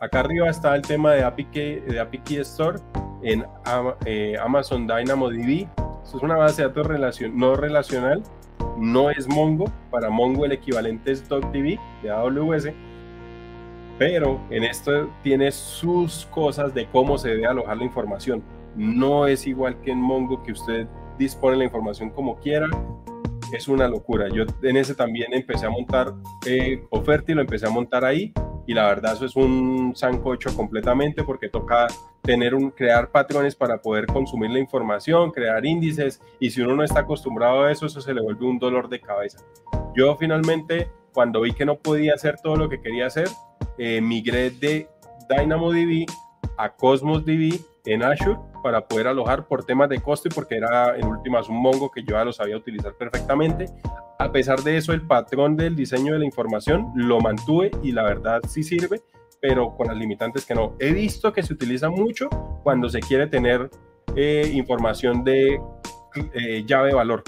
Acá arriba está el tema de API Key, de API Store en eh, Amazon DynamoDB. Esto es una base de datos no relacional no es Mongo. Para Mongo el equivalente es DocDB de AWS. Pero en esto tiene sus cosas de cómo se debe alojar la información. No es igual que en Mongo que usted dispone la información como quiera. Es una locura. Yo en ese también empecé a montar eh, oferta y lo empecé a montar ahí y la verdad eso es un sancocho completamente porque toca tener un, crear patrones para poder consumir la información, crear índices y si uno no está acostumbrado a eso, eso se le vuelve un dolor de cabeza. Yo finalmente, cuando vi que no podía hacer todo lo que quería hacer, eh, migré de DynamoDB a Cosmos DB en Azure para poder alojar por temas de costo y porque era en últimas un Mongo que yo ya lo sabía utilizar perfectamente. A pesar de eso, el patrón del diseño de la información lo mantuve y la verdad sí sirve, pero con las limitantes que no. He visto que se utiliza mucho cuando se quiere tener eh, información de eh, llave valor,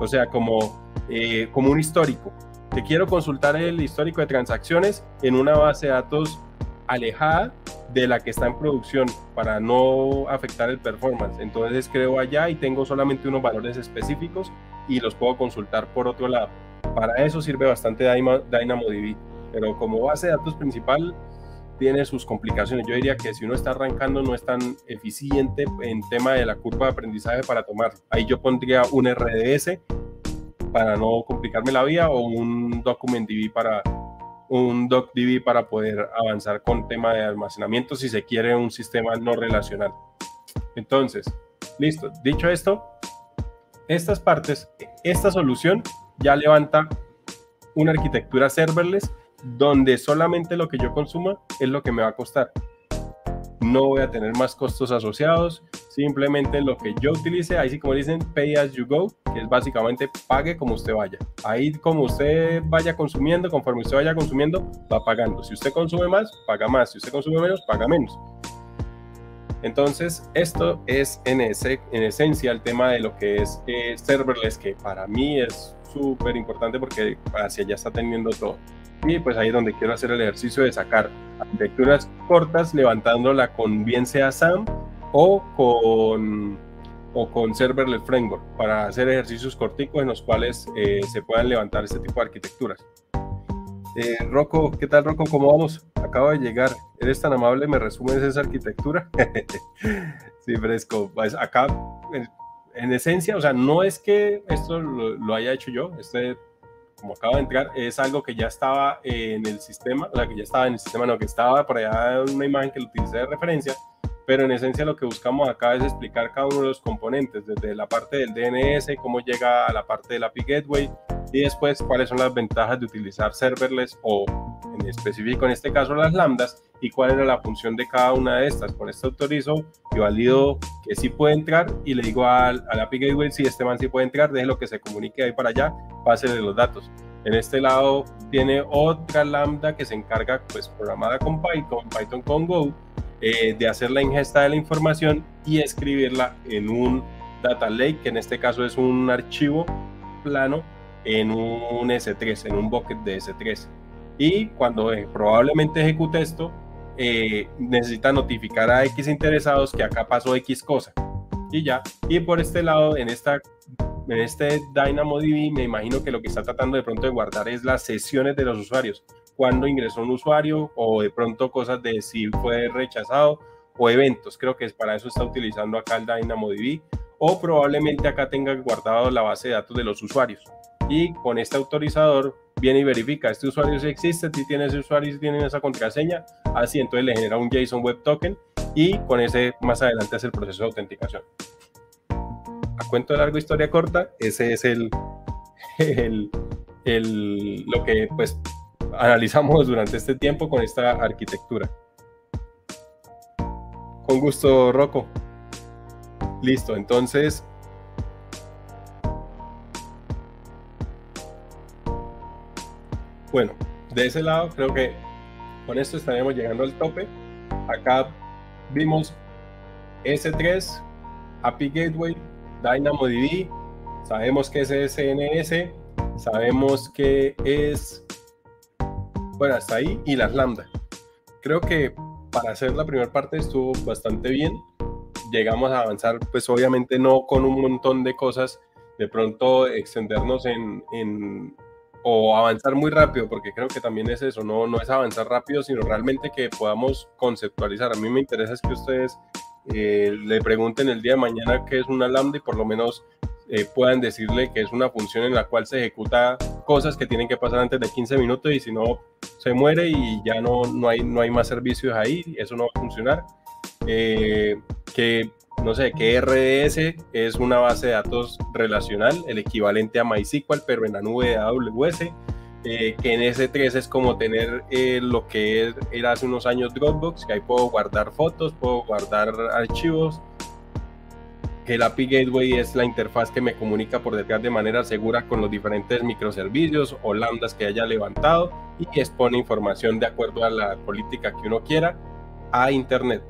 o sea, como, eh, como un histórico. Te quiero consultar el histórico de transacciones en una base de datos alejada de la que está en producción para no afectar el performance. Entonces creo allá y tengo solamente unos valores específicos y los puedo consultar por otro lado. Para eso sirve bastante DynamoDB, pero como base de datos principal tiene sus complicaciones. Yo diría que si uno está arrancando no es tan eficiente en tema de la curva de aprendizaje para tomar. Ahí yo pondría un RDS para no complicarme la vida o un DocumentDB para un DocDB para poder avanzar con tema de almacenamiento si se quiere un sistema no relacional. Entonces, listo. Dicho esto, estas partes, esta solución ya levanta una arquitectura serverless donde solamente lo que yo consuma es lo que me va a costar. No voy a tener más costos asociados, simplemente lo que yo utilice, ahí sí como dicen, pay as you go, que es básicamente pague como usted vaya. Ahí como usted vaya consumiendo, conforme usted vaya consumiendo, va pagando. Si usted consume más, paga más. Si usted consume menos, paga menos. Entonces, esto es en, ese, en esencia el tema de lo que es eh, serverless, que para mí es súper importante porque hacia allá está teniendo todo. Y pues ahí es donde quiero hacer el ejercicio de sacar arquitecturas cortas levantándola con bien sea SAM o con, o con Serverless Framework para hacer ejercicios corticos en los cuales eh, se puedan levantar este tipo de arquitecturas. Eh, Rocco, ¿qué tal Rocco? ¿Cómo vamos? Acabo de llegar. ¿Eres tan amable? ¿Me resumes esa arquitectura? sí, fresco. Pues acá, en, esencia, o sea, no es que esto lo, haya hecho yo, este como acabo de entrar, es algo que ya estaba en el sistema, o sea, que ya estaba en el sistema, no, que estaba por allá una imagen que lo utilicé de referencia, pero en esencia lo que buscamos acá es explicar cada uno de los componentes, desde la parte del DNS, cómo llega a la parte del API Gateway y después cuáles son las ventajas de utilizar serverless o en específico en este caso las lambdas y cuál era la función de cada una de estas. Con esto autorizo y valido que sí puede entrar y le digo al, al API Gateway si este man sí puede entrar, deje lo que se comunique ahí para allá, pásele los datos. En este lado tiene otra lambda que se encarga, pues programada con Python, Python con Go, eh, de hacer la ingesta de la información y escribirla en un data lake, que en este caso es un archivo plano en un S3, en un bucket de S3. Y cuando eh, probablemente ejecute esto, eh, necesita notificar a X interesados que acá pasó X cosa. Y ya. Y por este lado, en, esta, en este DynamoDB, me imagino que lo que está tratando de pronto de guardar es las sesiones de los usuarios cuando ingresó un usuario o de pronto cosas de si fue rechazado o eventos. Creo que es para eso está utilizando acá el DynamoDB o probablemente acá tenga guardado la base de datos de los usuarios. Y con este autorizador viene y verifica, este usuario si existe, si tiene ese usuario, si tiene esa contraseña, así entonces le genera un JSON Web Token y con ese más adelante hace el proceso de autenticación. A cuento de larga historia corta, ese es el, el, el, lo que pues analizamos durante este tiempo con esta arquitectura. Con gusto, Rocco. Listo, entonces... Bueno, de ese lado creo que con esto estaremos llegando al tope. Acá vimos S3, API Gateway, DynamoDB, sabemos que es SNS, sabemos que es bueno, hasta ahí y las lambda. Creo que para hacer la primera parte estuvo bastante bien. Llegamos a avanzar, pues obviamente no con un montón de cosas de pronto extendernos en, en, o avanzar muy rápido, porque creo que también es eso, no, no es avanzar rápido, sino realmente que podamos conceptualizar. A mí me interesa es que ustedes eh, le pregunten el día de mañana qué es una lambda y por lo menos eh, puedan decirle que es una función en la cual se ejecuta cosas que tienen que pasar antes de 15 minutos y si no se muere y ya no, no, hay, no hay más servicios ahí, eso no va a funcionar. Eh, que no sé, que RDS es una base de datos relacional, el equivalente a MySQL, pero en la nube de AWS. Eh, que en S3 es como tener eh, lo que era hace unos años Dropbox, que ahí puedo guardar fotos, puedo guardar archivos, que el API Gateway es la interfaz que me comunica por detrás de manera segura con los diferentes microservicios o lambdas que haya levantado y expone información de acuerdo a la política que uno quiera a Internet.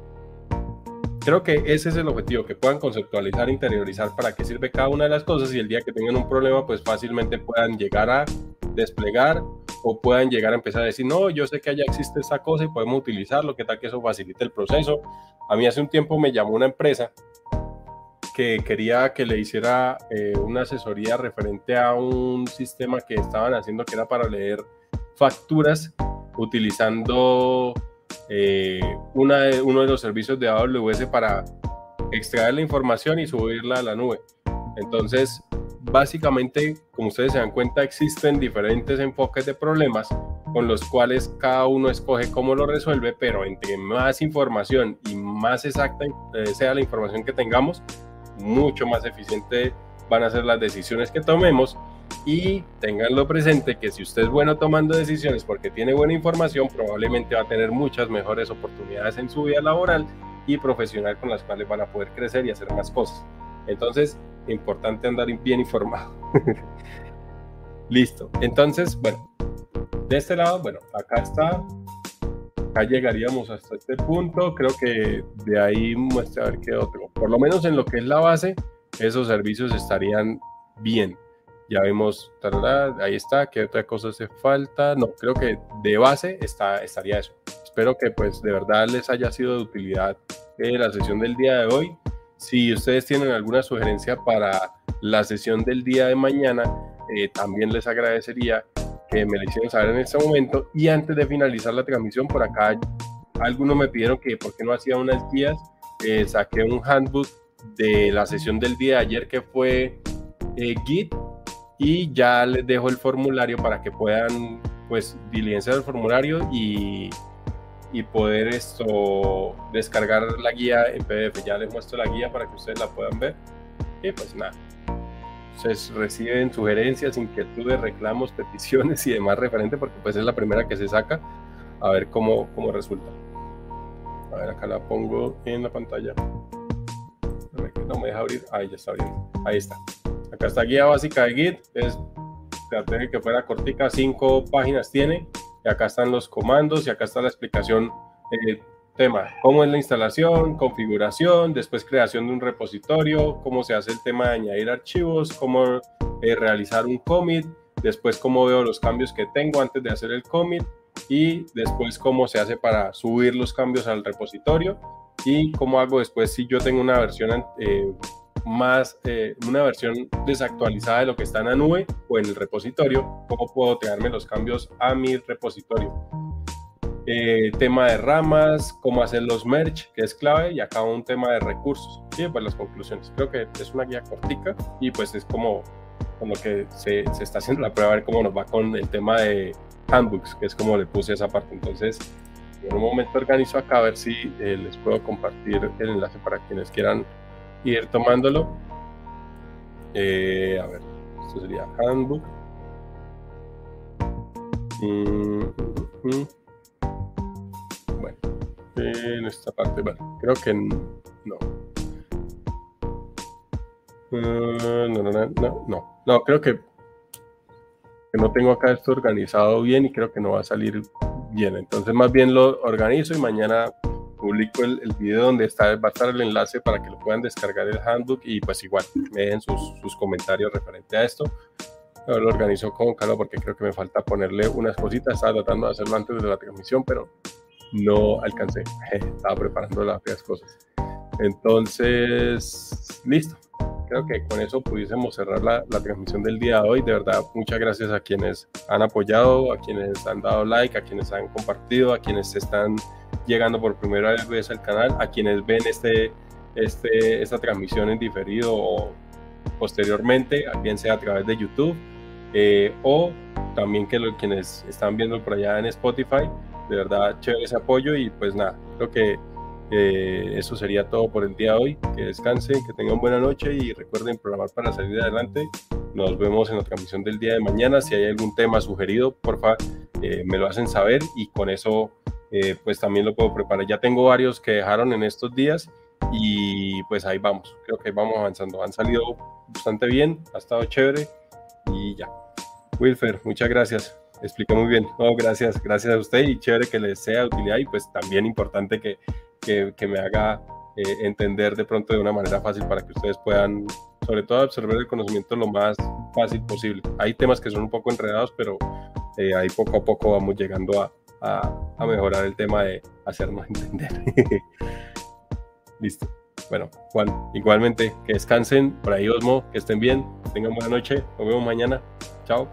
Creo que ese es el objetivo, que puedan conceptualizar, interiorizar para qué sirve cada una de las cosas y el día que tengan un problema, pues fácilmente puedan llegar a desplegar o puedan llegar a empezar a decir, no, yo sé que allá existe esa cosa y podemos utilizarlo, qué tal que eso facilite el proceso. A mí hace un tiempo me llamó una empresa que quería que le hiciera eh, una asesoría referente a un sistema que estaban haciendo que era para leer facturas utilizando eh, una de, uno de los servicios de AWS para extraer la información y subirla a la nube. Entonces, básicamente, como ustedes se dan cuenta, existen diferentes enfoques de problemas con los cuales cada uno escoge cómo lo resuelve, pero entre más información y más exacta eh, sea la información que tengamos, mucho más eficiente van a ser las decisiones que tomemos y tenganlo presente que si usted es bueno tomando decisiones porque tiene buena información, probablemente va a tener muchas mejores oportunidades en su vida laboral y profesional con las cuales van a poder crecer y hacer más cosas. Entonces, importante andar bien informado. Listo. Entonces, bueno, de este lado, bueno, acá está. Acá llegaríamos hasta este punto. Creo que de ahí muestra a ver qué otro. Por lo menos en lo que es la base, esos servicios estarían bien ya vemos, ahí está, ¿qué otra cosa hace falta? No, creo que de base está, estaría eso. Espero que pues de verdad les haya sido de utilidad eh, la sesión del día de hoy. Si ustedes tienen alguna sugerencia para la sesión del día de mañana, eh, también les agradecería que me lo hicieran saber en este momento. Y antes de finalizar la transmisión, por acá algunos me pidieron que por qué no hacía unas guías. Eh, saqué un handbook de la sesión del día de ayer que fue Git y ya les dejo el formulario para que puedan pues diligenciar el formulario y, y poder esto descargar la guía en PDF. Ya les muestro la guía para que ustedes la puedan ver. Y pues nada, se reciben sugerencias, inquietudes, reclamos, peticiones y demás referente porque pues es la primera que se saca. A ver cómo, cómo resulta. A ver, acá la pongo en la pantalla. No me deja abrir. Ahí ya está abriendo. Ahí está. Acá está guía básica de Git, es, traté de que fuera cortica, cinco páginas tiene, y acá están los comandos y acá está la explicación del tema, cómo es la instalación, configuración, después creación de un repositorio, cómo se hace el tema de añadir archivos, cómo eh, realizar un commit, después cómo veo los cambios que tengo antes de hacer el commit y después cómo se hace para subir los cambios al repositorio y cómo hago después si yo tengo una versión eh, más eh, una versión desactualizada de lo que está en la nube o en el repositorio, cómo puedo traerme los cambios a mi repositorio. Eh, tema de ramas, cómo hacer los merge, que es clave, y acá un tema de recursos. Y pues las conclusiones. Creo que es una guía cortica y pues es como con lo que se, se, está haciendo la prueba, a ver cómo nos va con el tema de handbooks, que es como le puse esa parte. Entonces, en un momento organizo acá a ver si eh, les puedo compartir el enlace para quienes quieran ir tomándolo. Eh, a ver, esto sería handbook. Mm, mm, mm. Bueno, en esta parte, bueno, creo que no. no, no, no, no, no, no, creo que, que no tengo acá esto organizado bien y creo que no va a salir bien. Entonces, más bien lo organizo y mañana publico el, el, video donde está, va a estar el enlace para que lo puedan descargar el handbook y pues igual me den sus, sus comentarios referente a esto. lo organizo con calor porque creo que me falta ponerle unas cositas. Estaba tratando de hacerlo antes de la transmisión, pero no alcancé. Estaba preparando las cosas. Entonces, listo. creo que con eso pudiésemos cerrar la, la, transmisión del día de hoy. De verdad, muchas gracias a quienes han apoyado, a quienes han dado like, a quienes han compartido, a quienes están llegando por primera vez al canal, a quienes ven este, este, esta transmisión en diferido o posteriormente, bien sea a través de YouTube eh, o también que lo, quienes están viendo por allá en Spotify. De verdad, chévere ese apoyo y pues nada, creo que eh, eso sería todo por el día de hoy. Que descansen, que tengan buena noche y recuerden programar para salir adelante. Nos vemos en la transmisión del día de mañana. Si hay algún tema sugerido, por favor, eh, me lo hacen saber y con eso eh, pues también lo puedo preparar. Ya tengo varios que dejaron en estos días y pues ahí vamos. Creo que vamos avanzando. Han salido bastante bien, ha estado chévere y ya. Wilfer, muchas gracias. Explica muy bien. No, gracias, gracias a usted y chévere que les sea de utilidad y pues también importante que, que, me haga eh, entender de pronto de una manera fácil para que ustedes puedan, sobre todo, absorber el conocimiento lo más fácil posible. Hay temas que son un poco enredados, pero eh, ahí poco a poco vamos llegando a, a, mejorar el tema de hacernos entender. Listo. Bueno, Juan, igualmente, que descansen. Por ahí, Osmo, que estén bien, tengan buena noche. Nos vemos mañana. Chao.